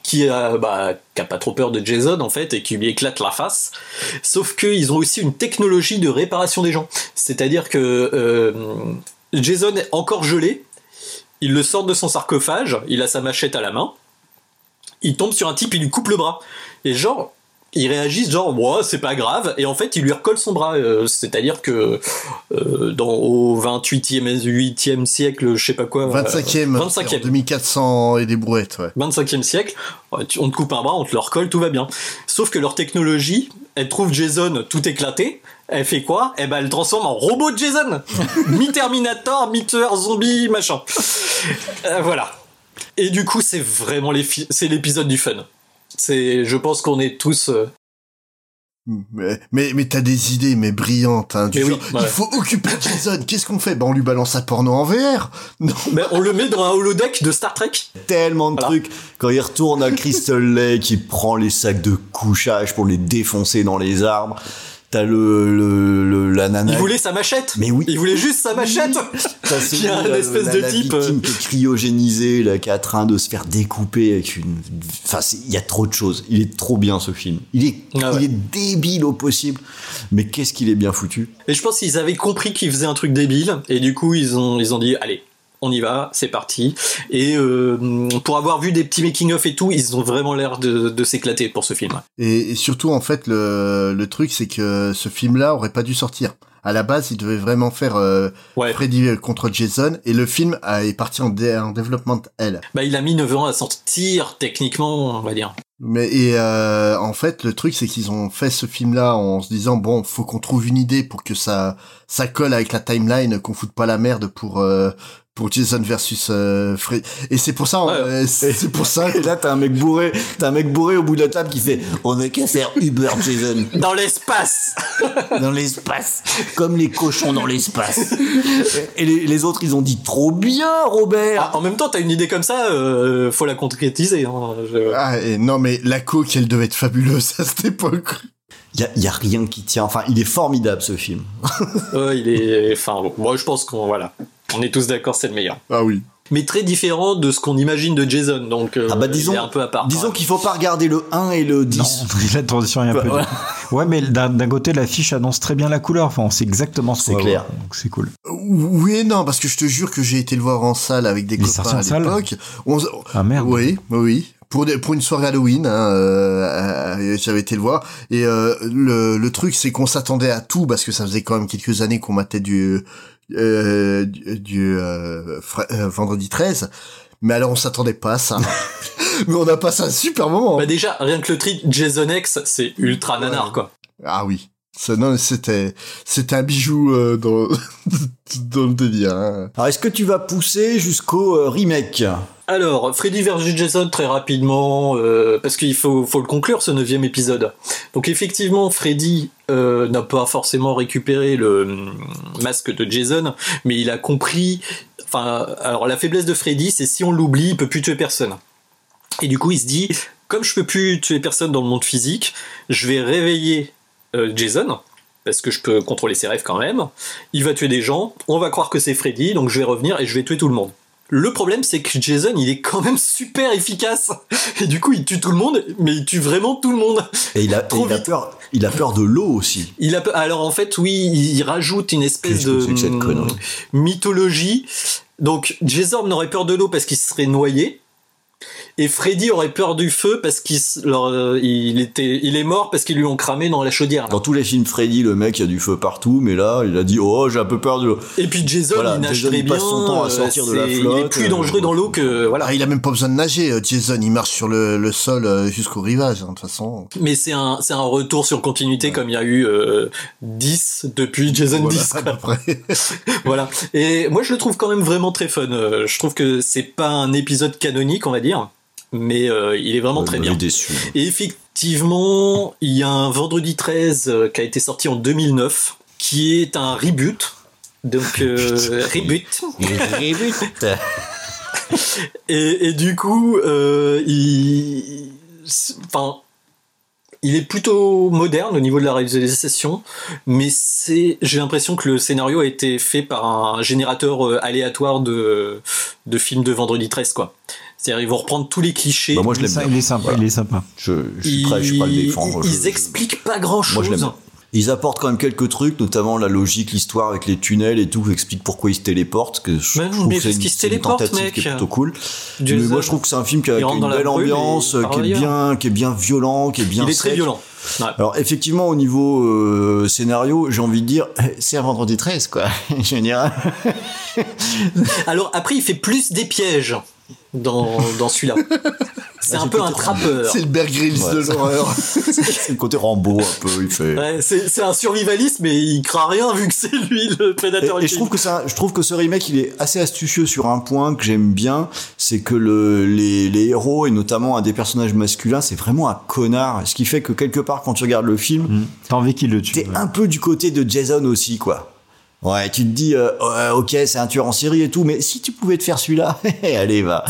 qui a, bah, qui a pas trop peur de Jason en fait et qui lui éclate la face. Sauf qu'ils ont aussi une technologie de réparation des gens. C'est-à-dire que euh, Jason est encore gelé, il le sort de son sarcophage, il a sa machette à la main, il tombe sur un type, il lui coupe le bras. Et genre, ils réagissent genre, ouais, c'est pas grave, et en fait, il lui recolle son bras. Euh, C'est-à-dire que euh, dans, au 28e et 8e siècle, je sais pas quoi. euh, 25e. 25e. 2400 et des brouettes, ouais. 25e siècle, on te coupe un bras, on te le recolle, tout va bien. Sauf que leur technologie, elle trouve Jason tout éclaté, elle fait quoi? Eh ben, elle le transforme en robot Jason *laughs* Mi-Terminator, mi-tueur zombie, machin. Euh, voilà. Et du coup, c'est vraiment c'est l'épisode du fun. C'est, je pense qu'on est tous. euh, Mais, mais, mais t'as des idées, mais brillantes, hein. Du Mais oui, genre, ouais. il faut occuper Jason. Qu'est-ce qu'on fait? Ben, on lui balance un porno en VR. *laughs* Non. ben, on le met dans un holodeck de Star Trek. Tellement de Voilà. trucs. Quand il retourne à Crystal Lake, il prend les sacs de couchage pour les défoncer dans les arbres. T'as le, le, le- la nana. Il voulait sa machette. Mais oui. Il voulait juste sa machette. T'as *laughs* celui, Il y a un espèce la- de la type. victime qui est cryogénisé, là, qui est en train de se faire découper avec une. Enfin, il y a trop de choses. Il est trop bien ce film. Il est, Ah ouais. il est débile au possible. Mais qu'est-ce qu'il est bien foutu. Et je pense qu'ils avaient compris qu'ils faisaient un truc débile, et du coup ils ont ils ont dit allez, on y va, c'est parti. Et euh, pour avoir vu des petits making-of et tout, ils ont vraiment l'air de, de s'éclater pour ce film. Et, et surtout, en fait, le, le truc, c'est que ce film-là aurait pas dû sortir. À la base, il devait vraiment faire euh, Freddy contre Jason, et le film a- est parti en, dé- en développement L. Bah, il a mis 9 ans à sortir, techniquement, on va dire. Mais et euh, en fait, le truc, c'est qu'ils ont fait ce film-là en se disant bon, faut qu'on trouve une idée pour que ça ça colle avec la timeline, qu'on foute pas la merde pour euh, pour Jason versus euh, Freddy. Et c'est pour ça, euh, c'est c'est pour ça. Et là, t'as un mec bourré, t'as un mec bourré au bout de la table qui fait On a qu'à faire Uber Jason. Dans l'espace *laughs* Dans l'espace. Comme les cochons dans l'espace. Et les, les autres, ils ont dit Trop bien, Robert Ah, en même temps, t'as une idée comme ça, euh, faut la concrétiser. Hein. Je- Ah, et non, mais la coque, elle devait être fabuleuse à cette époque. Il y a, y a rien qui tient. Enfin, il est formidable ce film. Ouais, il est. Enfin, bon, moi, je pense qu'on voilà, on est tous d'accord, c'est le meilleur. Ah oui. Mais très différent de ce qu'on imagine de Jason, donc euh, Ah bah disons, il est un peu à part. disons qu'il faut pas regarder le 1 et le 10. *laughs* la transition est un peu. Ouais. Ouais, mais d'un d'un côté, l'affiche annonce très bien la couleur. Enfin, on sait exactement ce C'est qu'on va clair. voir, Donc c'est cool. Oui et non, parce que je te jure que j'ai été le voir en salle avec des Il copains à l'époque. On- Ah merde. Oui, oui, oui. Pour, des- pour une soirée Halloween, hein, euh, euh, j'avais été le voir. Et euh, le, le truc, c'est qu'on s'attendait à tout, parce que ça faisait quand même quelques années qu'on matait du, euh, du, euh, fra- euh, vendredi 13. Mais alors on s'attendait pas à ça. *laughs* Mais on a passé un super moment. Bah déjà, rien que le tri Jason X, c'est ultra nanar, quoi. Ah oui. Non, c'était, c'était un bijou euh, dans, *laughs* dans le délire. Hein. Alors, est-ce que tu vas pousser jusqu'au euh, remake? Alors, Freddy vs Jason, très rapidement, euh, parce qu'il faut, le conclure, ce neuvième épisode. Donc effectivement, Freddy euh, n'a pas forcément récupéré le hum, masque de Jason, mais il a compris... Enfin, alors la faiblesse de Freddy, c'est si on l'oublie, il peut plus tuer personne. Et du coup, il se dit, comme je peux plus tuer personne dans le monde physique, je vais réveiller euh, Jason, parce que je peux contrôler ses rêves quand même. Il va tuer des gens, on va croire que c'est Freddy, donc je vais revenir et je vais tuer tout le monde. Le problème, c'est que Jason, il est quand même super efficace. Et du coup, il tue tout le monde, mais il tue vraiment tout le monde. Et il a, Trop il a vite. peur, il a peur de l'eau aussi. Il a, pe- alors en fait, oui, il rajoute une espèce de mythologie. Donc, Jason n'aurait peur de l'eau parce qu'il serait noyé. Et Freddy aurait peur du feu parce qu'il euh, il était, il est mort parce qu'ils lui ont cramé dans la chaudière. là. Dans tous les films Freddy, le mec, il y a du feu partout, mais là, il a dit Oh, j'ai un peu peur de l'eau. Et puis Jason, Voilà, il nage Jason, très il bien. passe son temps à euh, sortir de la c'est- Il est flotte, plus euh, dangereux dans l'eau que voilà. Ah, il a même pas besoin de nager, Jason. Il marche sur le, le sol jusqu'au rivage, hein, de toute façon. Mais c'est un, c'est un retour sur continuité comme il y a eu euh, 10 depuis Jason Voilà, 10. à quoi. peu près. *laughs* voilà. Et moi, je le trouve quand même vraiment très fun. Je trouve que c'est pas un épisode canonique, on va dire, mais euh, il est vraiment très bien. déçu. Et effectivement, il y a un Vendredi 13 euh, qui a été sorti en 2009, qui est un reboot. Donc, euh, reboot. *laughs* Et, et du coup, il, enfin, il est plutôt moderne au niveau de la réalisation, mais c'est, j'ai l'impression que le scénario a été fait par un générateur euh, aléatoire de, de films de Vendredi 13, quoi. C'est-à-dire, ils vont reprendre tous les clichés. Bah, moi, je Il est l'aime bien. il est sympa. Voilà. Il est sympa. Je, je suis prêt, je suis à le Ils- défendre. Ils, Je- expliquent pas grand-chose. Moi, je l'aime bien. Ils apportent quand même quelques trucs, notamment la logique, l'histoire avec les tunnels et tout, qui explique pourquoi ils se téléportent. Que je, Mais trouve mais que c'est une, qu'ils se une tentative mec. qui est plutôt cool. Mais moi, je trouve que c'est un film qui a, qui une belle ambiance, qui est bien, qui est bien violent, qui est bien. Il est très violent. Ouais. Alors effectivement au niveau euh, scénario, j'ai envie de dire c'est un vendredi 13 quoi. *laughs* dire. Alors après, il fait plus des pièges dans, dans celui-là. *laughs* C'est un peu un trappeur. C'est le Bear Grylls Ouais, de l'horreur. *laughs* c'est le côté Rambo un peu, il fait. Ouais, c'est c'est un survivaliste, mais il craint rien vu que c'est lui le prédateur et je trouve que ça, je trouve que ce remake il est assez astucieux sur un point que j'aime bien, c'est que le, les, les héros et notamment un des personnages masculins, c'est vraiment un connard. Ce qui fait que quelque part quand tu regardes le film, Mmh. T'as envie qu'il le tue. t'es un peu du côté de Jason aussi quoi. Ouais, tu te dis, euh, ouais, ok, c'est un tueur en série et tout, mais si tu pouvais te faire celui-là, *laughs* allez, va.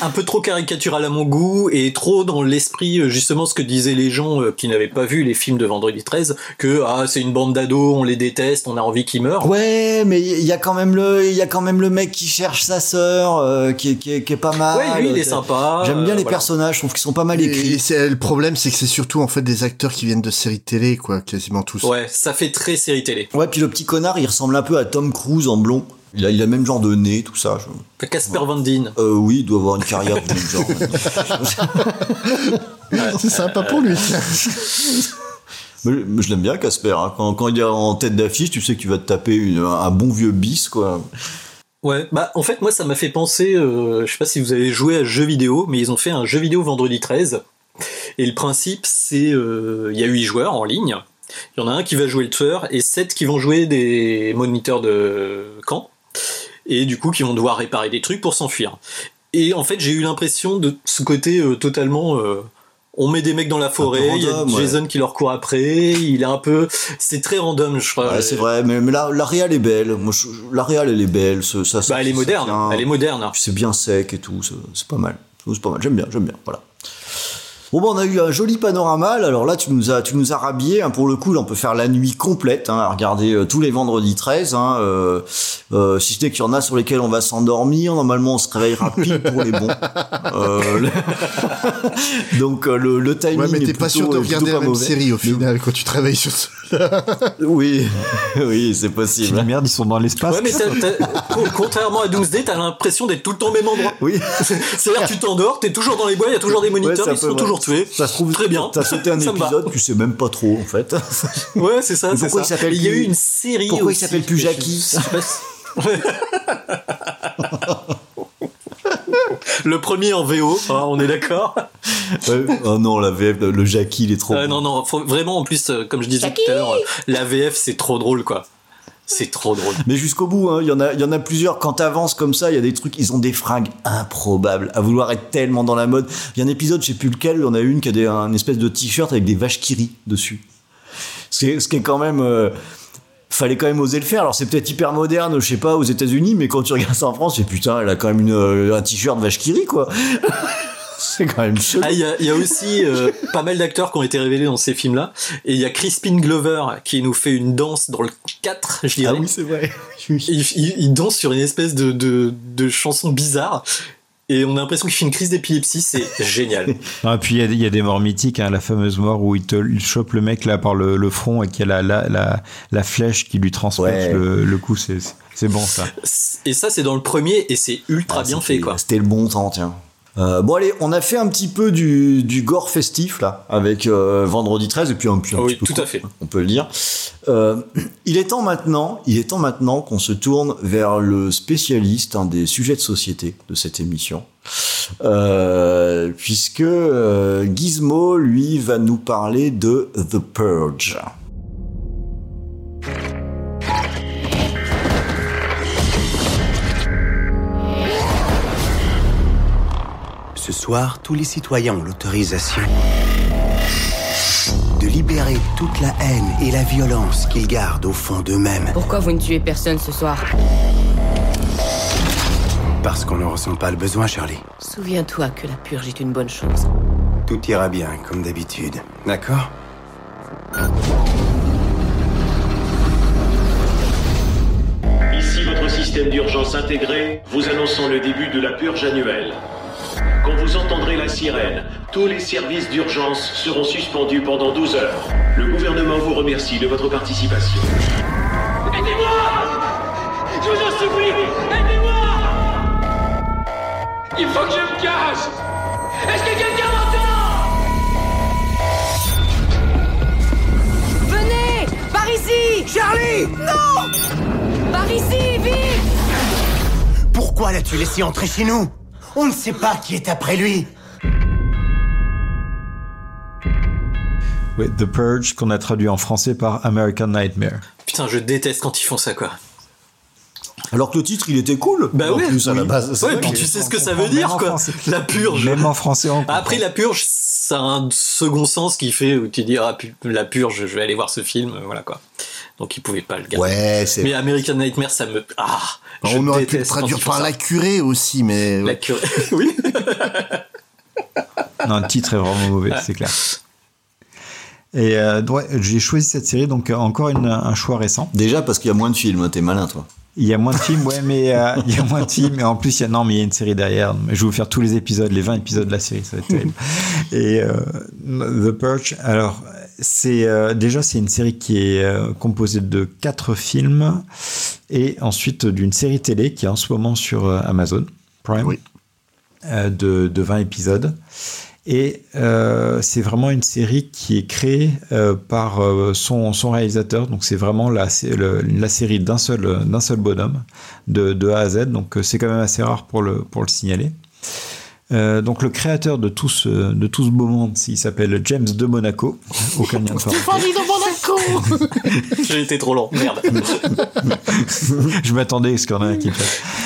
un peu trop caricatural à mon goût et trop dans l'esprit euh, justement ce que disaient les gens euh, qui n'avaient pas vu les films de Vendredi 13 que ah c'est une bande d'ados, on les déteste, on a envie qu'ils meurent. Ouais, mais il y a quand même le, il y a quand même le mec qui cherche sa sœur, euh, qui, est, qui, est, qui est pas mal. Ouais, lui il est sympa. J'aime bien euh, les voilà. personnages, je trouve qu'ils sont pas mal écrits. Et le problème, c'est que c'est surtout en fait des acteurs qui viennent de séries télé, quoi, quasiment tous. Ouais, ça fait très série télé. Ouais, puis le petit connard, il ressemble un peu à Tom Cruise en blond. Il a, il a le même genre de nez, tout ça. je- Casper Van Dien. Euh, oui, il doit avoir une carrière du même genre. *laughs* C'est sympa pour lui. *laughs* Mais, je l'aime bien, Casper. hein. Quand, quand il est en tête d'affiche, tu sais que tu vas te taper une- un bon vieux bis, quoi. Ouais, bah en fait moi ça m'a fait penser, euh, je sais pas si vous avez joué à jeux vidéo, mais ils ont fait un jeu vidéo vendredi 13. Et le principe c'est, euh, il y a 8 joueurs en ligne. Il y en a un qui va jouer le tueur et 7 qui vont jouer des moniteurs de camp. Et du coup qui vont devoir réparer des trucs pour s'enfuir. Et en fait j'ai eu l'impression de ce côté euh, totalement... euh, on met des mecs dans la forêt, il y a ouais. Jason qui leur court après, il est un peu... C'est très random je crois. Ouais, c'est vrai, mais, mais la, la réal est belle. Moi, je- la réal, elle est belle. Ça, ça- Bah, elle est moderne, elle est moderne. C'est bien sec et tout. c'est- C'est pas mal. C'est pas mal. J'aime bien, j'aime bien. Voilà. Bon, bah, on a eu un joli panorama. Alors là, tu nous as, tu nous as rhabillé. hein. Pour le coup, là, on peut faire la nuit complète hein, à regarder euh, tous les vendredis 13. Hein, euh, euh, si ce n'est qu'il y en a sur lesquels on va s'endormir. Normalement, on se réveillera pile pour les bons. *laughs* Euh, le- *laughs* Donc, euh, le, le timing Ouais, mais t'es pas sûr de regarder la même mauvais. série au final quand tu travailles sur ce. *laughs* Oui, oui, c'est possible. La merde, ils sont dans l'espace. Ouais, mais t'as- t'as- con- contrairement à 12D, t'as l'impression d'être tout le temps au même endroit. Oui. C'est-à-dire que tu t'endors, t'es toujours dans les bois, il y a toujours des moniteurs, Ouais, ils sont toujours Ça se trouve, Très bien. T'as sauté un épisode, tu sais même pas trop en fait. *laughs* Ouais, c'est ça. Pourquoi ça. il s'appelle Il y a plus- eu une série. Pourquoi il s'appelle plus Jackie *laughs* Le premier en VO, hein, on est d'accord? Ouais, oh non, la VF, le, Jackie, il est trop. Euh, bon. non, non, faut- vraiment, en plus, euh, comme je disais tout à l'heure, euh, la VF, c'est trop drôle, quoi. C'est trop drôle. Mais jusqu'au bout, hein, il y en a, y en a plusieurs. Quand t'avances comme ça, il y a des trucs, ils ont des fringues improbables à vouloir être tellement dans la mode. Il y a un épisode, je sais plus lequel, il y en a une qui a un espèce de t-shirt avec des vaches kiri dessus. Ce qui est, qui quand même. euh, fallait quand même oser le faire. Alors c'est peut-être hyper moderne, je sais pas, aux États-Unis, mais quand tu regardes ça en France, fais putain, elle a quand même une, euh, un t-shirt vache kiri, quoi. *laughs* c'est quand même chelou. Ah, il y a, il y a aussi euh, pas mal d'acteurs qui ont été révélés dans ces films-là. Et il y a Crispin Glover qui nous fait une danse dans le 4, je dirais. Ah oui, c'est vrai. *laughs* il, il- il danse sur une espèce de, de, de chanson bizarre. Et on a l'impression qu'il fait une crise d'épilepsie, c'est génial. *laughs* Ah, puis il y a des- il y, a des morts mythiques, hein, la fameuse mort où il, te, il chope le mec là par le, le front et qu'il y a la, la, la, la flèche qui lui transperce Ouais. le, le cou, c'est c'est bon ça. Et ça, c'est dans le premier et c'est ultra Ah, bien fait, quoi. C'était le bon temps, tiens. Euh, bon allez, on a fait un petit peu du, du gore festif là, avec euh, Vendredi 13 et puis un, puis un oui, petit peu tout à fait. on peut le dire. Euh, il est temps maintenant, il est temps maintenant qu'on se tourne vers le spécialiste hein, des sujets de société de cette émission, puisque Gizmo lui va nous parler de The Purge. Ce soir, tous les citoyens ont l'autorisation de libérer toute la haine et la violence qu'ils gardent au fond d'eux-mêmes. Pourquoi vous ne tuez personne ce soir? Parce qu'on ne ressent pas le besoin, Charlie. Souviens-toi que la purge est une bonne chose. Tout ira bien, comme d'habitude. D'accord? Ici votre système d'urgence intégré, vous annonçons le début de la purge annuelle. Quand vous entendrez la sirène, tous les services d'urgence seront suspendus pendant 12 heures. Le gouvernement vous remercie de votre participation. Aidez-moi! Je vous en supplie! Aidez-moi! Il faut que je me cache! Est-ce que quelqu'un m'entend? Venez! Par ici! Charlie! Non! Par ici, vite! Pourquoi l'as-tu laissé entrer chez nous? On ne sait pas qui est après lui. Ouais, The Purge, qu'on a traduit en français par American Nightmare. Putain, je déteste quand ils font ça, quoi. Alors que le titre, il était cool. Bah ouais. plus à la oui. base. c'est Ouais, puis tu sais ce que ça veut dire, quoi. français. La purge. Même en français, on. Après, la purge, ça a un second sens qui fait où tu dis, ah, la purge, je vais aller voir ce film, voilà, quoi. Donc, ils pouvaient pas le garder. Ouais, c'est. Mais American Nightmare, ça me, ah, je On aurait pu le traduire par ça. la curée aussi, mais. La curée. *laughs* oui. Non, le titre est vraiment mauvais, c'est clair. Et euh, ouais, j'ai choisi cette série, donc euh, encore une- un choix récent. Déjà parce qu'il y a moins de films, t'es malin toi. Il y a moins de films, ouais, mais euh, *laughs* il y a moins de films, et en plus, il y a, non, mais il y a une série derrière. Je vais vous faire tous les épisodes, les 20 épisodes de la série, ça va être terrible. Et euh, The Purge, alors, c'est euh, déjà, c'est une série qui est euh, composée de quatre films, et ensuite d'une série télé qui est en ce moment sur euh, Amazon Prime de, de 20 épisodes. Et c'est vraiment une série qui est créée par son, son réalisateur. Donc c'est vraiment la, c'est le- la série d'un seul, d'un seul bonhomme, de, de A à Z. Donc c'est quand même assez rare pour le, pour le signaler. Euh, donc le créateur de tout ce, de tout ce beau monde, il s'appelle James de Monaco. Aucun lien de de Monaco *laughs* J'ai été trop long, merde. *laughs* Je m'attendais à ce qu'il y en ait un qui.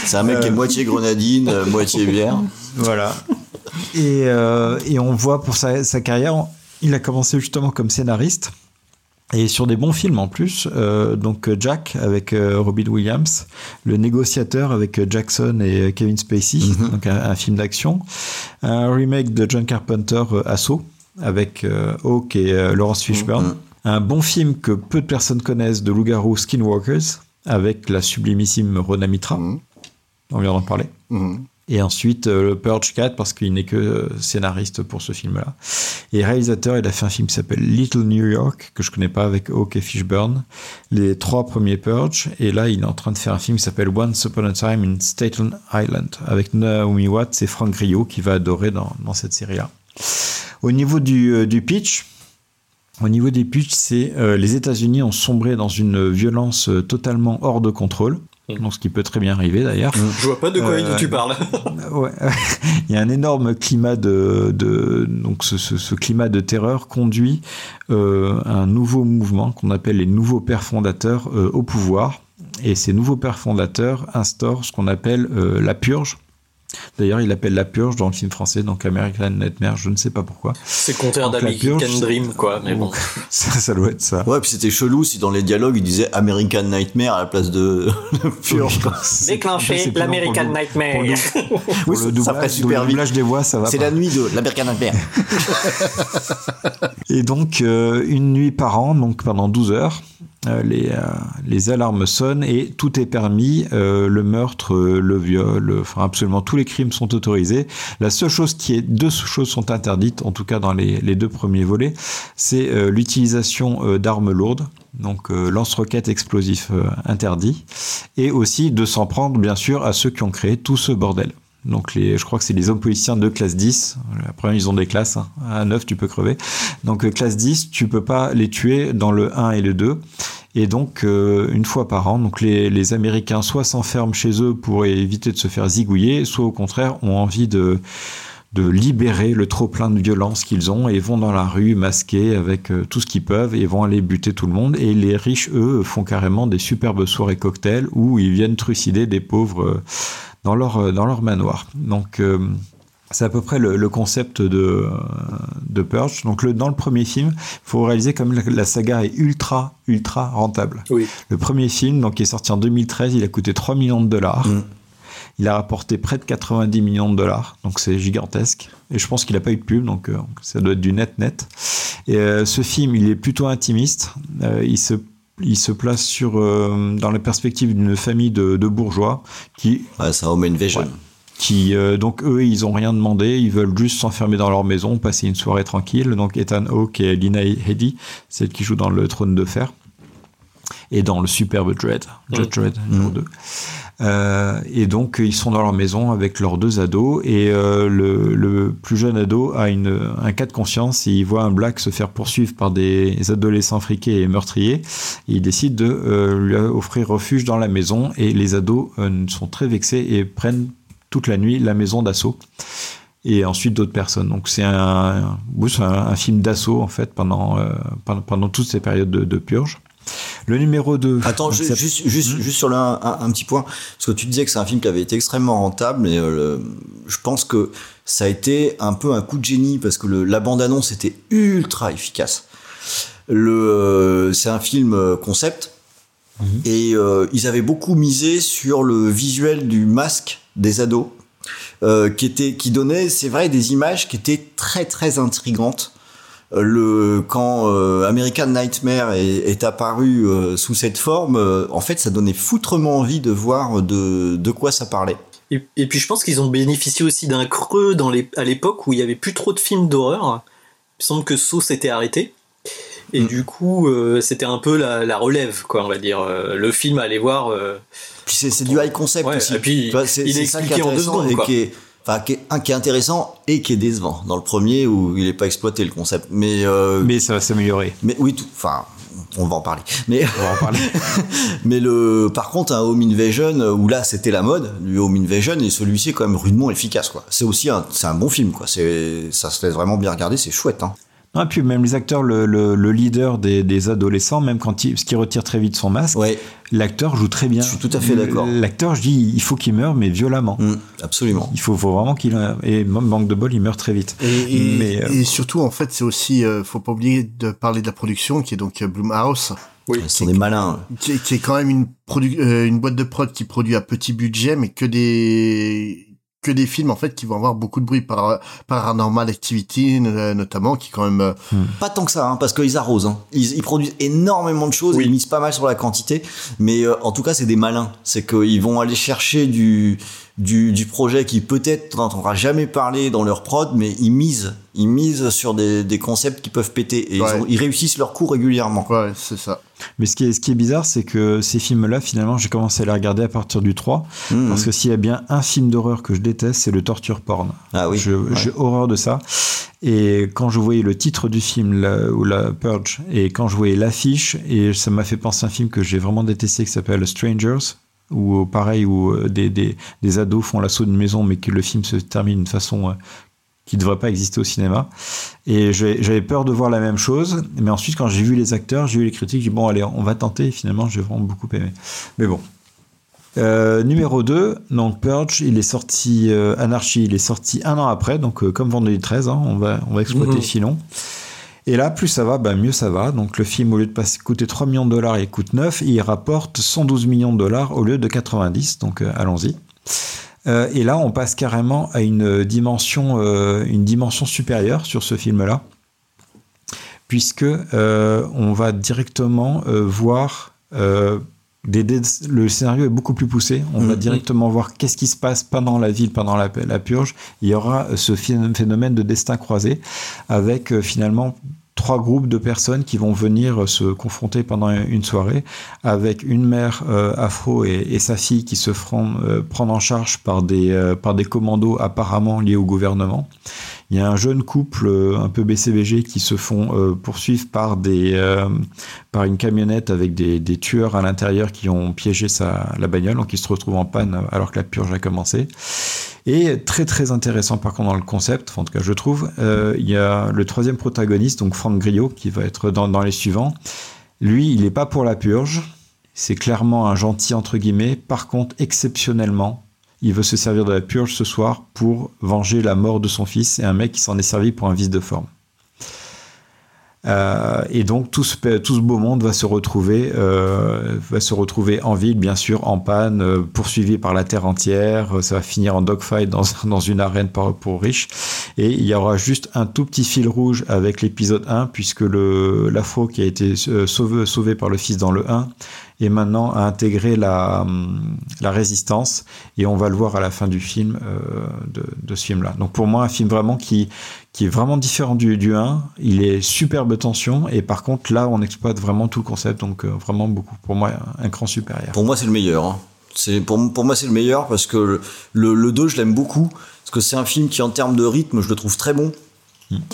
C'est un mec qui est Euh, moitié grenadine, euh, moitié bière. Voilà. Et, euh, et on voit pour sa, sa carrière, il a commencé justement comme scénariste. Et sur des bons films en plus, euh, donc euh, Jack avec euh, Robin Williams, Le négociateur avec Jackson et Kevin Spacey, donc un, un film d'action, un remake de John Carpenter Assaut avec euh, Hawk et Laurence Fishburne, un bon film que peu de personnes connaissent de Loup-garou Skinwalkers avec la sublimissime Rona Mitra, on vient d'en parler. Et ensuite, euh, le Purge 4, parce qu'il n'est que euh, scénariste pour ce film-là. Et réalisateur, il a fait un film qui s'appelle Little New York, que je connais pas, avec Hawk et Fishburne. Les trois premiers Purge. Et là, il est en train de faire un film qui s'appelle Once Upon a Time in Staten Island, avec Naomi Watts et Frank Grillo, qui va adorer dans, cette série-là. Au niveau du, euh, pitch, au niveau des c'est euh, les États-Unis ont sombré dans une violence totalement hors de contrôle. Donc, ce qui peut très bien arriver d'ailleurs. Je vois pas de quoi Euh, tu parles. *laughs* Ouais. Il y a un énorme climat de, de donc ce, ce- ce climat de terreur conduit euh, un nouveau mouvement qu'on appelle les nouveaux pères fondateurs euh, au pouvoir. Et ces nouveaux pères fondateurs instaurent ce qu'on appelle euh, la purge. D'ailleurs, il appelle la purge dans le film français, donc American Nightmare, je ne sais pas pourquoi. C'est le contraire d'American purge, Dream, quoi, mais bon. *laughs* Ça, ça doit être ça. Ouais, puis c'était chelou si dans les dialogues il disait American Nightmare à la place de *laughs* Purge. Déclencher l'American Nightmare. *laughs* Oui, le ça doublage, super le doublage des voix, ça va C'est la nuit de l'American Nightmare. Et donc, euh, une nuit par an, donc pendant 12 heures, euh, les, euh, les alarmes sonnent et tout est permis. euh, le meurtre, le viol, enfin absolument les crimes sont autorisés. La seule chose qui est, deux choses sont interdites, en tout cas dans les, deux premiers volets, c'est euh, l'utilisation euh, d'armes lourdes. Donc euh, lance-roquettes explosifs interdits et aussi de s'en prendre bien sûr à ceux qui ont créé tout ce bordel. Donc les, je crois que c'est les hommes politiciens de classe 10. Après, ils ont des classes. À 9, tu peux crever. Donc euh, classe 10, tu peux pas les tuer dans le 1 et le 2. Et donc, euh, une fois par an, donc les, Américains soit s'enferment chez eux pour éviter de se faire zigouiller, soit au contraire ont envie de, de libérer le trop-plein de violence qu'ils ont et vont dans la rue masqués avec euh, tout ce qu'ils peuvent et vont aller buter tout le monde. Et les riches, eux, font carrément des superbes soirées cocktails où ils viennent trucider des pauvres dans leur, euh, dans leur manoir. Donc, euh, c'est à peu près le, le concept de, euh, de Purge. Donc, le, dans le premier film, il faut réaliser comme la, la saga est ultra, ultra rentable. Oui. Le premier film, donc, qui est sorti en 2013, il a coûté 3 millions de dollars. Il a rapporté près de 90 millions de dollars, donc c'est gigantesque. Et je pense qu'il n'a pas eu de pub, donc euh, ça doit être du net-net. Et euh, ce film, il est plutôt intimiste. Euh, il se il se place sur euh, dans la perspective d'une famille de, de bourgeois qui ouais, c'est un home invasion. Ouais. qui euh, donc eux ils ont rien demandé ils veulent juste s'enfermer dans leur maison passer une soirée tranquille donc Ethan Hawke et Lina Headey celle qui joue dans le Trône de Fer et dans le superbe Dread Judge Mm. Dredd numéro 2 euh, et donc ils sont dans leur maison avec leurs deux ados et euh, le, le plus jeune ado a une, un cas de conscience il voit un black se faire poursuivre par des adolescents friqués et meurtriers et il décide de euh, lui offrir refuge dans la maison et les ados sont très vexés et prennent toute la nuit la maison d'assaut et ensuite d'autres personnes. Donc c'est un, un, un film d'assaut en fait pendant, pendant, pendant toutes ces périodes de, de purge. Le numéro 2. Attends, ju- juste, juste, juste sur le, un, un petit point, parce que tu disais que c'est un film qui avait été extrêmement rentable, et euh, je pense que ça a été un peu un coup de génie, parce que le, la bande-annonce était ultra efficace. Le, euh, c'est un film euh, concept, et euh, ils avaient beaucoup misé sur le visuel du masque des ados, euh, qui était, qui donnait, c'est vrai, des images qui étaient très très intrigantes. Le quand euh, American Nightmare est, est apparu euh, sous cette forme, euh, en fait, ça donnait foutrement envie de voir de, de quoi ça parlait. Et, et puis je pense qu'ils ont bénéficié aussi d'un creux dans les, à l'époque où il y avait plus trop de films d'horreur. Il me semble que Saw s'était arrêté. Et Mm. du coup, c'était un peu la, la relève, quoi, on va dire. Le film à aller voir. Puis c'est du high concept Ouais, aussi. et puis, Tu vois, c'est il est ça qui est expliqué en deux secondes, et quoi. qui est, enfin, qui est, un qui est intéressant et qui est décevant. Dans le premier où il est pas exploité le concept, mais euh, Mais ça va s'améliorer. mais oui, tout, enfin, on va en parler. Mais On va en parler. *laughs* mais le, par contre, un Home Invasion où là c'était la mode, le Home Invasion et celui-ci est quand même rudement efficace quoi. C'est aussi un, c'est un bon film quoi. C'est, ça se fait vraiment bien regarder, c'est chouette hein. Non, et puis même les acteurs, le, le- le leader des, des adolescents, même quand il, parce qu'il retire très vite son masque, Ouais, l'acteur joue très bien. Je suis tout à fait d'accord. L'acteur, je dis, il faut qu'il meure, mais violemment. Mm, absolument. Il faut, faut vraiment qu'il et manque de bol, il meurt très vite. Et, et, Mais, euh, et surtout, en fait, c'est aussi, euh, faut pas oublier de parler de la production, qui est donc euh, Blumhouse, Oui, ce sont des malins. qui est, qui est quand même une, produ- euh, une boîte de prod qui produit à petit budget, mais que des que des films en fait qui vont avoir beaucoup de bruit par Paranormal Activity notamment qui quand même euh, Pas tant que ça, hein, parce qu'ils arrosent. Hein. Ils, ils produisent énormément de choses, Oui. ils misent pas mal sur la quantité, mais euh, en tout cas, c'est des malins. C'est qu'ils vont aller chercher du, du, du projet qui peut-être n'entendra jamais parler dans leur prod, mais ils misent. Ils misent sur des, des concepts qui peuvent péter. Et Ouais. ils, ont- ils réussissent leur coup régulièrement. ouais c'est ça Mais ce qui est, ce qui est bizarre, c'est que ces films-là, finalement, j'ai commencé à les regarder à partir du 3. Mmh. Parce que s'il y a bien un film d'horreur que je déteste, c'est le torture porn. Ah oui. Ouais. J'ai horreur de ça. Et quand je voyais le titre du film, la, ou la Purge, et quand je voyais l'affiche, et ça m'a fait penser à un film que j'ai vraiment détesté qui s'appelle Strangers, où pareil, où euh, des, des, des ados font l'assaut d'une maison, mais que le film se termine d'une façon euh, qui ne devrait pas exister au cinéma. Et j'avais peur de voir la même chose. Mais ensuite, quand j'ai vu les acteurs, j'ai eu les critiques, j'ai dit bon, allez, on va tenter. Et finalement, j'ai vraiment beaucoup aimé. Mais bon. Euh, numéro 2, donc Purge, il est sorti, euh, Anarchy, il est sorti un an après, donc euh, comme Vendredi 13, hein, on, va, on va exploiter le filon. Et là, plus ça va, bah, mieux ça va. Donc le film, au lieu de passer, coûter 3 millions de dollars, il coûte 9, et il rapporte 112 millions de dollars au lieu de 90, donc euh, allons-y. Euh, et là, on passe carrément à une dimension, euh, une dimension supérieure sur ce film-là, puisque on va directement voir des, des- le scénario est beaucoup plus poussé. On va Mhm. directement voir qu'est-ce qui se passe pendant la ville, pendant la, la purge. Il y aura ce phé- phénomène de destin croisé avec euh, finalement trois groupes de personnes qui vont venir euh, se confronter pendant une soirée avec une mère euh, afro et, et sa fille qui se feront euh, prendre en charge par des, euh, par des commandos apparemment liés au gouvernement. Il y a un jeune couple euh, un peu BCBG qui se font euh, poursuivre par, des, euh, par une camionnette avec des, des tueurs à l'intérieur qui ont piégé sa, la bagnole, donc ils se retrouvent en panne alors que la purge a commencé. Et très très intéressant par contre dans le concept, en tout cas je trouve, il y a le troisième protagoniste, donc Franck Griot, qui va être dans, dans les suivants. Lui, il n'est pas pour la purge, c'est clairement un gentil entre guillemets. Par contre, exceptionnellement, il veut se servir de la purge ce soir pour venger la mort de son fils et un mec qui s'en est servi pour un vice de forme. Euh, et donc tout ce, beau monde va se retrouver, euh, va se retrouver en ville, bien sûr, en panne, euh, poursuivi par la terre entière. Ça va finir en dogfight dans, une arène pour, pour riches. Et il y aura juste un tout petit fil rouge avec l'épisode 1, puisque le l'afro qui a été euh, sauvé, sauvé par le fils dans le 1 et maintenant a intégré la, hum, la résistance et on va le voir à la fin du film euh, de, de ce film là donc pour moi un film vraiment qui qui est vraiment différent du, du 1 il est superbe tension et par contre là on exploite vraiment tout le concept donc euh, vraiment beaucoup pour moi un cran supérieur Pour moi, c'est le meilleur. hein. C'est pour, moi, c'est le meilleur parce que le, le, le 2, je l'aime beaucoup parce que c'est un film qui, en termes de rythme, je le trouve très bon.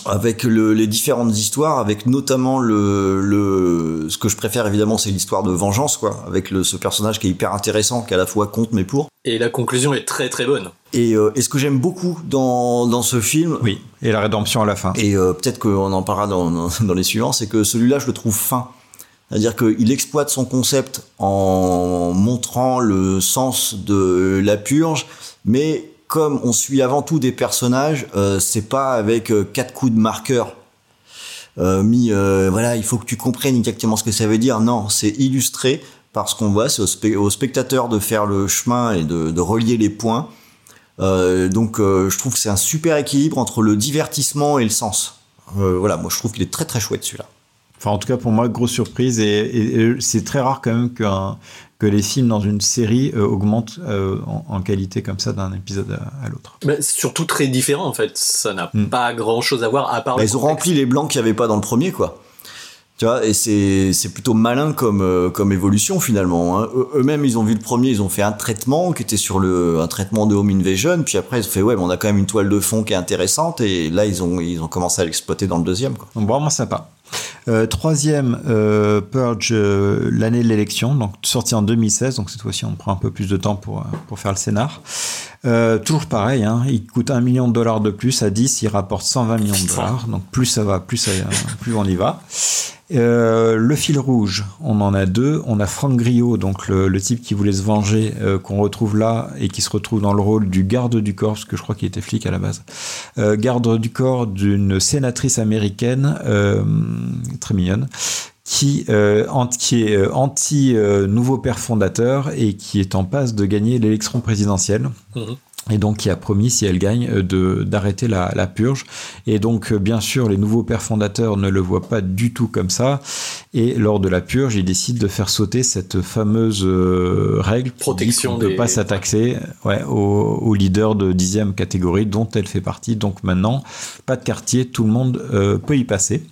Avec le- les différentes histoires, avec notamment le, le, ce que je préfère évidemment, c'est l'histoire de vengeance, quoi, avec le, ce personnage qui est hyper intéressant, qui à la fois contre mais pour. Et la conclusion est très très bonne. Et, euh, et ce que j'aime beaucoup dans, dans ce film, oui et la rédemption à la fin et euh, peut-être qu'on en parlera dans, dans, dans les suivants, c'est que celui-là, je le trouve fin. C'est-à-dire qu'il exploite son concept en montrant le sens de la purge, mais comme on suit avant tout des personnages, euh, c'est pas avec euh, quatre coups de marqueur euh, mis, euh, voilà, il faut que tu comprennes exactement ce que ça veut dire. Non, c'est illustré parce qu'on voit, c'est au, spe- au spectateur de faire le chemin et de, relier les points. Donc, je trouve que c'est un super équilibre entre le divertissement et le sens. Voilà, moi je trouve qu'il est très très chouette celui-là. Enfin, en tout cas, pour moi, grosse surprise. Et c'est très rare quand même qu'un- que les films dans une série euh, augmentent euh, en, en qualité comme ça d'un épisode à, à l'autre. Mais c'est surtout très différent en fait. Ça n'a Hmm. pas grand chose à voir à part Bah, ils ont rempli les blancs qu'il n'y avait pas dans le premier, quoi. Tu vois, et c'est c'est plutôt malin comme euh, comme évolution finalement. hein. Eux- Eux-mêmes, ils ont vu le premier, ils ont fait un traitement qui était sur le un traitement de home invasion, puis après ils ont fait ouais, mais on a quand même une toile de fond qui est intéressante, et là ils ont ils ont commencé à l'exploiter dans le deuxième. Quoi. Donc vraiment sympa. Euh, troisième, euh, Purge, euh, l'année de l'élection, donc sorti en 2016, donc cette fois-ci on prend un peu plus de temps pour, pour faire le scénar. Toujours pareil, hein, il coûte un million de dollars de plus, à 10 il rapporte 120 millions de dollars, donc plus ça va, plus, ça- plus on y va. Euh, le fil rouge, on en a deux. On a Franck Griot, donc le, type qui voulait se venger, euh, qu'on retrouve là et qui se retrouve dans le rôle du garde du corps, parce que je crois qu'il était flic à la base. Euh, garde du corps d'une sénatrice américaine, très mignonne, qui, est anti-nouveau père fondateur et qui est en passe de gagner l'élection présidentielle. Mhm. Et donc qui a promis, si elle gagne, euh, de d'arrêter la, la purge. Et donc, euh, bien sûr, les nouveaux pères fondateurs ne le voient pas du tout comme ça. Et lors de la purge, ils décident de faire sauter cette fameuse euh, règle Protection qu'on ne des- pas s'attaquer ouais, aux, aux leaders de dixième catégorie dont elle fait partie. Donc maintenant, pas de quartier, tout le monde euh, peut y passer.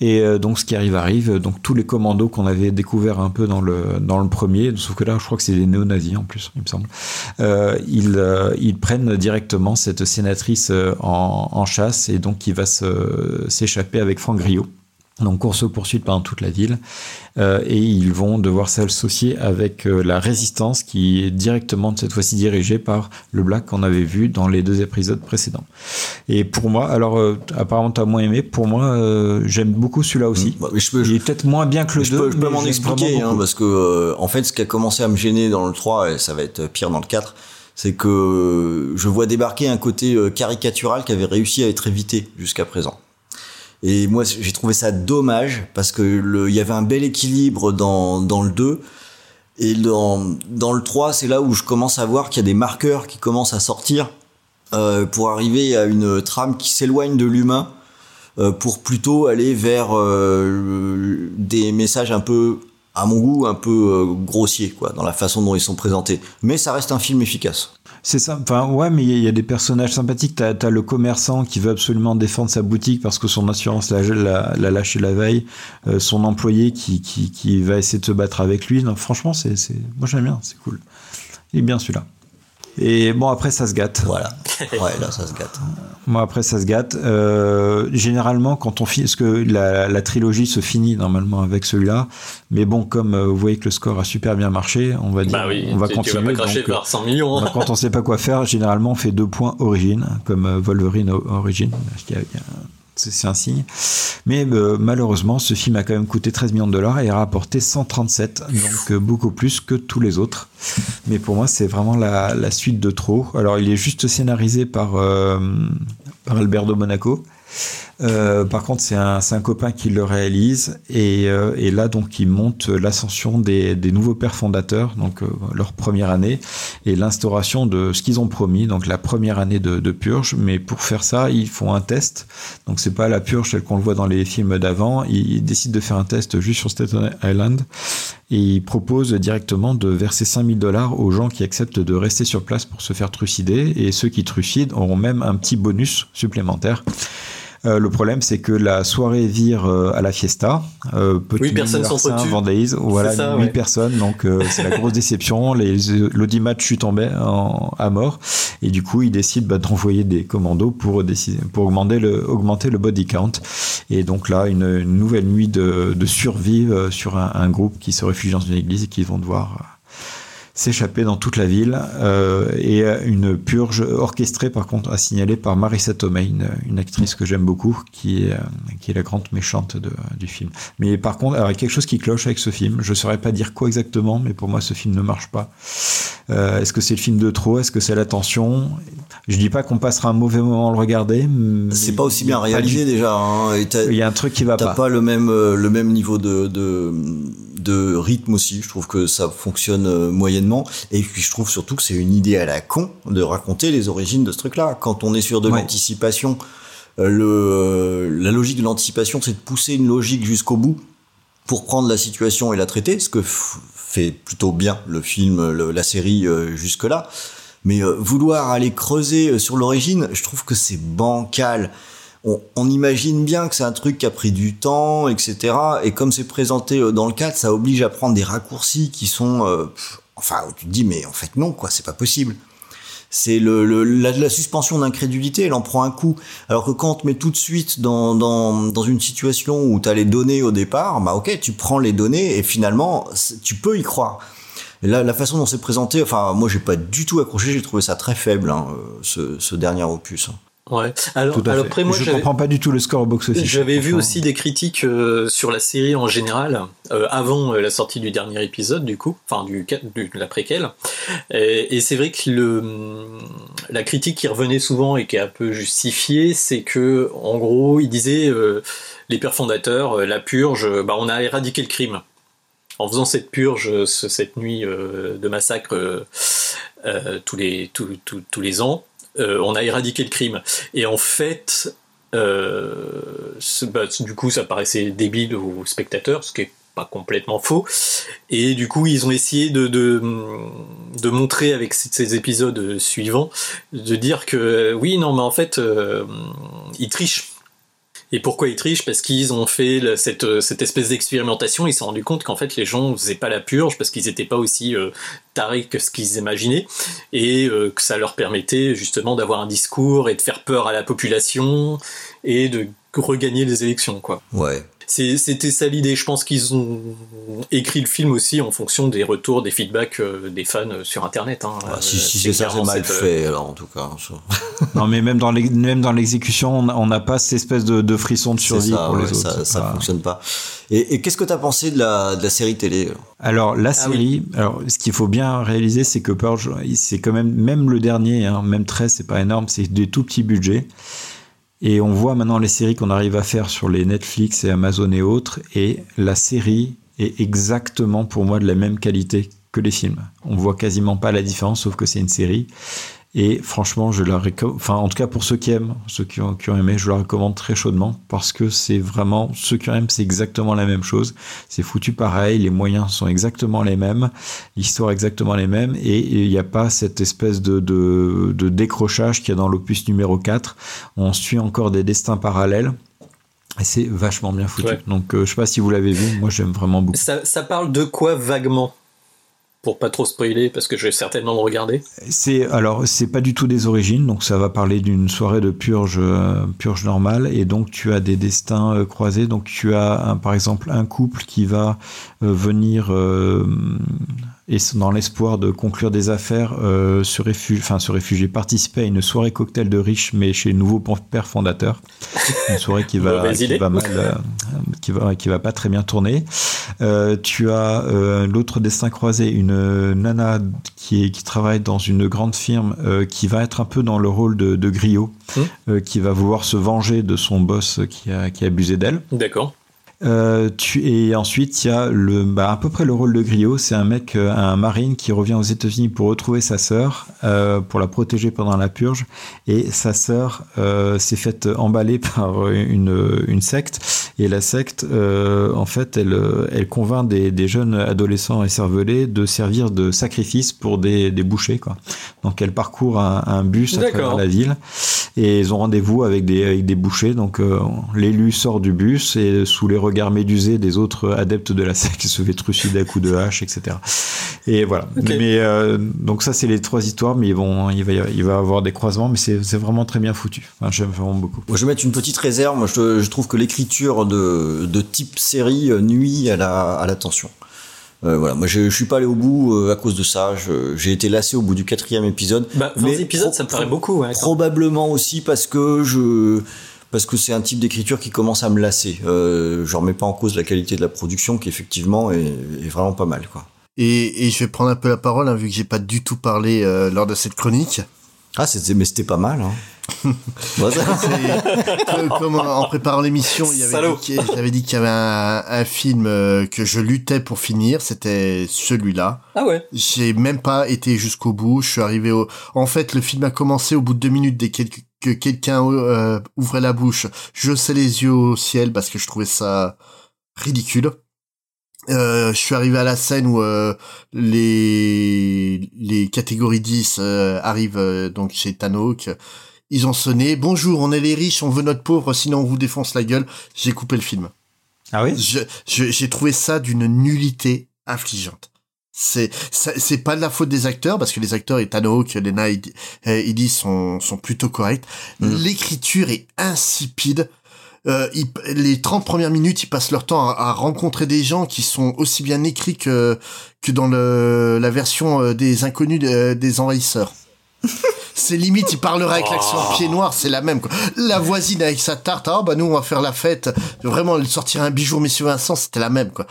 Et euh, donc ce qui arrive arrive, donc tous les commandos qu'on avait découverts un peu dans le, dans le premier, sauf que là je crois que c'est des néo-nazis en plus, il me semble, euh, ils, euh, ils prennent directement cette sénatrice euh, en, en chasse et donc il va s'échapper avec Franck Griot. Donc course-poursuite pendant toute la ville. Euh, et ils vont devoir s'associer avec euh, la résistance qui est directement cette fois-ci dirigée par le Black qu'on avait vu dans les deux épisodes précédents. Et pour moi, alors euh, apparemment tu as moins aimé, pour moi euh, j'aime beaucoup celui-là aussi. Il est peut-être moins bien que le je 2. peux, je peux m'en expliquer, hein, parce que euh, en fait, ce qui a commencé à me gêner dans le 3, et ça va être pire dans le 4, c'est que euh, je vois débarquer un côté euh, caricatural qui avait réussi à être évité jusqu'à présent. Et moi, j'ai trouvé ça dommage parce que il y avait un bel équilibre dans, dans le 2. Et dans, dans le 3, c'est là où je commence à voir qu'il y a des marqueurs qui commencent à sortir euh, pour arriver à une trame qui s'éloigne de l'humain euh, pour plutôt aller vers euh, des messages un peu, à mon goût, un peu grossiers quoi, dans la façon dont ils sont présentés. Mais ça reste un film efficace. C'est ça. Enfin, ouais, mais il y a- des personnages sympathiques. T'as as le commerçant qui veut absolument défendre sa boutique parce que son assurance l'a l'a- l'a lâché la veille. Euh, son employé qui, qui, qui va essayer de se battre avec lui. Non, franchement, c'est, c'est, moi j'aime bien, c'est cool. Est bien celui-là. Et bon, après, ça se gâte. Voilà. *laughs* Ouais, là, ça se gâte. Moi, après, ça se gâte. Euh, généralement, quand on finit, parce que la, la trilogie se finit normalement avec celui-là, mais bon, comme euh, vous voyez que le score a super bien marché, on va dire, Bah oui, on va tu- tu vas continuer. pas cracher donc, euh, par 100 millions, hein. bah, quand on sait pas quoi faire, généralement, on fait deux points origine, comme euh, Wolverine o- origine. parce qu'il y a- il y a- C'est un signe. Mais euh, malheureusement, ce film a quand même coûté 13 millions de dollars et a rapporté 137, donc euh, beaucoup plus que tous les autres. Mais pour moi, c'est vraiment la, suite de trop. Alors, il est juste scénarisé par, euh, par Alberto Monaco. Euh, par contre, c'est un, un copain qui le réalise et, euh, et là donc il monte l'ascension des, des nouveaux pères fondateurs, donc euh, leur première année et l'instauration de ce qu'ils ont promis, donc la première année de, de purge. Mais pour faire ça, ils font un test. Donc c'est pas la purge telle qu'on le voit dans les films d'avant. Ils décident de faire un test juste sur Staten Island et ils proposent directement de verser 5000 dollars aux gens qui acceptent de rester sur place pour se faire trucider et ceux qui trucident auront même un petit bonus supplémentaire. Euh, le problème, c'est que la soirée vire euh, à la fiesta. Euh, petit Huit personnes s'entretuent. vandalisme, voilà, ça, huit ouais. personnes. Donc euh, c'est la grosse *laughs* déception. L'audimat chute en en- à mort et du coup ils décident bah, d'envoyer des commandos pour décider, pour augmenter le augmenter le body count. Et donc là une, une nouvelle nuit de, de survie euh, sur un, un groupe qui se réfugie dans une église et qui vont devoir euh, s'échapper dans toute la ville euh, et euh, une purge orchestrée par contre à signaler par Marissa Tomei, une, actrice que j'aime beaucoup qui est, euh, qui est la grande méchante de- du film. Mais par contre, alors, il y a quelque chose qui cloche avec ce film. Je saurais pas dire quoi exactement, mais pour moi ce film ne marche pas. Euh, Est-ce que c'est le film de trop? Est-ce que c'est l'attention Je dis pas qu'on passera un mauvais moment à le regarder. C'est pas aussi bien réalisé déjà. hein, et Il y a un truc qui va T'as pas. pas le même euh, le même niveau de, de de rythme aussi. Je trouve que ça fonctionne euh, moyennement. Et puis je trouve surtout que c'est une idée à la con de raconter les origines de ce truc-là. Quand on est sur de Ouais. l'anticipation, euh, le la logique de l'anticipation, c'est de pousser une logique jusqu'au bout pour prendre la situation et la traiter, ce que fait plutôt bien le film, le- la série euh, jusque-là. Mais euh, vouloir aller creuser euh, sur l'origine, je trouve que c'est bancal. on, imagine bien que c'est un truc qui a pris du temps, etc. Et comme c'est présenté euh, dans le cadre, ça oblige à prendre des raccourcis qui sont, euh, pff, enfin, tu te dis mais en fait non quoi, c'est pas possible. C'est le, la, suspension d'incrédulité, elle en prend un coup. Alors que quand on te met tout de suite dans, dans, une situation où tu as les données au départ, bah ok, tu prends les données et finalement, tu peux y croire. Et là, la façon dont c'est présenté, enfin, moi j'ai pas du tout accroché, j'ai trouvé ça très faible, hein, ce, ce dernier opus. Ouais. Alors, Tout à alors fait. après, moi, je comprends pas du tout le score au box-office. J'avais vu aussi des critiques euh, sur la série en général euh, avant euh, la sortie du dernier épisode du coup, enfin du, du de la préquelle. Et, et c'est vrai que le la critique qui revenait souvent et qui est un peu justifiée, c'est que en gros, il disait euh, les pères fondateurs, euh, la purge, bah, on a éradiqué le crime. En faisant cette purge, euh, ce- cette nuit euh, de massacre euh, tous les ans, on a éradiqué le crime. Et en fait, bah, du coup, ça paraissait débile aux spectateurs, ce qui est pas complètement faux. Et du coup, ils ont essayé de, montrer avec ces épisodes suivants, de dire que oui, non, mais en fait, ils trichent. Et pourquoi ils trichent? Parce qu'ils ont fait la- cette, espèce d'expérimentation, ils se sont rendus compte qu'en fait les gens faisaient pas la purge parce qu'ils n'étaient pas aussi euh, tarés que ce qu'ils imaginaient et euh, que ça leur permettait justement d'avoir un discours et de faire peur à la population et de regagner les élections. quoi. Ouais. C'était ça l'idée. Je pense qu'ils ont écrit le film aussi en fonction des retours, des feedbacks euh, des fans euh, sur Internet. hein. Ah, si Euh, si c'est ça, c'est mal cette, fait, alors en tout cas. ça. *laughs* Non, mais même dans l'exécution, on n'a pas cette espèce de, de frisson de survie ça, pour les autres. ça, ça pas- fonctionne pas. Et, et qu'est-ce que t'as pensé de la, de la série télé alors Alors la Ah série, alors ce qu'il faut bien réaliser, c'est que Purge, c'est quand même même le dernier, hein, même 13, c'est pas énorme, c'est des tout petits budgets. Et on voit maintenant les séries qu'on arrive à faire sur les Netflix et Amazon et autres, et la série est exactement pour moi de la même qualité que les films. On voit quasiment pas la différence, sauf que c'est une série. Et franchement, je la recommande, enfin, en tout cas pour ceux qui aiment, ceux qui ont, qui ont aimé, je la recommande très chaudement parce que c'est vraiment, ceux qui aiment, c'est exactement la même chose. C'est foutu pareil, les moyens sont exactement les mêmes, l'histoire exactement les mêmes et il n'y a pas cette espèce de, de, de décrochage qu'il y a dans l'opus numéro 4. On suit encore des destins parallèles. Et c'est vachement bien foutu. Ouais. Donc, euh, je sais pas si vous l'avez vu. Moi, j'aime vraiment beaucoup. Ça, ça parle de quoi vaguement? Pour pas trop spoiler, parce que je vais certainement le regarder. C'est alors c'est pas du tout des origines, donc ça va parler d'une soirée de purge euh, purge normale et donc tu as des destins euh, croisés. Donc tu as par exemple un couple qui va euh, venir et dans l'espoir de conclure des affaires euh, se réfugier, enfin se réfugier, participer à une soirée cocktail de riches mais chez le nouveau père fondateur. *laughs* Une soirée qui va qui va mal, euh, qui va qui va pas très bien tourner. Euh, tu as l'autre destin croisé, une nana qui, est, qui travaille dans une grande firme qui va être un peu dans le rôle de, de griot, Mmh. qui va vouloir se venger de son boss qui a, qui a abusé d'elle. D'accord. Euh, tu, et ensuite, il y a le, bah, à peu près le rôle de griot. C'est un mec, euh, un marine qui revient aux États-Unis pour retrouver sa sœur, euh, pour la protéger pendant la purge. Et sa sœur euh, s'est faite emballer *laughs* par une, une secte. Et la secte, en fait, elle, elle convainc des, des jeunes adolescents écervelés de servir de sacrifice pour des, des bouchers. Quoi. Donc, elle parcourt un, un bus à travers la ville et ils ont rendez-vous avec des, avec des bouchers. Donc l'élu sort du bus et sous les regards médusés des autres adeptes de la secte se fait trucider à coups de hache, etc. Et voilà. Mais euh, donc ça c'est les trois histoires, mais ils vont, il va, y avoir- il va avoir des croisements, mais c'est vraiment très bien foutu. Enfin, J'aime vraiment beaucoup. Moi, je vais mettre une petite réserve. Moi, je, je trouve que l'écriture de, de type série euh, nuit à la, à l'attention. Euh, voilà, moi je, je suis pas allé au bout euh, à cause de ça. J'ai été lassé au bout du quatrième épisode. Bah, 20 Mais épisodes, ça me paraît beaucoup. Ouais, Probablement aussi parce que je parce que c'est un type d'écriture qui commence à me lasser. Euh, je remets pas en cause la qualité de la production qui effectivement est, est vraiment pas mal quoi. Et, et je vais prendre un peu la parole, hein, vu que j'ai pas du tout parlé euh, lors de cette chronique. Ah, c'était mais c'était pas mal. Hein. *laughs* Comme en préparant l'émission, j'avais dit qu'il y avait un, un film euh, que je luttais pour finir, c'était celui-là. Ah ouais. J'ai même pas été jusqu'au bout. Je suis arrivé au. En fait, le film a commencé au bout de deux minutes dès quel- que quelqu'un euh, ouvrait la bouche. Je sais les yeux au ciel parce que je trouvais ça ridicule. Euh, je suis arrivé à la scène où euh, les les catégories 10 euh, arrivent euh, donc chez Tanok Ils ont sonné. Bonjour, on est les riches, on veut notre pauvre, sinon on vous défonce la gueule. J'ai coupé le film. Ah oui? Je- je- J'ai trouvé ça d'une nullité affligeante. C'est c'est pas de la faute des acteurs parce que les acteurs Ethan Hawke, Lena Headey sont sont plutôt corrects. L'écriture est insipide. Euh, ils- les 30 premières minutes, ils passent leur temps à, à rencontrer des gens qui sont aussi bien écrits que que dans le la version euh, des inconnus euh, des envahisseurs. *laughs* C'est limite, il parlerait avec l'accent pied noir, c'est la même. Quoi. La voisine avec sa tarte, ah bah nous on va faire la fête. Vraiment, elle sortirait un bijou, Monsieur Vincent, c'était la même. quoi.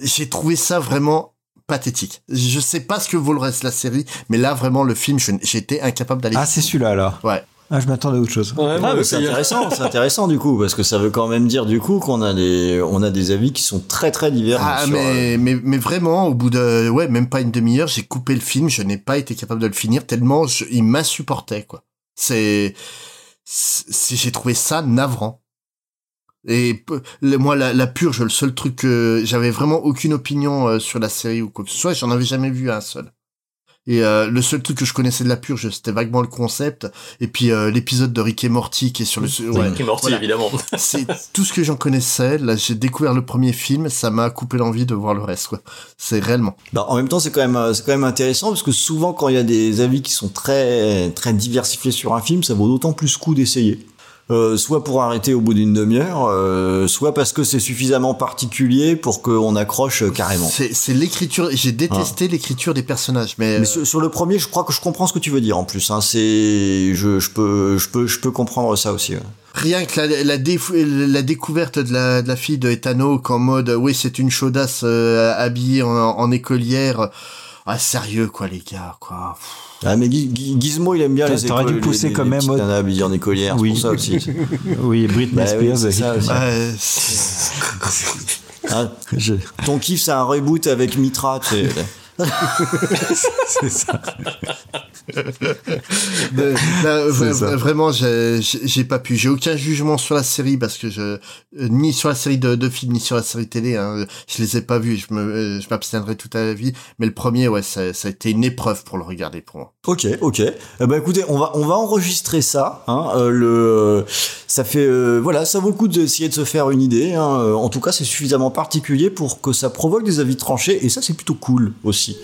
J'ai trouvé ça vraiment pathétique. Je sais pas ce que vaut le reste de la série, mais là vraiment le film, été incapable d'aller. Ah, c'est celui-là alors Ouais. Ah, je m'attendais à autre chose. Ah, mais c'est intéressant, c'est intéressant du coup, parce que ça veut quand même dire du coup qu'on a des, on a des avis qui sont très très divers. Ah sur, euh, mais, mais mais vraiment au bout de ouais même pas une demi-heure j'ai coupé le film je n'ai pas été capable de le finir tellement je, il m'insupportait quoi c'est c'est- j'ai trouvé ça navrant et moi la, la purge le seul truc que j'avais vraiment aucune opinion euh, sur la série ou quoi que ce soit j'en avais jamais vu un seul et euh, le seul truc que je connaissais de la purge c'était vaguement le concept et puis euh, l'épisode de Rick et Morty qui est sur le Rick et Morty, évidemment. c'est tout ce que j'en connaissais. Là, j'ai découvert le premier film, ça m'a coupé l'envie de voir le reste. Quoi. C'est réellement. Bah, en même temps, c'est quand même, euh, c'est quand même intéressant parce que souvent, quand il y a des avis qui sont très, très diversifiés sur un film, ça vaut d'autant plus le coup d'essayer. Euh, soit pour arrêter au bout d'une demi-heure, euh, soit parce que c'est suffisamment particulier pour qu'on accroche euh, carrément. C'est l'écriture. J'ai détesté l'écriture des personnages, mais, Mais sur, sur le premier, je crois que je comprends ce que tu veux dire en plus. Hein. C'est, je, je peux, je peux, je peux comprendre ça aussi. ouais. rien que la, la, la découverte de la, de la fille de Ethan Hawke en mode oui c'est une chaudasse euh, habillée en, en écolière. Ah sérieux quoi les gars quoi. Ah mais Gizmo, il aime bien les T'aurais dû écoles- pousser les- quand les même en écolière, Oui. c'est pour ça aussi. *laughs* Oui, Britney Bah Spears. ça aussi. Hein, Ton kiff, c'est un reboot avec Mitra. C'est ça. Là, C'est vra- ça. vraiment, j'ai pas pu. J'ai aucun jugement sur la série parce que je euh, ni sur la série de, de films ni sur la série télé. Hein, je les ai pas vus. Je me euh, je m'abstiendrai toute la vie. Mais le premier, ouais, ça, ça a été une épreuve pour le regarder pour moi. Ok, ok. Eh ben écoutez, on va enregistrer ça. Hein, euh, ça fait euh, voilà, ça vaut le coup d'essayer de se faire une idée. Hein. Euh, En tout cas, c'est suffisamment particulier pour que ça provoque des avis tranchés et ça c'est plutôt cool aussi.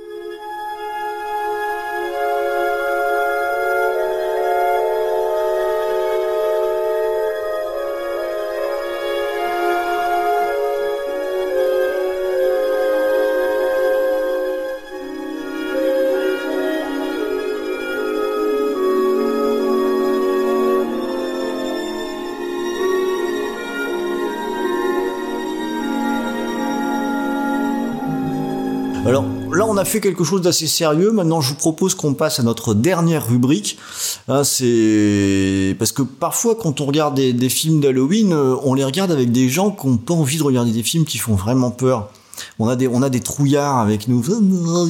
A fait quelque chose d'assez sérieux. Maintenant, je vous propose qu'on passe à notre dernière rubrique. Hein, c'est parce que parfois, quand on regarde des, films d'Halloween, euh, on les regarde avec des gens qui n'ont pas envie de regarder des films qui font vraiment peur. On a des, on a des trouillards avec nous. Oh.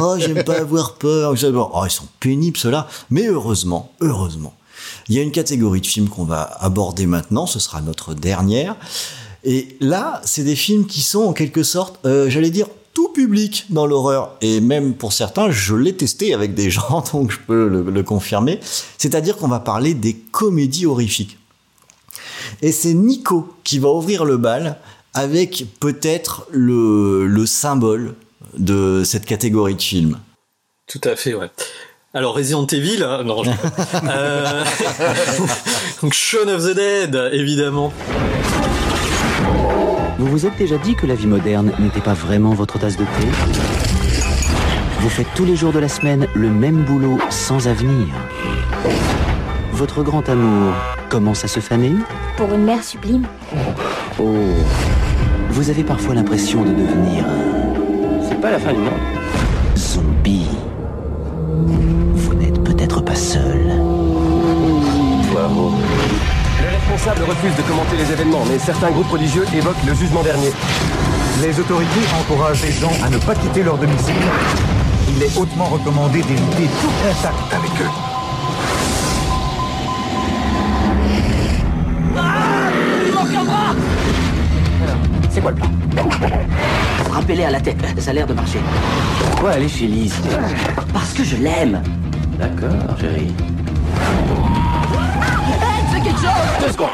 Oh, j'aime pas avoir peur. Oh, ils sont pénibles ceux-là. Mais heureusement, heureusement, il y a une catégorie de films qu'on va aborder maintenant. Ce sera notre dernière. Et là, c'est des films qui sont en quelque sorte, euh, j'allais dire, tout public dans l'horreur. Et même pour certains, je l'ai testé avec des *laughs* gens, donc je peux le, le confirmer. C'est-à-dire qu'on va parler des comédies horrifiques. Et c'est Nico qui va ouvrir le bal avec peut-être le, le symbole de cette catégorie de films. Tout à fait, ouais. Alors Resident Evil, hein, non. je- *laughs* euh, *laughs* donc Shaun of the Dead, évidemment. Vous vous êtes déjà dit que la vie moderne n'était pas vraiment votre tasse de thé Vous faites tous les jours de la semaine le même boulot sans avenir. Votre grand amour commence à se faner Pour une mère sublime. Oh Vous avez parfois l'impression de devenir C'est pas la fin du monde. zombie. Vous n'êtes peut-être pas seul. Responsables refusent de commenter les événements, mais certains groupes religieux évoquent le jugement dernier. Les autorités encouragent les gens à ne pas quitter leur domicile. Il est hautement recommandé d'éviter tout contact avec eux. C'est quoi le plan? Rappelez-les à la tête, ça a l'air de marcher. Pourquoi aller chez Lise? Parce que je l'aime. D'accord, chérie. Deux secondes.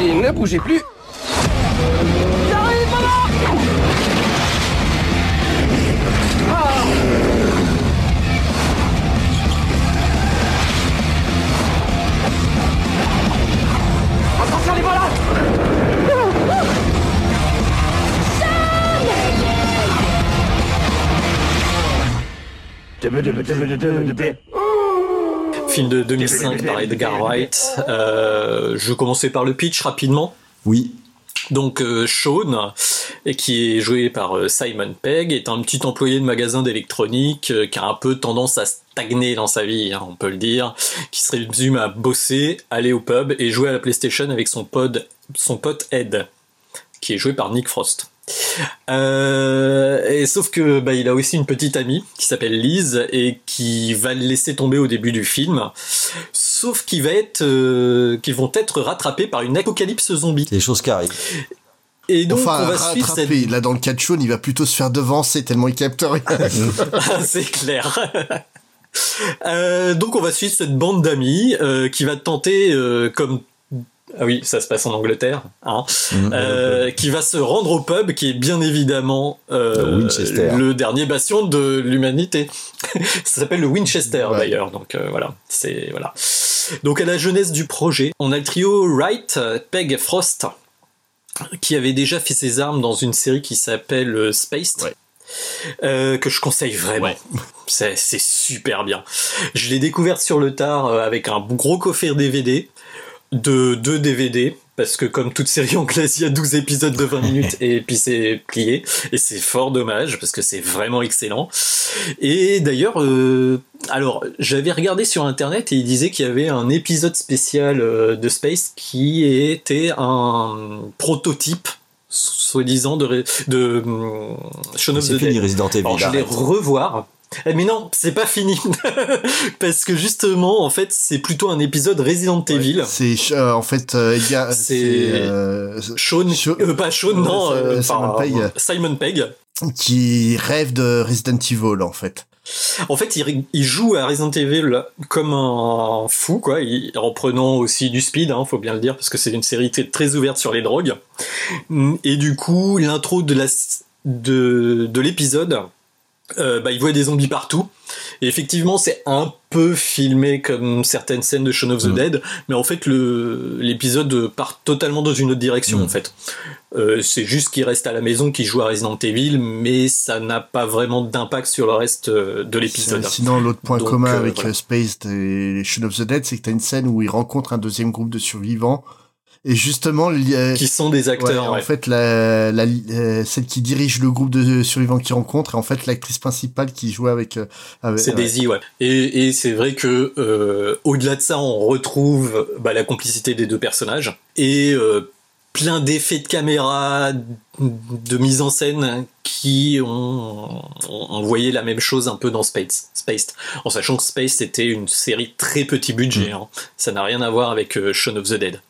Et ne bougez plus. J'arrive, maman Attention, les voilà Film de 2005 par Edgar Wright. Euh, je commençais par le pitch rapidement. Oui. Donc euh, Sean, et qui est joué par euh, Simon Pegg, est un petit employé de magasin d'électronique euh, qui a un peu tendance à stagner dans sa vie, hein, on peut le dire, qui se résume à bosser, aller au pub et jouer à la PlayStation avec son, pod, son pote Ed, qui est joué par Nick Frost. Euh, et sauf que bah, il a aussi une petite amie qui s'appelle Liz et qui va le laisser tomber au début du film. Sauf qu'ils va être, euh, qu'ils vont être rattrapés par une apocalypse zombie. Des choses qui arrivent. Et donc enfin, on va suivre cette. Là, dans le cas de Sean, il va plutôt se faire devancer tellement il capte rien. *laughs* *laughs* Ah, c'est clair. Euh, donc on va suivre cette bande d'amis euh, qui va tenter, euh, comme ah oui, ça se passe en Angleterre, hein, euh, qui va se rendre au pub, qui est bien évidemment euh, Le dernier bastion de l'humanité. *laughs* ça s'appelle le Winchester Ouais. d'ailleurs, donc euh, voilà, c'est voilà. Donc à la jeunesse du projet, on a le trio Wright, Peg et Frost, qui avait déjà fait ses armes dans une série qui s'appelle Spaced. euh, que je conseille vraiment. C'est c'est super bien. Je l'ai découverte sur le tard avec un gros coffret DVD de deux DVD parce que comme toute série anglaise, il y a 12 épisodes de 20 *laughs* minutes et puis c'est plié et c'est fort dommage parce que c'est vraiment excellent. Et d'ailleurs euh, alors, j'avais regardé sur internet et il disait qu'il y avait un épisode spécial euh, de Space qui était un prototype soi-disant de, ré- de hum, Shaun of C'est the fini, Dead. Resident Evil, Alors, je vais revoir. Eh, Mais non, c'est pas fini. *laughs* Parce que justement, en fait, c'est plutôt un épisode Resident Evil. C'est euh, en fait euh, Edgar- C'est euh, Sean, euh, pas Sean, non, Simon enfin, Pegg. Simon Pegg. qui rêve de Resident Evil en fait. En fait, il, il joue à Resident Evil comme un fou, quoi, il- en prenant aussi du speed, hein, faut bien le dire, parce que c'est une série très- très ouverte sur les drogues. Et du coup, l'intro de la de, de l'épisode, euh, bah, il voit des zombies partout. Et effectivement, c'est un peu filmé comme certaines scènes de Shaun of the Dead, mais en fait, le l'épisode part totalement dans une autre direction, en fait. Euh, c'est juste qu'il reste à la maison, qu'il joue à Resident Evil, mais ça n'a pas vraiment d'impact sur le reste euh, de l'épisode. Sinon, l'autre point Donc, commun euh, avec voilà. Space et Shaun of the Dead, c'est que t'as une scène où il rencontre un deuxième groupe de survivants. Et justement, a- Qui sont des acteurs, Ouais, En fait, la, la, euh, celle qui dirige le groupe de survivants qu'il rencontre, est en fait l'actrice principale qui joue avec. euh, avec C'est ouais. Daisy, ouais. Et, et c'est vrai que euh, au-delà de ça, on retrouve bah, la complicité des deux personnages et euh, plein d'effets de caméra, de mise en scène qui ont, ont voyé la même chose un peu dans Space, Spaced, en sachant que Space c'était une série très petit budget. hein. Ça n'a rien à voir avec euh, Shaun of the Dead.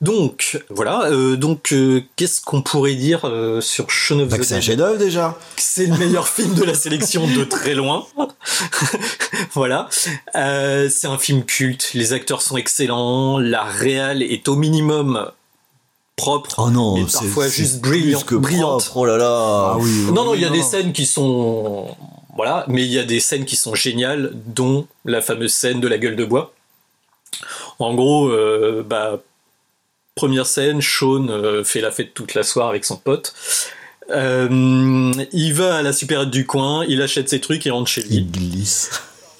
Donc voilà, euh, donc euh, qu'est-ce qu'on pourrait dire euh, sur Shaun of Bah the que c'est un chef-d'œuvre déjà. c'est le meilleur *laughs* film de la sélection de très loin. *laughs* voilà. Euh, c'est un film culte. Les acteurs sont excellents. La réal est au minimum propre. Oh non, et c'est- parfois c'est juste brillant, plus que brillante. propre, oh là là. Ah oui, oui, non, non, il y a non, des scènes qui sont voilà, mais il y a des scènes qui sont géniales, dont la fameuse scène de la gueule de bois. En gros, euh, bah, première scène, Sean euh, fait la fête toute la soirée avec son pote. Euh, il va à la supérette du coin, il achète ses trucs, il rentre chez lui. Il glisse.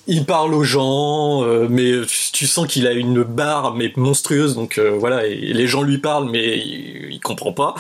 Il parle aux gens, euh, mais tu sens qu'il a une barre mais monstrueuse, donc euh, voilà, et les gens lui parlent, mais il, il comprend pas.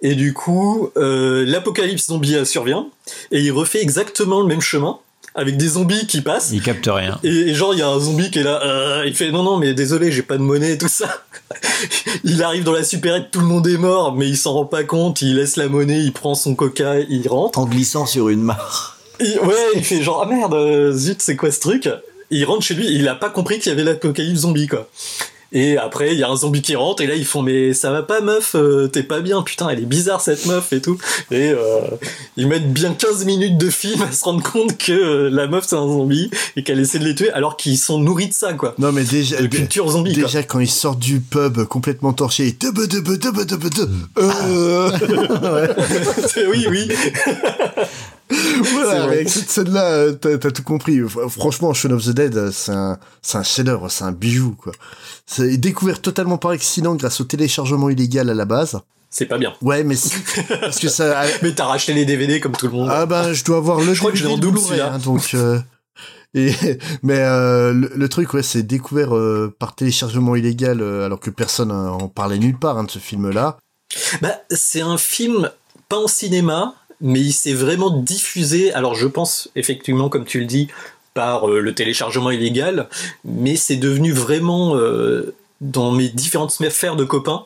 Et du coup, l'apocalypse zombie survient, et il refait exactement le même chemin, avec des zombies qui passent. Il capte rien. Et, et genre, il y a un zombie qui est là, euh, il fait non, non, mais désolé, j'ai pas de monnaie et tout ça. *laughs* il arrive dans la supérette, tout le monde est mort, mais il s'en rend pas compte, il laisse la monnaie, il prend son coca, il rentre. En glissant sur une mare. Il- ouais, il fait genre, ah merde, euh, zut, c'est quoi ce truc? Il rentre chez lui, il a pas compris qu'il y avait l'apocalypse zombie, quoi. Et après, il y a un zombie qui rentre, et là, ils font, mais ça va pas, meuf, euh, t'es pas bien, putain, elle est bizarre, cette meuf, et tout. Et euh, ils mettent bien 15 minutes de film à se rendre compte que euh, la meuf, c'est un zombie, et qu'elle essaie de les tuer, alors qu'ils sont nourris de ça, quoi. Non, mais déjà, de culture zombie, quoi. déjà quand ils sortent du pub complètement torchés, debe, euh, *laughs* C'est- *laughs* oui, oui. *laughs* voilà, avec *laughs* cette scène-là, euh, t'as t'as tout compris. Franchement, Shaun of the Dead, euh, c'est un, c'est un chef-d'œuvre, c'est un bijou, quoi. C'est découvert totalement par accident grâce au téléchargement illégal à la base. C'est pas bien. Ouais, mais si, *laughs* parce que ça. Mais t'as racheté les DVD comme tout le monde. Ah ben, je dois avoir le Je crois que je l'ai en double, celui-là. hein, donc. euh, *laughs* et mais euh, le, le truc, ouais, c'est découvert euh, par téléchargement illégal, euh, alors que personne euh, en parlait nulle part hein, de ce film-là. Bah, c'est un film pas en cinéma, mais il s'est vraiment diffusé. Alors, je pense effectivement, comme tu le dis, par euh, le téléchargement illégal, mais c'est devenu vraiment euh, dans mes différentes sphères de copains.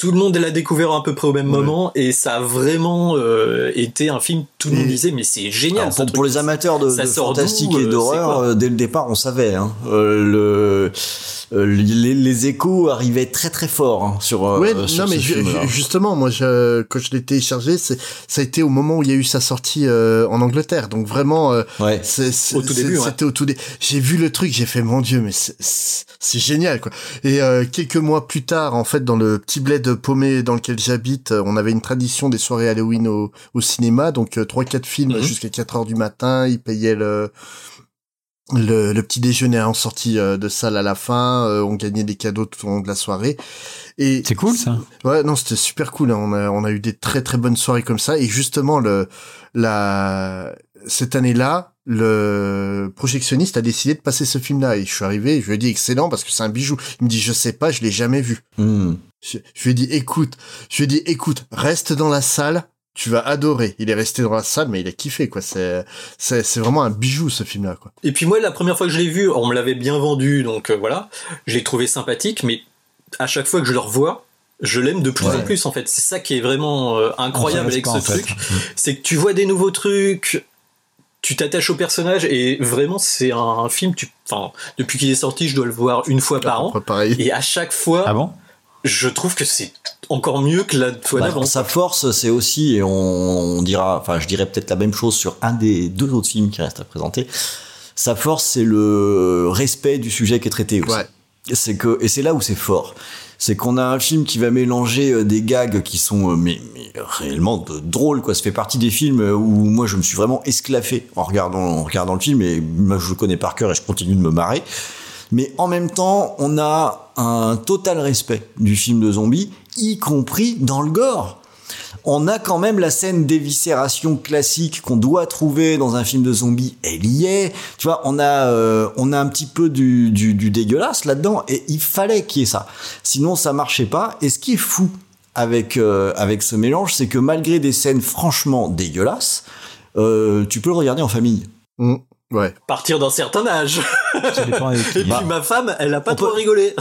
Tout le monde l'a découvert à peu près au même moment et ça a vraiment euh, été un film. Tout le monde disait mais c'est génial. Alors, ce pour, truc. pour les amateurs de, fantastique et euh, d'horreur, euh, dès le départ, on savait. Hein, euh, le, euh, les, les échos arrivaient très très fort hein, sur, euh, ouais, sur non mais justement, moi, je, quand je l'ai téléchargé, c'est ça a été au moment où il y a eu sa sortie euh, en Angleterre, donc vraiment, euh, c'est- c'est- Au tout c'est- début, ouais. c'était au tout début. J'ai vu le truc, j'ai fait mon dieu, mais c'est- génial quoi. Et euh, quelques mois plus tard, en fait, dans le petit bled paumé dans lequel j'habite, euh, on avait une tradition des soirées Halloween au, au cinéma, donc euh, trois quatre films Mhm. jusqu'à 4 heures du matin, ils payaient le le, le petit déjeuner en sortie euh, de salle à la fin, on gagnait des cadeaux tout au long de la soirée. Et C'est cool ça. Ouais, non, c'était super cool. hein. On a, on a eu des très très bonnes soirées comme ça. Et justement, le, la, cette année-là, le projectionniste a décidé de passer ce film-là. Et je suis arrivé, et je lui ai dit excellent parce que c'est un bijou. Il me dit je sais pas, je l'ai jamais vu. Hmm. Je, je lui ai dit écoute, je lui ai dit écoute, reste dans la salle. Tu vas adorer. Il est resté dans la salle, mais il a kiffé, quoi. C'est, c'est, c'est vraiment un bijou, ce film-là, quoi. Et puis moi, la première fois que je l'ai vu, on me l'avait bien vendu, donc euh, voilà, je l'ai trouvé sympathique, mais à chaque fois que je le revois, je l'aime de plus Ouais. en plus en fait. C'est ça qui est vraiment euh, incroyable avec ce fait. truc, c'est que tu vois des nouveaux trucs, tu t'attaches au personnage et vraiment c'est un, un film. Tu, enfin, depuis qu'il est sorti, je dois le voir une fois par an, Pareil. et à chaque fois, Ah bon? je trouve que c'est encore mieux que la fois Bah, d'avant. sa force, c'est aussi, et on, on dira, enfin, je dirais peut-être la même chose sur un des deux autres films qui restent à présenter. Sa force, c'est le respect du sujet qui est traité aussi. Ouais. C'est que, et c'est là où c'est fort. C'est qu'on a un film qui va mélanger euh, des gags qui sont euh, mais, mais réellement drôles quoi. Ça fait partie des films euh, où moi je me suis vraiment esclaffé en regardant en regardant le film et moi je le connais par cœur et je continue de me marrer. Mais en même temps, on a un total respect du film de zombies, y compris dans le gore. On a quand même la scène d'éviscération classique qu'on doit trouver dans un film de zombies. Elle y est. Tu vois, on a, euh, on a un petit peu du, du, du dégueulasse là-dedans et il fallait qu'il y ait ça. Sinon, ça marchait pas. Et ce qui est fou avec, euh, avec ce mélange, c'est que malgré des scènes franchement dégueulasses, euh, tu peux le regarder en famille. Mm. Ouais. Partir d'un certain âge. *laughs* Ça dépend avec qui. Et puis Bah, ma femme, elle a pas on trop peut- rigolé.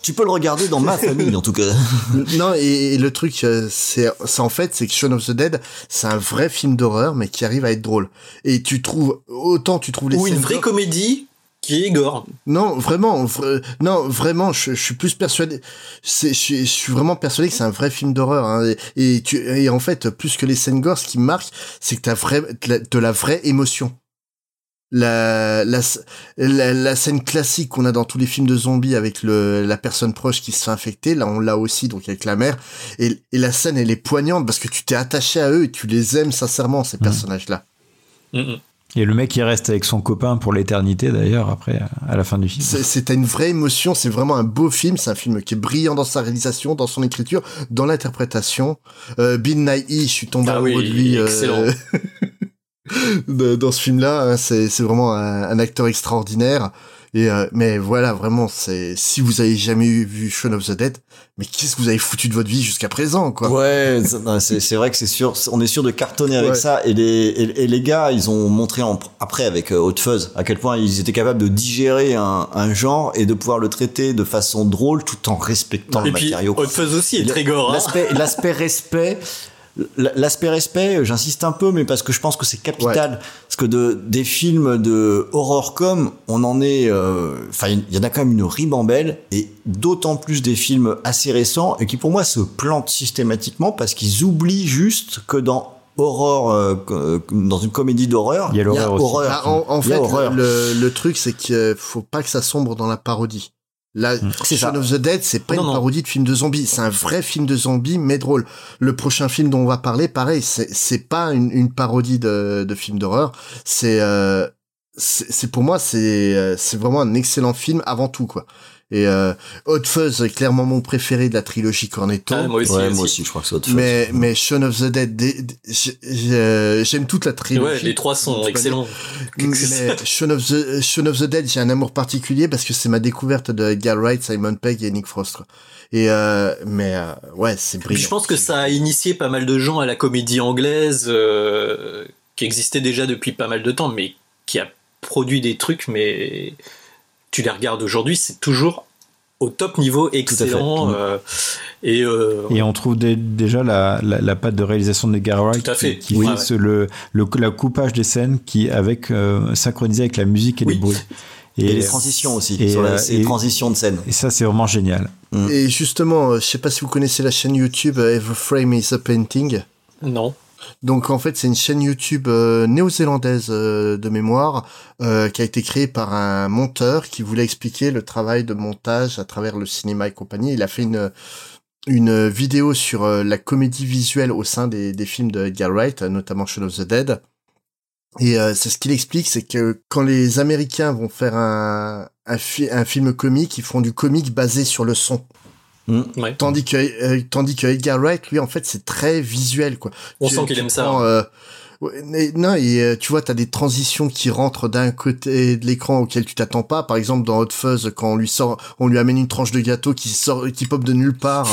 Tu peux le regarder dans ma famille, en tout cas. *laughs* non, et, et le truc, euh, c'est, c'est en fait, c'est que Shaun of the Dead, c'est un vrai film d'horreur, mais qui arrive à être drôle. Et tu trouves, autant tu trouves les Ou une vraie comédie qui est gore. Non, vraiment, vra- non, vraiment, je, je suis plus persuadé. C'est, je, suis- je suis vraiment persuadé que c'est un vrai film d'horreur. Hein, et, et tu, et en fait, plus que les scènes gore, ce qui me marque, c'est que t'as vrai, de la vraie émotion. La, la, la, la scène classique qu'on a dans tous les films de zombies avec le, la personne proche qui se fait infecter, là on l'a aussi donc avec la mère. Et, et la scène elle est poignante parce que tu t'es attaché à eux et tu les aimes sincèrement ces personnages-là. Et le mec il reste avec son copain pour l'éternité d'ailleurs après à la fin du film. C'est une vraie émotion, c'est vraiment un beau film, c'est un film qui est brillant dans sa réalisation, dans son écriture, dans l'interprétation. Euh, Bill Nighy, je suis tombé Ah amoureux oui, de lui euh, excellent. *laughs* de- dans ce film-là. hein, c'est c'est vraiment un, un acteur extraordinaire. Et euh, mais voilà, vraiment, c'est si vous avez jamais vu Shaun of the Dead, mais qu'est-ce que vous avez foutu de votre vie jusqu'à présent, quoi? Ouais, c'est c'est vrai que c'est sûr, on est sûr de cartonner avec Ouais. ça. Et les, et, et les gars, ils ont montré en- après avec euh, Hot Fuzz à quel point ils étaient capables de digérer un, un genre et de pouvoir le traiter de façon drôle tout en respectant Et le puis, matériau. Hot Fuzz aussi est très gore. hein. L'aspect, l'aspect respect. L'aspect respect, j'insiste un peu, mais parce que je pense que c'est capital. Parce que de, des films de horror comme, on en est, euh, enfin, il y en a quand même une ribambelle, et d'autant plus des films assez récents, et qui pour moi se plantent systématiquement parce qu'ils oublient juste que dans horror, euh, euh, dans une comédie d'horreur, Il y a l'horreur aussi. horreur. Bah, en, en fait, horreur. le, le truc, c'est qu'il faut pas que ça sombre dans la parodie. Là, C'est Shaun of the Dead, c'est pas Non, une non. parodie de film de zombies. C'est un vrai film de zombies, mais drôle. Le prochain film dont on va parler, pareil, c'est pas une, une parodie de, de film d'horreur. C'est euh, c'est c'est- pour moi, c'est euh, c'est vraiment un excellent film avant tout, quoi. Et euh, Hot Fuzz est clairement mon préféré de la trilogie Cornetto. Ah, moi aussi, Ouais, aussi. moi aussi, je crois que c'est autre chose. Mais, mais Shaun of the Dead, j'ai- j'aime toute la trilogie. Ouais, les trois sont excellents. mais Shaun of the, Shaun of the Dead, j'ai un amour particulier parce que c'est ma découverte de Edgar Wright, Simon Pegg et Nick Frost. Et euh, mais euh, ouais, c'est Puis brillant. je pense que ça a initié pas mal de gens à la comédie anglaise euh, qui existait déjà depuis pas mal de temps, mais qui a produit des trucs, mais tu les regardes aujourd'hui, c'est toujours au top niveau, excellent. Mm. euh, et euh, Et on trouve dé- déjà la, la, la patte de réalisation de Edgar Wright Tout à fait. qui, qui Oui. fait Ouais, ce- le, le, la coupage des scènes qui avec euh, synchronisé avec la musique et les bruits. Et les transitions aussi, sur la- les et- transitions de scène. Et ça, c'est vraiment génial. Et justement, je sais pas si vous connaissez la chaîne YouTube Every Frame is a Painting. non. Donc en fait, c'est une chaîne YouTube euh, néo-zélandaise euh, de mémoire euh, qui a été créée par un monteur qui voulait expliquer le travail de montage à travers le cinéma et compagnie. Il a fait une une vidéo sur euh, la comédie visuelle au sein des, des films de Edgar Wright, notamment Shaun of the Dead. Et c'est ce qu'il explique, c'est que quand les Américains vont faire un, un film comique, ils font du comique basé sur le son. Ouais. Tandis que euh, tandis que Edgar Wright, lui, en fait, c'est très visuel, quoi. On Tu- sent qu'il aime ça, prends, euh, ouais, mais non, et euh, tu vois, t'as des transitions qui rentrent d'un côté de l'écran auquel tu t'attends pas. Par exemple, dans Hot Fuzz, quand on lui sort, on lui amène une tranche de gâteau qui sort, qui pop de nulle part.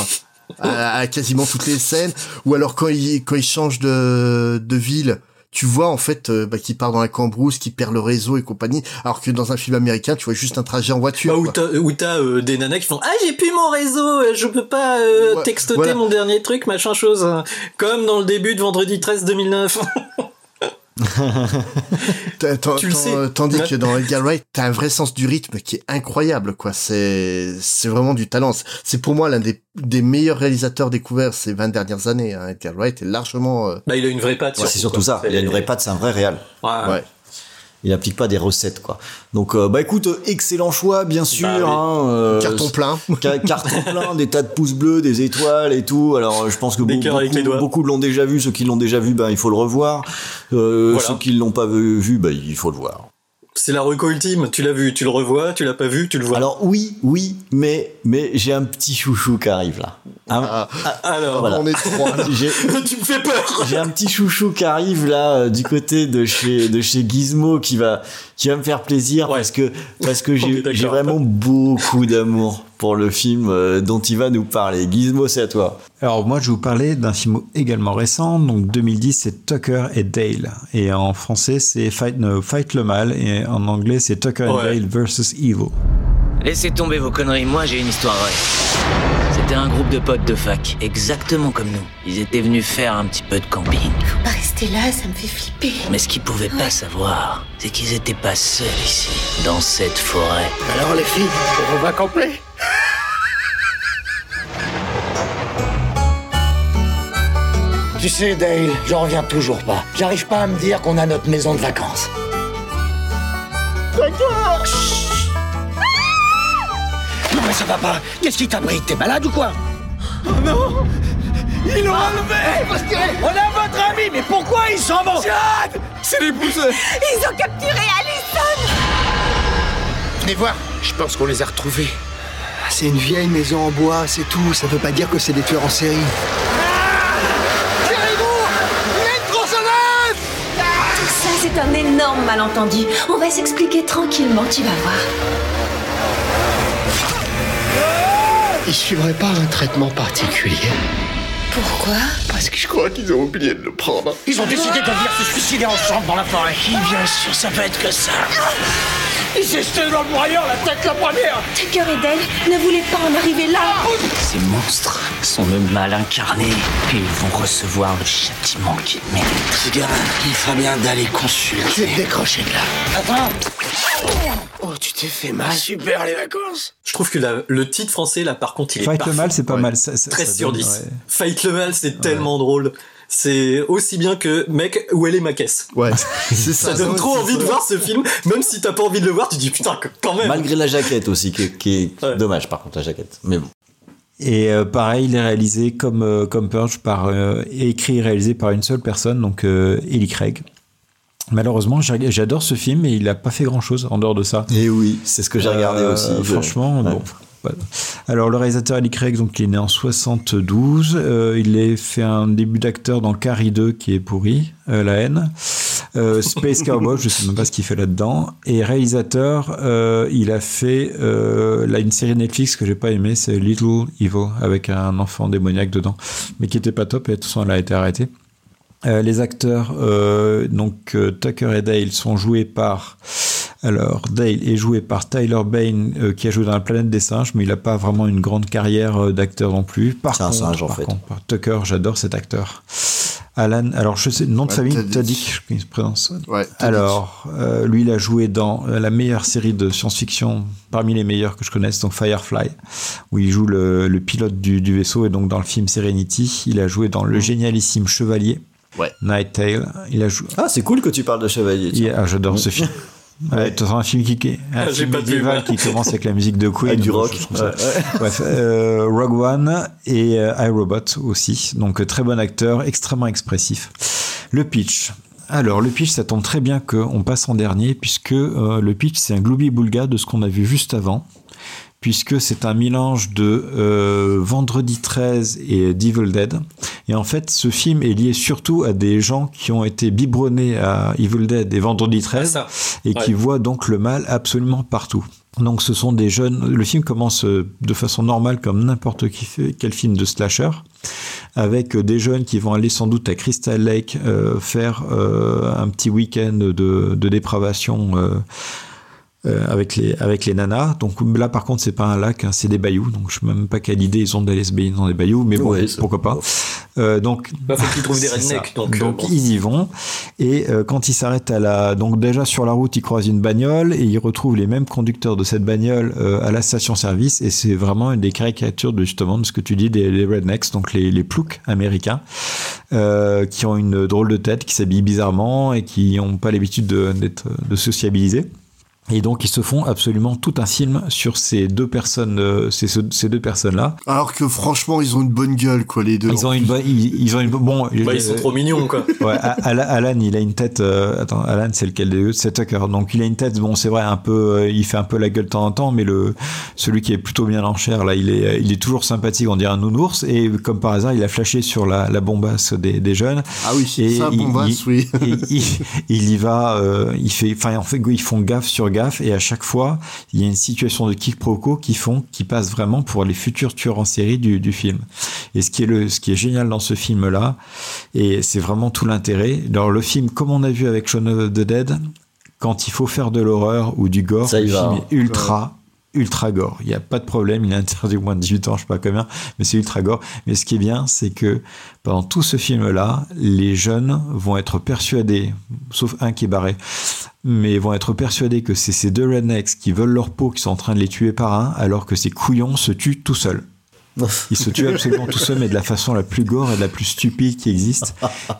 À, à quasiment toutes les scènes, ou alors quand il quand il change de de ville, tu vois en fait euh, bah, qu'il part dans la cambrousse, qu'il perd le réseau et compagnie, alors que dans un film américain, tu vois juste un trajet en voiture. Bah, où t'as t'as, euh, des nanas qui font ah j'ai plus mon réseau euh, je peux pas euh, textoter voilà. mon dernier truc machin chose comme dans le début de vendredi 13 2009 T'as- t'en- Tu le t'en- sais. Tandis que dans Edgar Wright, t'as un vrai sens du rythme qui est incroyable, quoi. C'est, c'est vraiment du talent. C'est- pour moi l'un des, des meilleurs réalisateurs découverts ces 20 dernières années. Hein. Edgar Wright est largement. euh, bah il a une vraie patte Ouais, c'est surtout ça. Il a une vraie patte, c'est un vrai réal. Ouais. Ouais. Il n'applique pas des recettes, quoi. Donc, euh, bah écoute, euh, excellent choix, bien sûr. Bah oui. hein, euh, Carton plein. *laughs* ca- carton plein, des tas de pouces bleus, des étoiles et tout. Alors, je pense que beaucoup, beaucoup, l'ont déjà vu. Ceux qui l'ont déjà vu, ben il faut le revoir. Euh, Voilà. Ceux qui l'ont pas vu, vu, ben il faut le voir. C'est la reco ultime tu l'as vu tu le revois tu l'as pas vu tu le vois. Alors oui, oui, mais mais j'ai un petit chouchou qui arrive là. Un- Ah, alors voilà. On est trois. *laughs* J'ai- *laughs* tu me fais peur. J'ai un petit chouchou qui arrive là euh, du côté de chez de chez Gizmo qui va qui va me faire plaisir parce que parce que *laughs* j'ai vraiment beaucoup d'amour pour le film euh, dont il va nous parler. Gizmo, c'est à toi. Alors moi, je vais vous parler d'un film également récent, donc 2010, c'est Tucker et Dale. Et en français, c'est Fight, no, Fight le mal, et en anglais, c'est Tucker and Ouais. Dale versus Evil. Laissez tomber vos conneries, moi j'ai une histoire vraie. C'était un groupe de potes de fac, exactement comme nous. Ils étaient venus faire un petit peu de camping. Faut pas rester là, ça me fait flipper. Mais ce qu'ils pouvaient pas savoir, c'est qu'ils étaient pas seuls ici, dans cette forêt. Alors les filles, on va camper Tu sais, Dale, j'en reviens toujours pas. J'arrive pas à me dire qu'on a notre maison de vacances. D'accord Non mais ça va pas? Qu'est-ce qui t'abrite? T'es malade ou quoi? Oh non Ils l'ont enlevé On a votre ami, mais pourquoi ils s'en vont Chad C'est les pousseurs Ils ont capturé Allison Venez voir Je pense qu'on les a retrouvés. C'est une vieille maison en bois, c'est tout. Ça veut pas dire que c'est des tueurs en série. Tirez-vous Il y a une tronçonneuse Tout ça, c'est un énorme malentendu. On va s'expliquer tranquillement, tu vas voir. Ils suivraient pas un traitement particulier. Pourquoi Parce que je crois qu'ils ont oublié de le prendre. Ils ont décidé de venir se suicider ensemble dans la forêt. Qui bien sûr, ça peut être que ça. Il s'est jeté dans le broyeur, la tête la première Tucker et Dale ne voulaient pas en arriver là Ces monstres sont le mal incarné et ils vont recevoir le châtiment qu'ils méritent. Ce gamin, il ferait bien d'aller consulter. Je vais te décrocher de là. Attends Oh, tu t'es fait mal. Super les vacances Je trouve que la- le titre français, là, par contre, il est Fight le mal, c'est pas mal. Ça- ça- 13 ça sur donne, 10. ouais. Fight le mal, c'est tellement drôle. C'est aussi bien que, mec, où elle est ma caisse Ouais, *laughs* c'est Ça, ça. donne trop envie de voir ce film, même si t'as pas envie de le voir, tu dis putain, quand même. Malgré la jaquette aussi, qui est, qui est dommage par contre la jaquette. Mais bon. Et euh, pareil, il est réalisé comme, euh, comme Purge, par, euh, écrit et réalisé par une seule personne, donc euh, Ellie Craig. Malheureusement, j'adore ce film et il n'a pas fait grand chose en dehors de ça. Et oui, c'est ce que j'ai regardé Euh, aussi. Franchement, Ouais. bon. Alors, le réalisateur Ellie Craig, donc, il est né en 72. euh, il a fait un début d'acteur dans Carrie 2, qui est pourri, euh, la haine. Euh, Space Cowboy, je sais même pas ce qu'il fait là-dedans. Et réalisateur, il a fait une série Netflix que j'ai pas aimé, c'est Little Evil, avec un enfant démoniaque dedans, mais qui était pas top. Et de toute façon, elle a été arrêtée. Les acteurs, donc Tucker et Dale, sont joués par. Alors, Dale est joué par Tyler Bane, euh, qui a joué dans La planète des singes, mais il n'a pas vraiment une grande carrière euh, d'acteur non plus. Par C'est un singe, en par fait. contre, Tucker, j'adore cet acteur. Alan, alors je sais, nom de Ouais, famille, Tadic. Il se prononce. Ouais. Alors, euh, lui, il a joué dans euh, la meilleure série de science-fiction, parmi les meilleures que je connaisse, donc Firefly, où il joue le, le pilote du, du vaisseau, et donc dans le film Serenity, il a joué dans le génialissime Chevalier, Ouais. Night Tale. Il a joué. Ah, c'est cool que tu parles de Chevalier. Ah, J'adore ce film. *laughs* Ouais, c'est un film qui, qui- un J'ai film médiéval qui commence avec la musique de Queen. Avec du donc rock. Ouais, ouais. Bref, euh, Rogue One et euh, iRobot aussi. Donc euh, très bon acteur, extrêmement expressif. Le pitch. Alors le pitch, ça tombe très bien qu'on passe en dernier puisque euh, le pitch c'est un gloubi-boulga de ce qu'on a vu juste avant. Puisque c'est un mélange de euh, Vendredi 13 et d'Evil Dead. Et en fait, ce film est lié surtout à des gens qui ont été biberonnés à Evil Dead et Vendredi 13 Ah, ça. et qui voient donc le mal absolument partout. Donc ce sont des jeunes. Le film commence euh, de façon normale comme n'importe quel film de slasher, avec euh, des jeunes qui vont aller sans doute à Crystal Lake euh, faire euh, un petit week-end de, de dépravation. euh, euh, avec les avec les nanas. Donc là par contre c'est pas un lac hein, c'est des bayous. Donc je sais même pas quelle idée ils ont d'aller se baigner dans des bayous mais bon Ouais, pourquoi pas. Euh, donc Bah, faut qu'ils trouvent des *laughs* rednecks, donc, euh, bon. ils y vont. Et euh, quand ils s'arrêtent à la donc déjà sur la route ils croisent une bagnole et ils retrouvent les mêmes conducteurs de cette bagnole euh, à la station service et c'est vraiment une des caricatures de justement de ce que tu dis des, des rednecks donc les les ploucs américains euh, qui ont une drôle de tête qui s'habillent bizarrement et qui n'ont pas l'habitude de, d'être de sociabiliser et donc ils se font absolument tout un film sur ces deux personnes, euh, ces, ces deux personnes-là. Alors que franchement, ils ont une bonne gueule, quoi, les deux. Ils ont une bonne, ils, ils ont une bon. Bah, ils sont trop mignons, quoi. *laughs* Ouais, Alan, il a une tête. euh, attends, Alan, c'est lequel des deux? C'est Tucker. Donc il a une tête. Bon, c'est vrai, un peu. euh, il fait un peu la gueule de temps en temps, mais le celui qui est plutôt bien en chair là, il est, il est toujours sympathique. On dirait un nounours. Et comme par hasard, il a flashé sur la, la bombasse des, des jeunes. Ah oui, Et ça, bombasse, il- oui. et il, il y va, euh, il fait, enfin, en fait, ils font gaffe sur gaffe, et à chaque fois, il y a une situation de quiproquo qui font, qui passe vraiment pour les futurs tueurs en série du, du film. Et ce qui est le, ce qui est génial dans ce film-là, et c'est vraiment tout l'intérêt. Alors, le film, comme on a vu avec Shaun of the Dead, quand il faut faire de l'horreur ou du gore, Ça y le va, film hein. est ultra, ultra gore. Il n'y a pas de problème, il est interdit au moins de 18 ans, je sais pas combien, mais c'est ultra gore. Mais ce qui est bien, c'est que pendant tout ce film-là, les jeunes vont être persuadés, sauf un qui est barré, mais vont être persuadés que c'est ces deux rednecks qui veulent leur peau qui sont en train de les tuer par un, alors que ces couillons se tuent tout seuls. Ils se tuent absolument tout seuls, mais de la façon la plus gore et la plus stupide qui existe.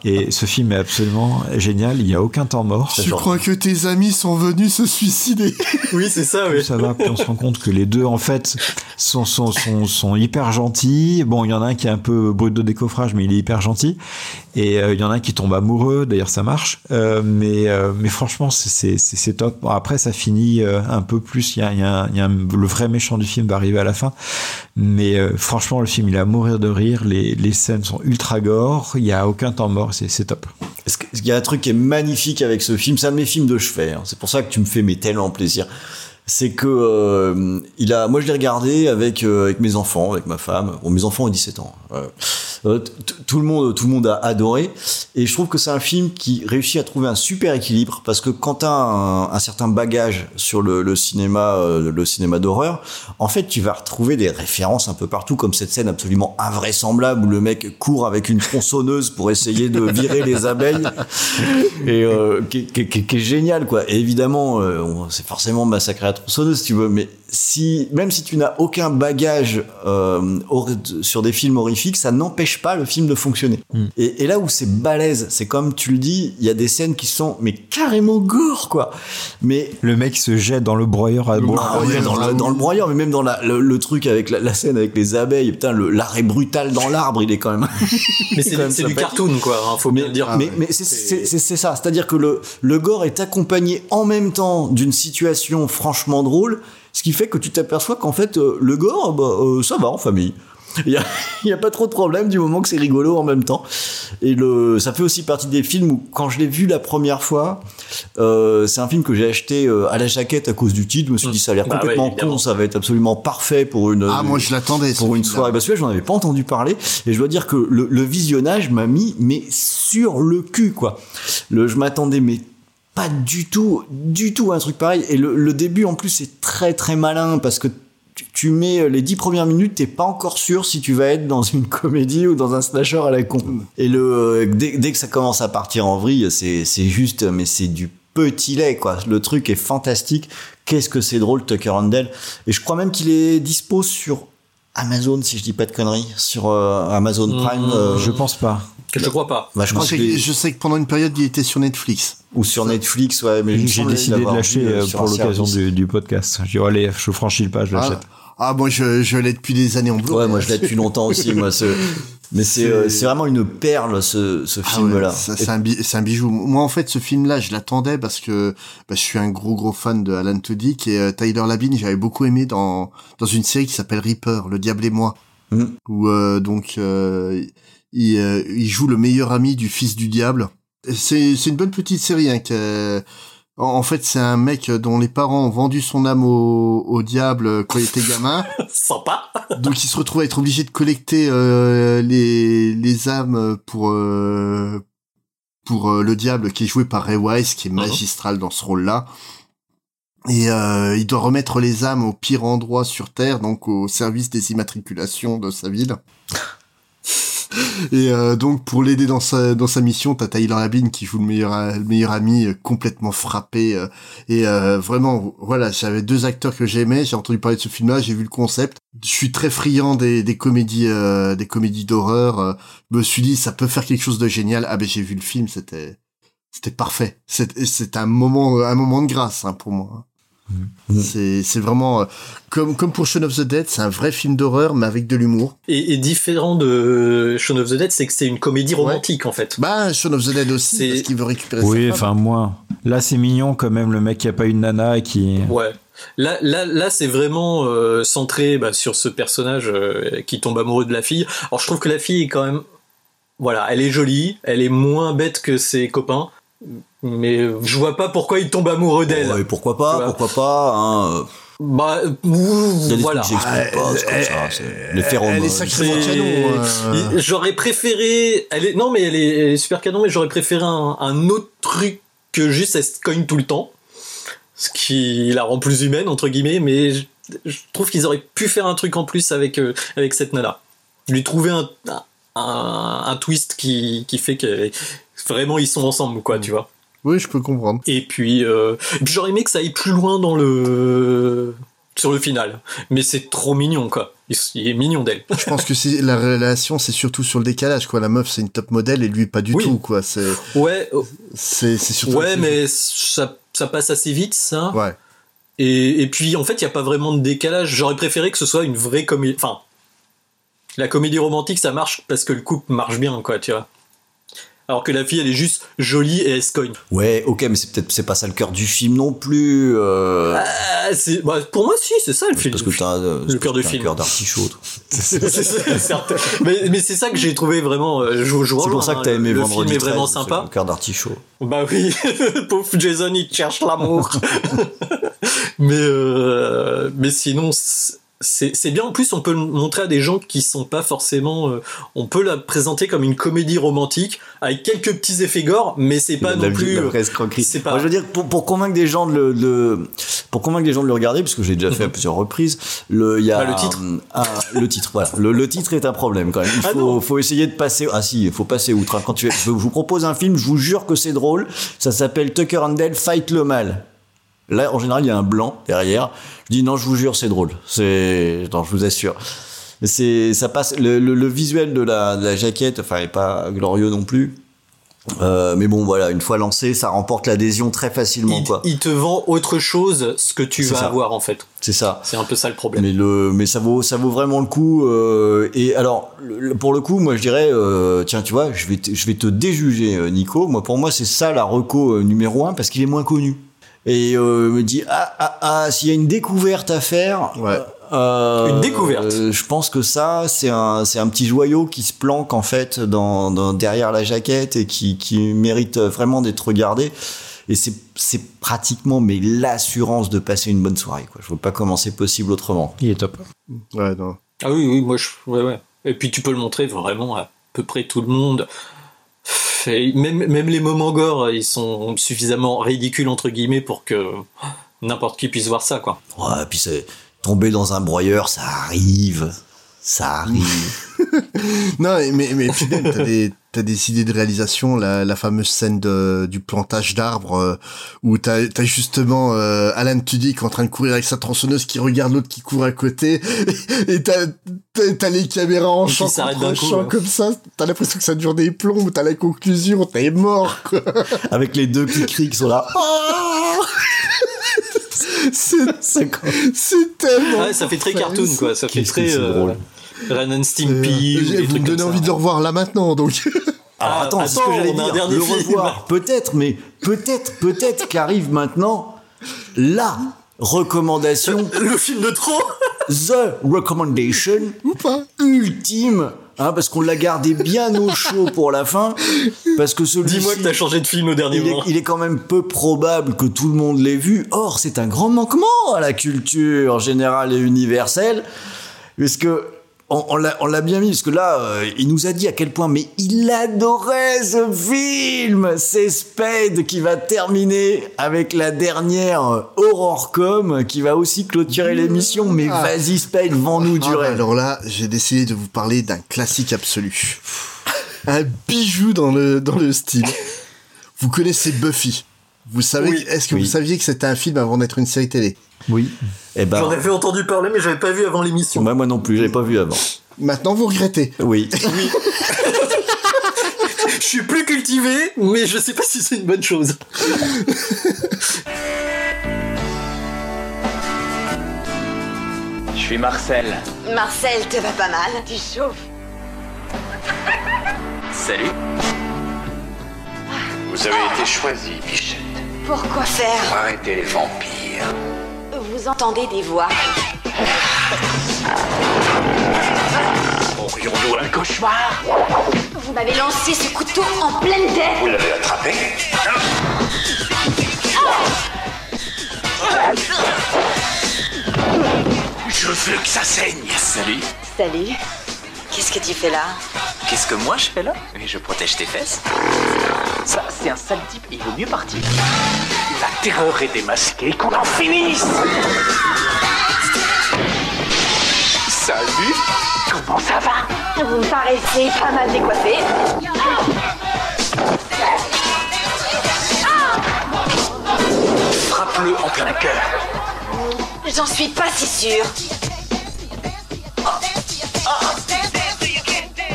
Et ce film est absolument génial. Il n'y a aucun temps mort. Tu crois que tes amis sont venus se suicider *laughs* Oui, c'est ça, Plus ça va, puis on se rend compte que les deux, en fait, sont, sont, sont, sont hyper gentils. Bon, il y en a un qui est un peu brut de décoffrage, mais il est hyper gentil. Et euh, il y en a un qui tombe amoureux, d'ailleurs ça marche. Euh, mais, euh, mais franchement, c'est- top. Bon, après, ça finit euh, un peu plus. Il y a, il y a, il y a un- le vrai méchant du film va arriver à la fin. Mais euh, franchement, le film, il est à mourir de rire. Les, les scènes sont ultra gore. Il n'y a aucun temps mort. C'est top. Il y a un truc qui est magnifique avec ce film, c'est un de mes films de chevet. hein. C'est pour ça que tu me fais mais tellement plaisir. C'est que euh, il a, moi je l'ai regardé avec euh, avec mes enfants, avec ma femme. Bon, mes enfants ont 17 ans. Euh, Euh, tout le monde, tout le monde a adoré. Et je trouve que c'est un film qui réussit à trouver un super équilibre parce que quand t'as un, un certain bagage sur le, le cinéma, euh, le cinéma d'horreur, en fait, tu vas retrouver des références un peu partout, comme cette scène absolument invraisemblable où le mec court avec une tronçonneuse pour essayer de virer les abeilles et euh, qui, qui- est génial, quoi. Évidemment, c'est forcément massacré à tronçonneuse, si tu veux, mais si même si tu n'as aucun bagage euh, sur des films horrifiques, ça n'empêche pas le film de fonctionner. Et, et là où c'est balèze, c'est comme tu le dis, il y a des scènes qui sont mais carrément gore, quoi. Mais Le mec se jette dans le broyeur à boire. ah ouais, dans, le, dans le broyeur, mais même dans la- le, le truc avec la, la scène avec les abeilles, putain, le- l'arrêt brutal dans l'arbre, il est quand même. *laughs* Mais c'est du cartoon, quoi. hein, faut bien le dire. mais mais c'est- ça, c'est-à-dire que le, le gore est accompagné en même temps d'une situation franchement drôle, ce qui fait que tu t'aperçois qu'en fait, euh, le gore, bah, euh, ça va en famille. Il y a, *laughs* pas trop de problème du moment que c'est rigolo en même temps. Et le, ça fait aussi partie des films où, quand je l'ai vu la première fois, euh, c'est un film que j'ai acheté euh, à la jaquette à cause du titre. Je me suis dit, ça a l'air Bah complètement con, ça va être absolument parfait pour une. Ah, moi, je l'attendais, Pour une soirée. Bah, celui-là, j'en avais pas entendu parler. Et je dois dire que le, le visionnage m'a mis, mais sur le cul, quoi. Le, je m'attendais, mais pas du tout, du tout un truc pareil. Et le, le début, en plus, c'est très, très malin parce que tu, tu mets les dix premières minutes, t'es pas encore sûr si tu vas être dans une *laughs* comédie ou dans un slasher à la con. Et le, euh, dès, dès que ça commence à partir en vrille, c'est, c'est juste, mais c'est du petit lait, quoi. Le truc est fantastique. Qu'est-ce que c'est drôle, Tucker Handel. Et je crois même qu'il est dispo sur Amazon, si je dis pas de conneries, sur euh, Amazon Prime. Mmh, euh, Je pense pas. Je crois pas. bah, je sais que que, je sais que pendant une période, il était sur Netflix. ou sur Netflix, ouais, mais J'ai décidé de lâcher euh, euh, sur pour l'occasion du, du podcast. J'ai dit, oh, allez, je franchis le pas, je l'achète. Ah, ah, moi, je, je l'ai depuis des années en bleu. Ouais, moi je l'ai depuis longtemps aussi, moi. ce- *laughs* Mais c'est euh, c'est vraiment une perle, ce, ce Ah film-là. ouais, ça, c'est un, bi- c'est un bijou. Moi, en fait, ce film-là, je l'attendais parce que bah, je suis un gros gros fan de Alan Tudyk et euh, Tyler Labine, j'avais beaucoup aimé dans dans une série qui s'appelle Reaper, Le Diable et moi, Mm. où euh, donc euh, il, euh, il joue le meilleur ami du fils du diable. C'est c'est une bonne petite série. Hein, que, en en fait, c'est un mec dont les parents ont vendu son âme au, au diable quand il était gamin. *laughs* Sympa. Donc il se retrouve à être obligé de collecter euh, les, les âmes pour euh, pour euh, le diable qui est joué par Ray Wise qui est magistral dans ce rôle-là. Et euh, il doit remettre les âmes au pire endroit sur Terre, donc au service des immatriculations de sa ville. *laughs* Et euh, donc pour l'aider dans sa dans sa mission, t'as Tyler qui joue le meilleur le meilleur ami euh, complètement frappé euh, et euh, vraiment voilà j'avais deux acteurs que j'aimais, j'ai entendu parler de ce film-là, j'ai vu le concept. Je suis très friand des des comédies euh, des comédies d'horreur. me suis dit ça peut faire quelque chose de génial. Ah ben j'ai vu le film, c'était c'était parfait. C'est c'est un moment un moment de grâce hein, pour moi. C'est c'est vraiment euh, comme comme pour Shaun of the Dead, c'est un vrai film d'horreur mais avec de l'humour. Et, et différent de Shaun of the Dead, c'est que c'est une comédie romantique en fait. Bah, Shaun of the Dead aussi, parce qu'il veut récupérer Oui, sa femme. enfin, moi. Là, c'est mignon quand même, le mec qui a pas une nana et qui. Ouais. Là, là, là, c'est vraiment euh, centré bah, sur ce personnage euh, qui tombe amoureux de la fille. Alors, je trouve que la fille est quand même, voilà, elle est jolie, elle est moins bête que ses copains, mais je vois pas pourquoi il tombe amoureux d'elle. Ouais, pourquoi pas, pourquoi pas, hein. euh, Bah, des voilà. j'explique pas, c'est comme ça, c'est les phéromones. C'est- J'aurais préféré. Elle est non mais elle est, elle est super canon, mais j'aurais préféré un, un autre truc que juste elle se cogne tout le temps, ce qui la rend plus humaine entre guillemets. Mais je, je trouve qu'ils auraient pu faire un truc en plus avec euh, avec cette nana, lui trouver un un, un twist qui qui fait que vraiment ils sont ensemble quoi, tu vois. Oui, je peux comprendre. Et puis, euh, et puis j'aurais aimé que ça aille plus loin dans le sur le final, mais c'est trop mignon quoi. Il, est mignon d'elle. Je pense que c'est la relation, c'est surtout sur le décalage quoi. La meuf, c'est une top modèle et lui pas du Oui. tout quoi. C'est Ouais, c'est c'est surtout. ouais, mais ça, ça passe assez vite, ça. Ouais. Et, et puis, en fait, il n'y a pas vraiment de décalage. J'aurais préféré que ce soit une vraie comédie. Enfin, la comédie romantique, ça marche parce que le couple marche bien, quoi, tu vois. Alors que la fille, elle est juste jolie et elle se cogne. Ouais, ok, mais c'est peut-être c'est pas ça le cœur du film non plus. euh, Ah, bah, pour moi, si, c'est ça le film. parce que t'as euh, Le cœur du film. cœur d'artichaut. *laughs* mais mais c'est ça que j'ai trouvé vraiment. euh, C'est pour ça que hein, t'as aimé le Vendredi film est vraiment 13, sympa. Le cœur d'artichaut. Bah oui, *laughs* pauvre Jason, il cherche l'amour. *laughs* mais, euh, mais sinon, c'est- bien en plus on peut le montrer à des gens qui sont pas forcément euh, on peut la présenter comme une comédie romantique avec quelques petits effets gore mais c'est pas non plus euh, c'est pas Moi, je veux dire, pour, pour convaincre des gens de le, de- pour convaincre des gens de le regarder, parce que j'ai déjà fait à plusieurs reprises, le, il y a Bah, le titre. un- un- le titre, voilà. Le, le titre est un problème quand même. Il Ah faut, faut essayer de passer. Ah si, il faut passer outre. hein. Quand tu, je vous propose un film, je vous jure que c'est drôle. Ça s'appelle Tucker and Dale Fight le mal. Là, en général, il y a un blanc derrière. Je dis non, je vous jure, c'est drôle. C'est, non, je vous assure. C'est, ça passe. Le, le- le visuel de la, de la jaquette, enfin, est pas glorieux non plus. Euh, mais bon, voilà, une fois lancé, ça remporte l'adhésion très facilement, quoi. il te vend autre chose ce que tu vas ça. avoir en fait C'est ça. c'est un peu ça le problème Mais le, mais ça vaut, ça vaut vraiment le coup. euh, et alors, le- pour le coup, moi, je dirais, euh, tiens, tu vois, je vais, te, je vais te déjuger, Nico. Moi, pour moi, c'est ça la reco numéro un parce qu'il est moins connu. Et euh, me dit, ah, ah, ah, s'il y a une découverte à faire. euh, Une découverte. euh, je pense que ça, c'est un, c'est un petit joyau qui se planque en fait dans, dans- derrière la jaquette et qui, qui mérite vraiment d'être regardé. Et c'est, c'est pratiquement mais l'assurance de passer une bonne soirée. Quoi. Je vois pas comment c'est possible autrement. Il est top. Ouais, non. ah oui oui moi je ouais ouais et puis tu peux le montrer vraiment à peu près tout le monde Et même même les moments gore ils sont suffisamment ridicules entre guillemets pour que n'importe qui puisse voir ça quoi Ouais, puis c'est tomber dans un broyeur, ça arrive. Ça arrive. *laughs* Non, mais, mais t'as des, t'as des idées de réalisation, la, la fameuse scène de, du plantage d'arbres, euh, où t'as, justement euh, Alan Tudyk en train de courir avec sa tronçonneuse qui regarde l'autre qui court à côté, *laughs* et t'as, les caméras en champ s'arrêtent contre d'un coup, champ ouais. comme ça, t'as l'impression que ça dure des plombs, t'as la conclusion, t'es mort, quoi. *laughs* Avec les deux qui crient qui sont là. *laughs* c'est, c'est tellement... Ouais, ça fait très cartoon quoi ça fait très euh, drôle. Ren and Stimpy Euh, ou des vous me donnez envie ça. de le revoir là maintenant, donc... Alors Ah, attends, c'est ce attends, que j'allais on a un dire. dernier le film. revoir, peut-être, mais peut-être, peut-être qu'arrive maintenant la recommandation, *laughs* le film de trop the recommendation Ou pas ultime, hein, parce qu'on l'a gardé bien au chaud pour la fin, parce que celui-ci. dis-moi que t'as changé de film au dernier il est, moment il est quand même peu probable que tout le monde l'ait vu. Or, c'est un grand manquement à la culture générale et universelle, puisque on, on l'a bien mis, parce que là, euh, il nous a dit à quel point, mais il adorait ce film. C'est Spade qui va terminer avec la dernière euh, Horrorcom, qui va aussi clôturer l'émission. Mais Ah. vas-y, Spade, vends-nous du Ah, bah rêve. alors là, j'ai décidé de vous parler d'un classique absolu. Un bijou dans le, dans le style. Vous connaissez Buffy? Vous savez, Oui. est-ce que Oui. vous saviez que c'était un film avant d'être une série télé? Oui. Eh ben, j'en avais entendu parler mais j'avais pas vu avant l'émission moi, moi non plus, j'avais pas vu avant. Maintenant, vous regrettez. *laughs* Oui. je suis plus cultivé mais je sais pas si c'est une bonne chose Je suis Marcel. Marcel, te va pas mal Tu chauffes. Salut. Vous avez été choisi, Bichette, Pourquoi faire pour arrêter les vampires. Vous entendez des voix. Aurions-nous un cauchemar Vous m'avez lancé ce couteau en pleine tête. Vous l'avez attrapé Je veux que ça saigne. Salut. Salut. Qu'est-ce que tu fais là? Qu'est-ce que moi je fais là? Mais je protège tes fesses. Ça, c'est un sale type, il vaut mieux partir. La terreur est démasquée, qu'on en finisse Salut Comment ça va? Vous me paraissez pas mal décoiffé. Frappe-le en plein cœur. J'en suis pas si sûre.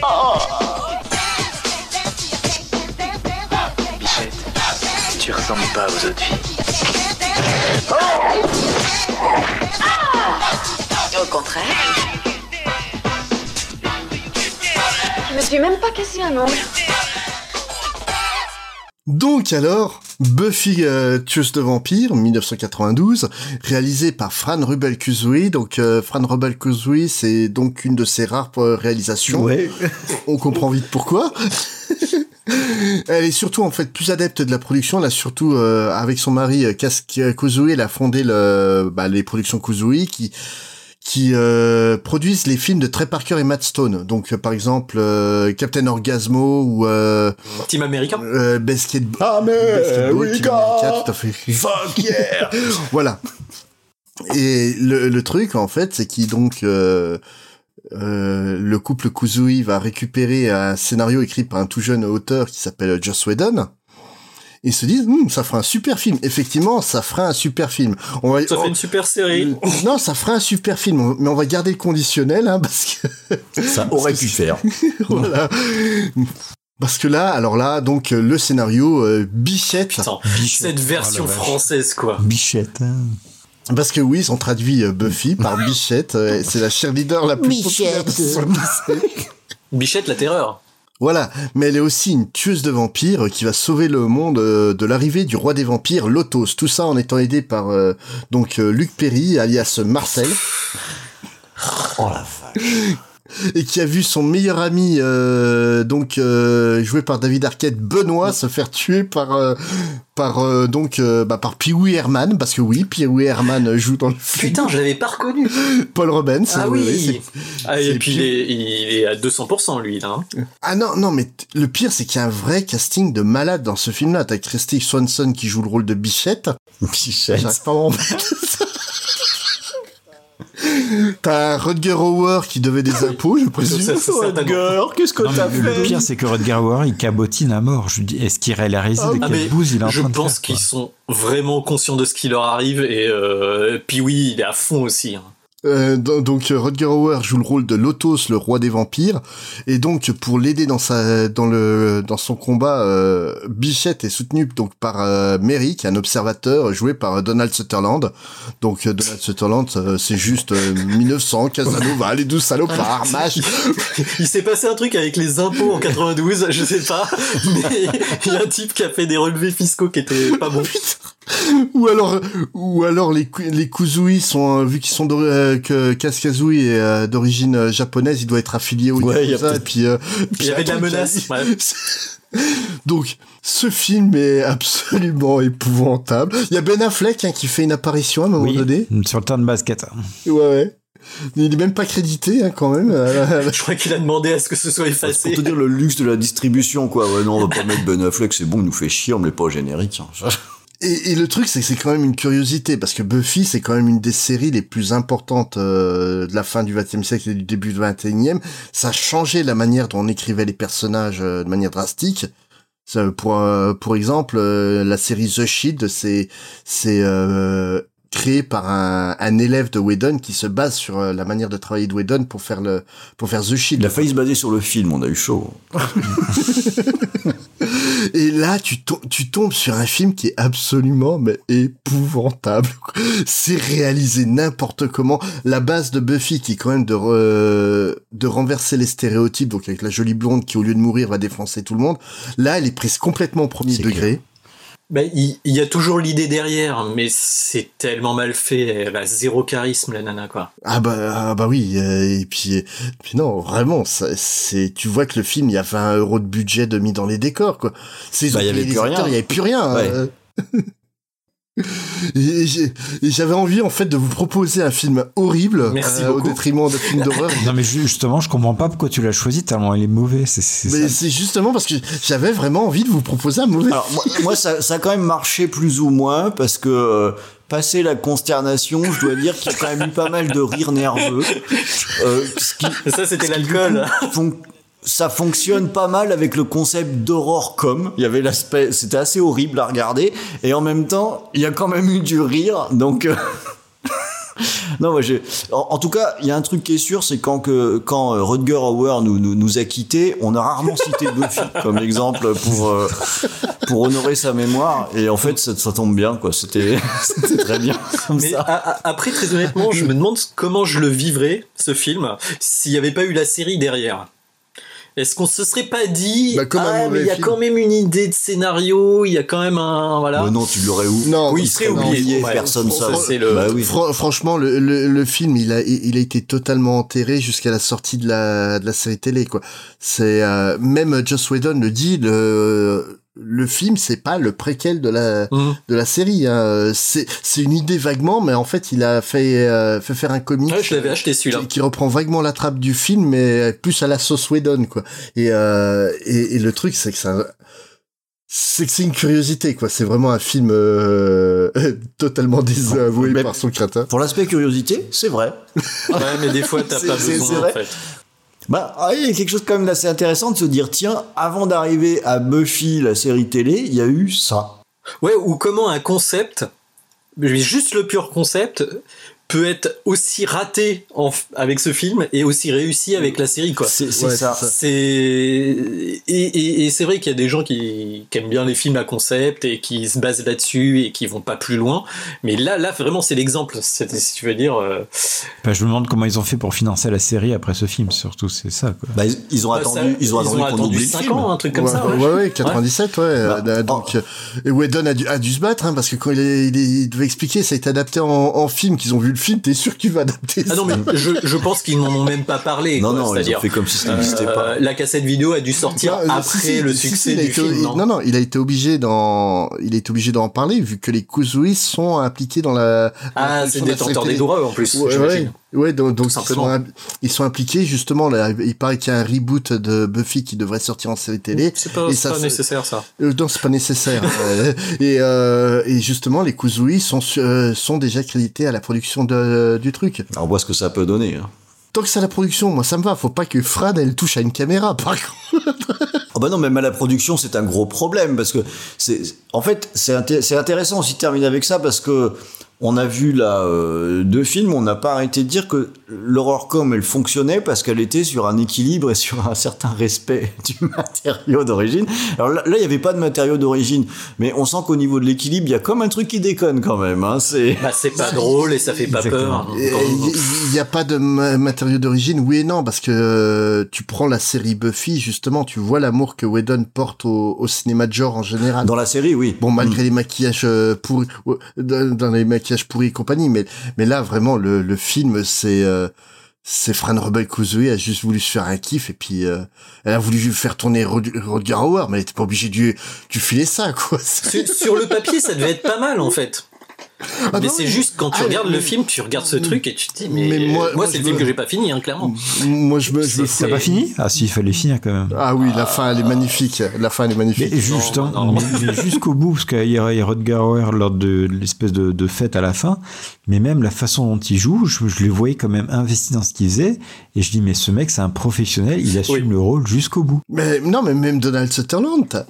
Bichette, tu ressembles pas aux autres filles. Au contraire. Je me suis même pas cassé un ongle. Donc alors, Buffy euh, tueuse de vampires, 1992, réalisé par Fran Rubel Kuzui. Donc euh, Fran Rubel Kuzui, c'est donc une de ses rares euh, réalisations. Ouais. On comprend vite pourquoi. *laughs* Elle est surtout en fait plus adepte de la production. Elle a surtout euh, avec son mari euh, Kas- Kuzui, elle a fondé le, bah, les productions Kuzui qui qui euh, produisent les films de Trey Parker et Matt Stone. Donc euh, par exemple euh, Captain Orgasmo ou euh, Team américain. euh, Basketball. Ah mais Basketball, America, tout à fait. Fuck yeah *laughs* voilà. Et le, le truc en fait, c'est qu'il donc euh, euh, le couple Kuzui va récupérer un scénario écrit par un tout jeune auteur qui s'appelle Joss Whedon. Ils se disent, Hum, ça fera un super film. Effectivement, ça fera un super film. On va, Ça fait une super série. non, ça fera un super film, mais on va garder le conditionnel, hein, parce que *laughs* Ça aurait pu faire. *laughs* voilà. Parce que là, alors là, donc euh, le scénario euh, Bichette. Putain, cette version française, quoi. Bichette. hein. Parce que oui, ils ont traduit euh, Buffy par *laughs* Bichette. euh, c'est la cheerleader la plus populaire de Bichette. Bichette, la terreur. Voilà, mais elle est aussi une tueuse de vampires qui va sauver le monde euh, de l'arrivée du roi des vampires, Lotos. Tout ça en étant aidé par euh, donc euh, Luc Perry, alias Marcel. Oh la vache. Et qui a vu son meilleur ami, euh, donc euh, joué par David Arquette, Benoît, se faire tuer par euh, par euh, donc euh, bah, par Pee Wee Herman, parce que oui, Pee Wee Herman joue dans le film. Putain, je l'avais pas reconnu. Paul Robbins. Ah oui. c'est- Ah, et c'est puis il est, il est à 200% lui là. hein. Ah non, non, mais t- le pire, c'est qu'il y a un vrai casting de malade dans ce film-là. T'as Christy Swanson qui joue le rôle de Bichette. Bichette. J'arrive pas à. T'as Rutger Hauer qui devait des impôts, je présume. Ça, c'est certainement. qu'est-ce que Non, mais le pire, c'est que Rutger Hauer, il cabotine à mort. Je dis, est-ce qu'il réalise Ah de Ah, quelle mais bouse il est en je train de pense qu'ils sont vraiment conscients de ce qui leur arrive et euh, puis oui, il est à fond aussi. hein. Euh, do- donc Rutger Hauer joue le rôle de Lotos, le roi des vampires, et donc pour l'aider dans sa dans le dans son combat, euh, Bichette est soutenu donc par euh, est un observateur joué par euh, Donald Sutherland. Donc euh, Donald Sutherland, euh, c'est juste euh, 1900 Casanova, les douze salopards. *laughs* Il s'est passé un truc avec les impôts en 92, je sais pas, mais il y a un type qui a fait des relevés fiscaux qui étaient pas bons. *laughs* ou alors ou alors les les Kuzui sont euh, vu qu'ils sont euh, que Kaskazui est euh, d'origine euh, japonaise, il doit être affilié au Ouais, il y a Yakuza, et puis euh, *laughs* Il y avait de la puis- menace. ouais. *laughs* Donc, ce film est absolument épouvantable. Il y a Ben Affleck hein, qui fait une apparition à un moment Oui, donné. sur le terrain de basket. Ouais, ouais. Il est même pas crédité hein, quand même. *laughs* Je crois qu'il a demandé à ce que ce soit Pour effacé. te dire le luxe de la distribution, quoi. Ouais, non, on va pas mettre Ben Affleck, c'est bon, il nous fait chier, on met pas au générique. hein. Et, et le truc, c'est que c'est quand même une curiosité, parce que Buffy, c'est quand même une des séries les plus importantes euh, de la fin du XXe siècle et du début du XXIe. Ça a changé la manière dont on écrivait les personnages euh, de manière drastique. Ça, pour euh, pour exemple, euh, la série The Shield, c'est c'est euh, créé par un, un élève de Whedon qui se base sur euh, la manière de travailler de Whedon pour faire le pour faire The Shield. Il a failli se baser sur le film, on a eu chaud. *laughs* Et là, tu, to- tu tombes sur un film qui est absolument mais épouvantable. *laughs* C'est réalisé n'importe comment. La base de Buffy, qui est quand même de, re- de renverser les stéréotypes, donc avec la jolie blonde qui, au lieu de mourir, va défoncer tout le monde. Là, elle est prise complètement au premier degré. Il, il y a toujours l'idée derrière, mais c'est tellement mal fait. Elle a zéro charisme, la nana, quoi. Ah bah, ah bah oui, euh, et puis, puis non, vraiment, ça- c'est, tu vois que le film, il y a 20 euros de budget de mis dans les décors, quoi. C'est, ils Bah, ont il y avait les plus rien. Il y avait plus rien. Ouais. *laughs* Et j'ai- et j'avais envie en fait de vous proposer un film horrible Merci euh, au détriment de films d'horreur. *laughs* Non, mais ju- justement, je comprends pas pourquoi tu l'as choisi tellement il est mauvais. C'est, Mais c'est justement parce que j'avais vraiment envie de vous proposer un mauvais. Alors moi, moi, ça, ça a quand même marché plus ou moins parce que euh, passé la consternation, je dois dire qu'il y a quand même eu pas mal de rires nerveux. Euh, ce qui, Ça, c'était l'alcool. Ça fonctionne pas mal avec le concept d'horreur com. Il y avait l'aspect, c'était assez horrible à regarder et en même temps, il y a quand même eu du rire. Donc euh, *laughs* non, moi j'ai. En, en tout cas, il y a un truc qui est sûr, c'est quand que quand euh, Rutger Hauer nous, nous nous a quittés, on a rarement cité Buffy *laughs* comme exemple pour euh, pour honorer sa mémoire. Et en fait, ça, ça tombe bien, quoi. C'était *laughs* c'était très bien comme Mais ça. a- a- après, très honnêtement, je me demande comment je le vivrais, ce film, s'il n'y avait pas eu la série derrière. Est-ce qu'on se serait pas dit, Bah, comme ah, mais il y a film. quand même une idée de scénario, il y a quand même un, voilà. Mais non, tu l'aurais où? Non, oui, il serait oublié. personne ça, le- Bah oui. Fran- franchement, le, le, le film, il a, il a été totalement enterré jusqu'à la sortie de la, de la série télé, quoi. C'est, euh, même Joss Whedon le dit, le, le film c'est pas le préquel de la Mhm. de la série. Hein. C'est c'est une idée vaguement, mais en fait il a fait euh, fait faire un comic. Ouais, je l'avais acheté celui-là. Qui, qui reprend vaguement la trappe du film, mais plus à la sauce Whedon quoi. Et euh, et, et le truc c'est que ça c'est que c'est une curiosité quoi. C'est vraiment un film euh, *laughs* totalement désavoué Mais- par son créateur. Pour l'aspect curiosité, c'est vrai. Ouais, mais des fois, t'as *laughs* pas besoin, en vrai. fait. Bah, ah, il y a quelque chose quand même d'assez intéressant de se dire, tiens, avant d'arriver à Buffy, la série télé, il y a eu ça. Ouais, ou comment un concept, juste le pur concept, peut être aussi raté en avec ce film et aussi réussi avec la série, quoi. C'est Ouais, ça. c'est et, et, et c'est vrai qu'il y a des gens qui, qui aiment bien les films à concept et qui se basent là-dessus et qui vont pas plus loin. Mais là, là vraiment, c'est l'exemple. Si tu veux dire, euh, Bah, je me demande comment ils ont fait pour financer la série après ce film, surtout, c'est ça. Quoi. Bah, ils, ils ont bah, attendu, ça- ils ont attendu qu'on oublie le 5 film. ans, un truc comme ouais, ça. ouais, ouais. ouais, 97, ouais. euh, Bah, donc, et Whedon a dû, a dû se battre, hein, parce que quand il, est- il, est- il devait expliquer, ça a été adapté en, en film, qu'ils ont vu le film, t'es sûr qu'il va adapter Ah ça non, mais je, je pense qu'ils n'en ont même pas parlé. Non, quoi. non, ils C'est-à-dire, ont fait comme si ça n'existait euh, pas. La cassette vidéo a dû sortir Non, euh, après si, si, le si, succès si, du été- film. il- non non, non, il a été obligé d'en, il a été obligé d'en parler, vu que les Kuzui sont impliqués dans la, Ah, la c'est détenteur des droits en plus. Ouais, j'imagine. ouais, ouais, donc, donc ils, sont, im- ils sont impliqués justement. Là, il paraît qu'il y a un reboot de Buffy qui devrait sortir en série télé. C'est pas, Et c'est ça pas nécessaire ça. Euh, non, c'est pas nécessaire. *laughs* Euh, et, euh, et justement, les Kuzui sont euh, sont déjà crédités à la production de, du truc. Alors, on voit ce que ça peut donner. hein. Tant que c'est à la production, moi ça me va. Faut pas que Fran elle touche à une caméra. Par contre. Oh *laughs* bah non, même à la production, c'est un gros problème parce que c'est, en fait, c'est inté- c'est intéressant aussi de terminer avec ça parce que on a vu là euh, deux films, on n'a pas arrêté de dire que l'horreur com elle fonctionnait parce qu'elle était sur un équilibre et *laughs* sur un certain respect du matériau d'origine. Alors là, il y avait pas de matériau d'origine, mais on sent qu'au niveau de l'équilibre, il y a comme un truc qui déconne quand même. Hein, c'est Bah, c'est pas drôle et ça fait pas peur. Il n'y a pas de ma- matériau d'origine, oui et non, parce que euh, tu prends la série Buffy, justement, tu vois l'amour que Whedon porte au, au cinéma de genre en général. dans la série, oui. Bon, malgré les maquillages euh, dans dans les maquillages pourris et compagnie, mais mais là vraiment le, le film c'est euh, c'est Fran Rebel Kuzui a juste voulu se faire un kiff et puis euh, elle a voulu faire tourner Rod- Rodger Hauer, mais elle était pas obligée de de filer ça quoi. Sur, sur le papier, ça devait être pas mal en fait. Ah mais c'est juste quand tu ah, regardes mais- le film, tu regardes ce truc et tu te dis, mais, Mais moi- moi, moi, c'est le film que j'ai pas fini, hein, clairement. Moi je me je me C'est- T'as pas fini Ah si, il fallait finir quand même. Ah oui, la fin elle est magnifique, la fin elle est magnifique. Juste, hein, jusqu'au bout, parce qu'il y a, il y a Rutger Hauer lors de l'espèce de, de fête à la fin, mais même la façon dont il joue, je, je le voyais quand même investi dans ce qu'il faisait, et je dis, mais ce mec, c'est un professionnel, il assume le rôle jusqu'au bout. Mais non, mais même Donald Sutherland,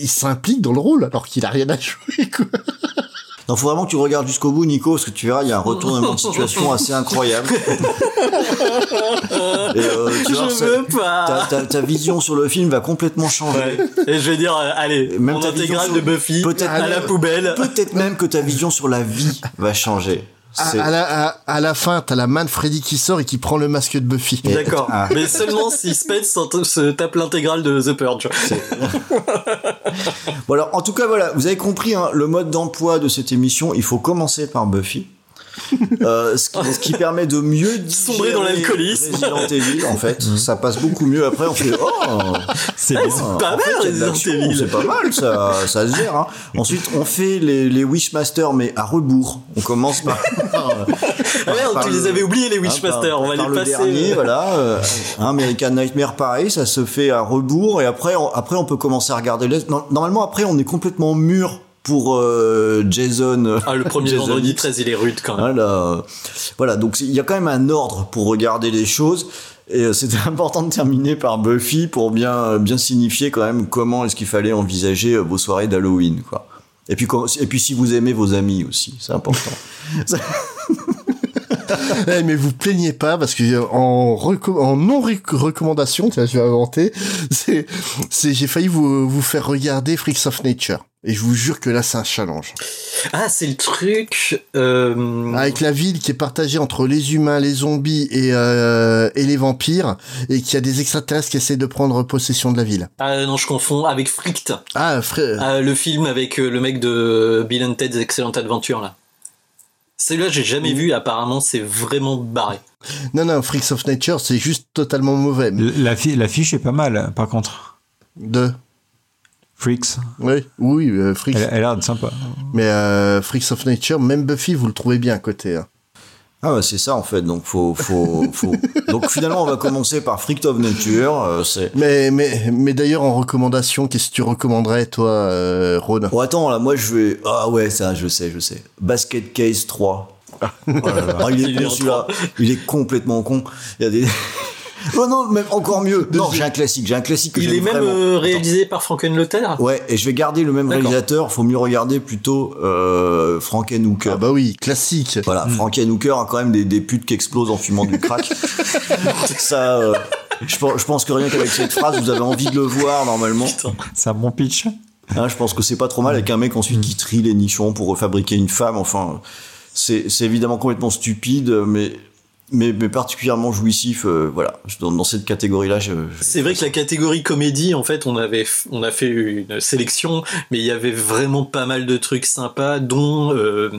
il s'implique dans le rôle alors qu'il a rien à jouer quoi. Non, faut vraiment que tu regardes jusqu'au bout, Nico, parce que tu verras, il y a un retournement de situation assez incroyable. Et, euh, tu vois, Je ça- veux pas. Ta, ta- ta vision sur le film va complètement changer. Ouais. Et je vais dire, euh, allez, Même mon intégrale sur- de Buffy peut-être à la poubelle. Peut-être même que ta vision sur la vie va changer. À, la, à, à la fin, t'as la main de Freddy qui sort et qui prend le masque de Buffy. D'accord. Ah. Mais seulement si Spence s'en- se tape l'intégrale de The Purge. *laughs* Bon alors, en tout cas, voilà, vous avez compris hein, le mode d'emploi de cette émission. Il faut commencer par Buffy. Euh, ce, qui, ce qui permet de mieux *laughs* Sombrer dans l'alcoolisme. Resident Evil, en fait, ça passe beaucoup mieux. Après, on fait oh, *laughs* C'est Ah, pas fait, mal. C'est pas mal, ça, ça se gère. Hein. Ensuite, on fait les, les Wishmasters, mais à rebours. On commence par. *laughs* Ouais, par tu le- les avais oubliés les hein, Wishmasters, par- on va par les le passer. dernier, voilà. euh, hein, American Nightmare, pareil, ça se fait à rebours. Et après, on, après, on peut commencer à regarder les. Normalement, après, on est complètement mûr pour euh, Jason. Ah, le premier *laughs* Jason vendredi X. 13, il est rude quand même. Voilà, voilà, donc il y a quand même un ordre pour regarder les choses. Et euh, c'était *laughs* important de terminer par Buffy pour bien, bien signifier quand même comment est-ce qu'il fallait envisager euh, vos soirées d'Halloween, quoi. Et puis, quand- et puis si vous aimez vos amis aussi, c'est important. *laughs* Eh, mais vous plaignez pas parce que en, en non rec- recommandation, tiens, je vais inventer, c'est, c'est, j'ai failli vous, vous faire regarder Freaks of Nature. Et je vous jure que là, c'est un challenge. Ah, c'est le truc. euh, Avec la ville qui est partagée entre les humains, les zombies et, euh, et les vampires, et qu'il y a des extraterrestres qui essaient de prendre possession de la ville. Ah non, je confonds avec Frict. Ah, frère. Ah, le film avec euh, le mec de Bill and Ted's Excellent Adventure là. Celui-là, j'ai jamais vu. Apparemment, c'est vraiment barré. Non, non, Freaks of Nature, c'est juste totalement mauvais. L'affi- L'affiche est pas mal, par contre. De. Freaks. Oui, oui, euh, Freaks. Elle, elle a l'air sympa. Mais euh, Freaks of Nature, même Buffy, vous le trouvez bien à côté. hein. Ah ouais, c'est ça en fait. Donc faut, faut, faut. Donc finalement, on va commencer par Freak of Nature. euh, c'est. Mais, mais, mais d'ailleurs, en recommandation, qu'est-ce que tu recommanderais, toi, euh, Ron Bon attends là, moi je vais. Ah ouais, ça, je sais, je sais. Basket Case 3. Oh là là. Ah, il est *laughs* con celui-là. Il est complètement con. Il y a des. Oh non, même encore mieux. Non, j'ai un classique. J'ai un classique que Il est même vraiment. euh, réalisé par Frankenlother. Ouais, et je vais garder le même réalisateur. Faut mieux regarder plutôt euh, Frankenhooker. Ah bah oui, classique. Voilà, Frankenhooker a quand même des, des putes qui explosent en fumant du crack. *laughs* ça, euh, je, pense- je pense que rien qu'avec cette phrase, vous avez envie de le voir normalement. C'est un bon pitch. Hein, je pense que c'est pas trop mal avec un mec ensuite qui trie les nichons pour refabriquer une femme. Enfin, c'est c'est évidemment complètement stupide, mais mais, mais particulièrement jouissif. euh, voilà, dans, dans cette catégorie-là, je, je- C'est vrai que la catégorie comédie, en fait, on avait, on a fait une sélection, mais il y avait vraiment pas mal de trucs sympas, dont euh,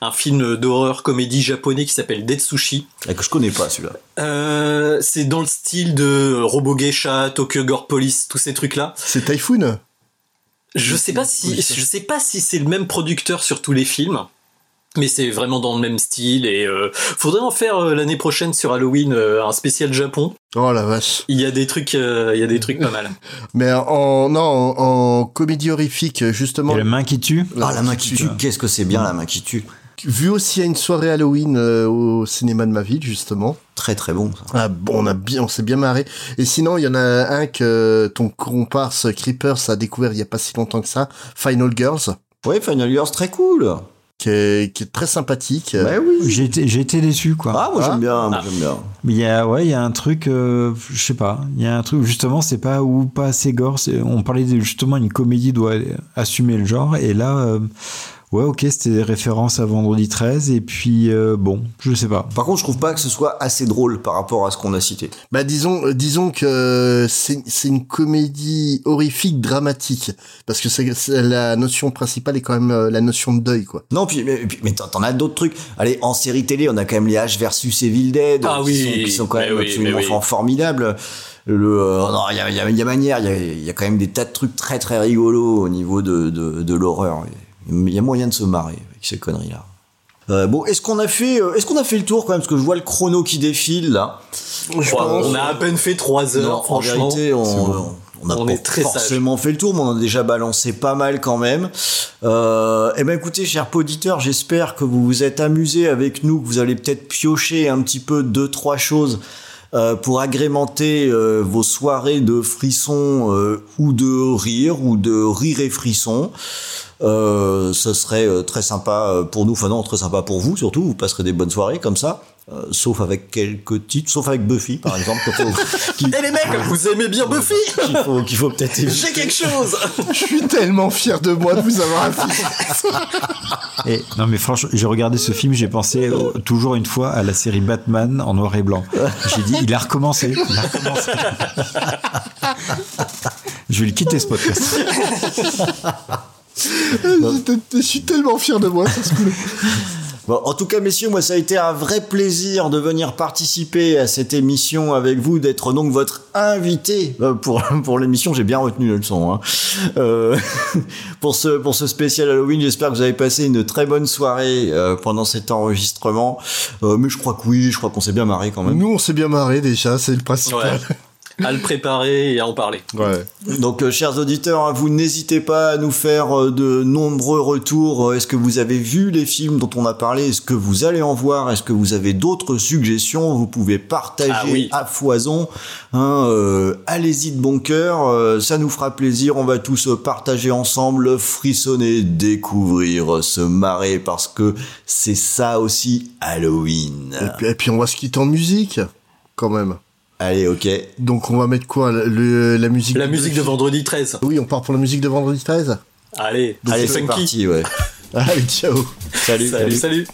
un film d'horreur comédie japonais qui s'appelle Dead Sushi. Ah, que je connais pas celui-là. Euh, c'est dans le style de Robo Geisha, Tokyo Gore Police, tous ces trucs-là. C'est Typhoon? Je sais pas si, je sais pas si c'est le même producteur sur tous les films. Mais c'est vraiment dans le même style et euh, faudrait en faire euh, l'année prochaine sur Halloween euh, un spécial Japon. Oh la vache. Il y a des trucs, euh, il y a des trucs pas mal. *laughs* Mais en, non, en, en comédie horrifique, justement. Et la main qui tue. Ah, la main qui tue, qu'est-ce que c'est bien la main qui tue. Vu aussi à une soirée Halloween euh, au cinéma de ma ville, justement. Très très bon. Ça. Ah bon, on a bien, on s'est bien marré. Et sinon, il y en a un que ton comparse Creepers a découvert il y a pas si longtemps que ça, Final Girls. Ouais, Final Girls, très cool. Qui est, qui est très sympathique. Bah oui. J'ai été, j'ai été déçu, quoi. Ah, moi Ah. j'aime bien, moi j'aime bien. Mais il y a, ouais, il y a un truc, euh, je sais pas, il y a un truc, justement, c'est pas ou pas assez gore. On parlait de, justement, une comédie doit assumer le genre, et là, euh, ouais, ok, c'était des références à Vendredi 13, et puis, euh, bon, je sais pas. Par contre, je trouve pas que ce soit assez drôle par rapport à ce qu'on a cité. Bah disons, euh, disons que c'est une comédie horrifique dramatique parce que c'est la notion principale est quand même euh, la notion de deuil quoi. Non, puis mais, t'en as d'autres trucs. Allez, en série télé, on a quand même les H versus Evil Dead, Ah qui, oui, sont, qui sont quand même oui, absolument oui. formidables. Le, euh, non, il y a, y, a, il y a manière, il y a, il y a quand même des tas de trucs très très rigolos au niveau de, de, de l'horreur. Il y a moyen de se marrer avec ces conneries-là. Euh, bon, est-ce qu'on a fait, euh, est-ce qu'on a fait le tour quand même parce que je vois le chrono qui défile là. Je Ouais, pense- on a à peine fait trois heures, Non, en franchement. vérité, on, bon. on a On pas est très forcément fait le tour, mais on a déjà balancé pas mal quand même. Euh, eh ben écoutez, chers auditeurs, j'espère que vous vous êtes amusés avec nous, que vous allez peut-être piocher un petit peu deux trois choses. Euh, pour agrémenter euh, vos soirées de frissons euh, ou de rire ou de rire et frissons. Ce serait très sympa pour nous, enfin non, très sympa pour vous surtout, vous passerez des bonnes soirées comme ça, euh, sauf avec quelques titres, sauf avec Buffy par exemple. qui- *laughs* Eh les mecs, vous aimez bien Buffy qu'il faut, peut-être. J'ai quelque chose *laughs* Je suis tellement fier de moi de vous avoir affiché. *laughs* Et, non, mais franchement, j'ai regardé ce film, j'ai pensé euh, toujours une fois à la série Batman en noir et blanc. J'ai dit, il a recommencé. Il a recommencé. Je vais le quitter ce podcast. Je suis tellement fier de moi sur ce coup Bon, en tout cas, messieurs, moi, ça a été un vrai plaisir de venir participer à cette émission avec vous, d'être donc votre invité euh, pour, *laughs* pour l'émission. J'ai bien retenu la leçon. Hein. Euh, *laughs* pour, ce, pour ce spécial Halloween, j'espère que vous avez passé une très bonne soirée euh, pendant cet enregistrement. Euh, mais je crois que oui, je crois qu'on s'est bien marré quand même. Nous on s'est bien marré déjà, c'est le principal. *laughs* à le préparer et à en parler. Ouais. Donc, euh, chers auditeurs, hein, vous n'hésitez pas à nous faire euh, de nombreux retours. Euh, Est-ce que vous avez vu les films dont on a parlé? Est-ce que vous allez en voir? Est-ce que vous avez d'autres suggestions? Vous pouvez partager Ah oui. à foison. Hein, euh, Allez-y de bon cœur, euh, ça nous fera plaisir. On va tous partager ensemble, frissonner, découvrir, se marrer, parce que c'est ça aussi Halloween. Et puis, et puis on va se quitter en musique quand même. Allez, ok. Donc on va mettre quoi le, La musique La musique de vendredi 13. Oui, on part pour la musique de vendredi 13 Allez, Allez, c'est parti, ouais. *laughs* Allez, ciao Salut, Salut, salut.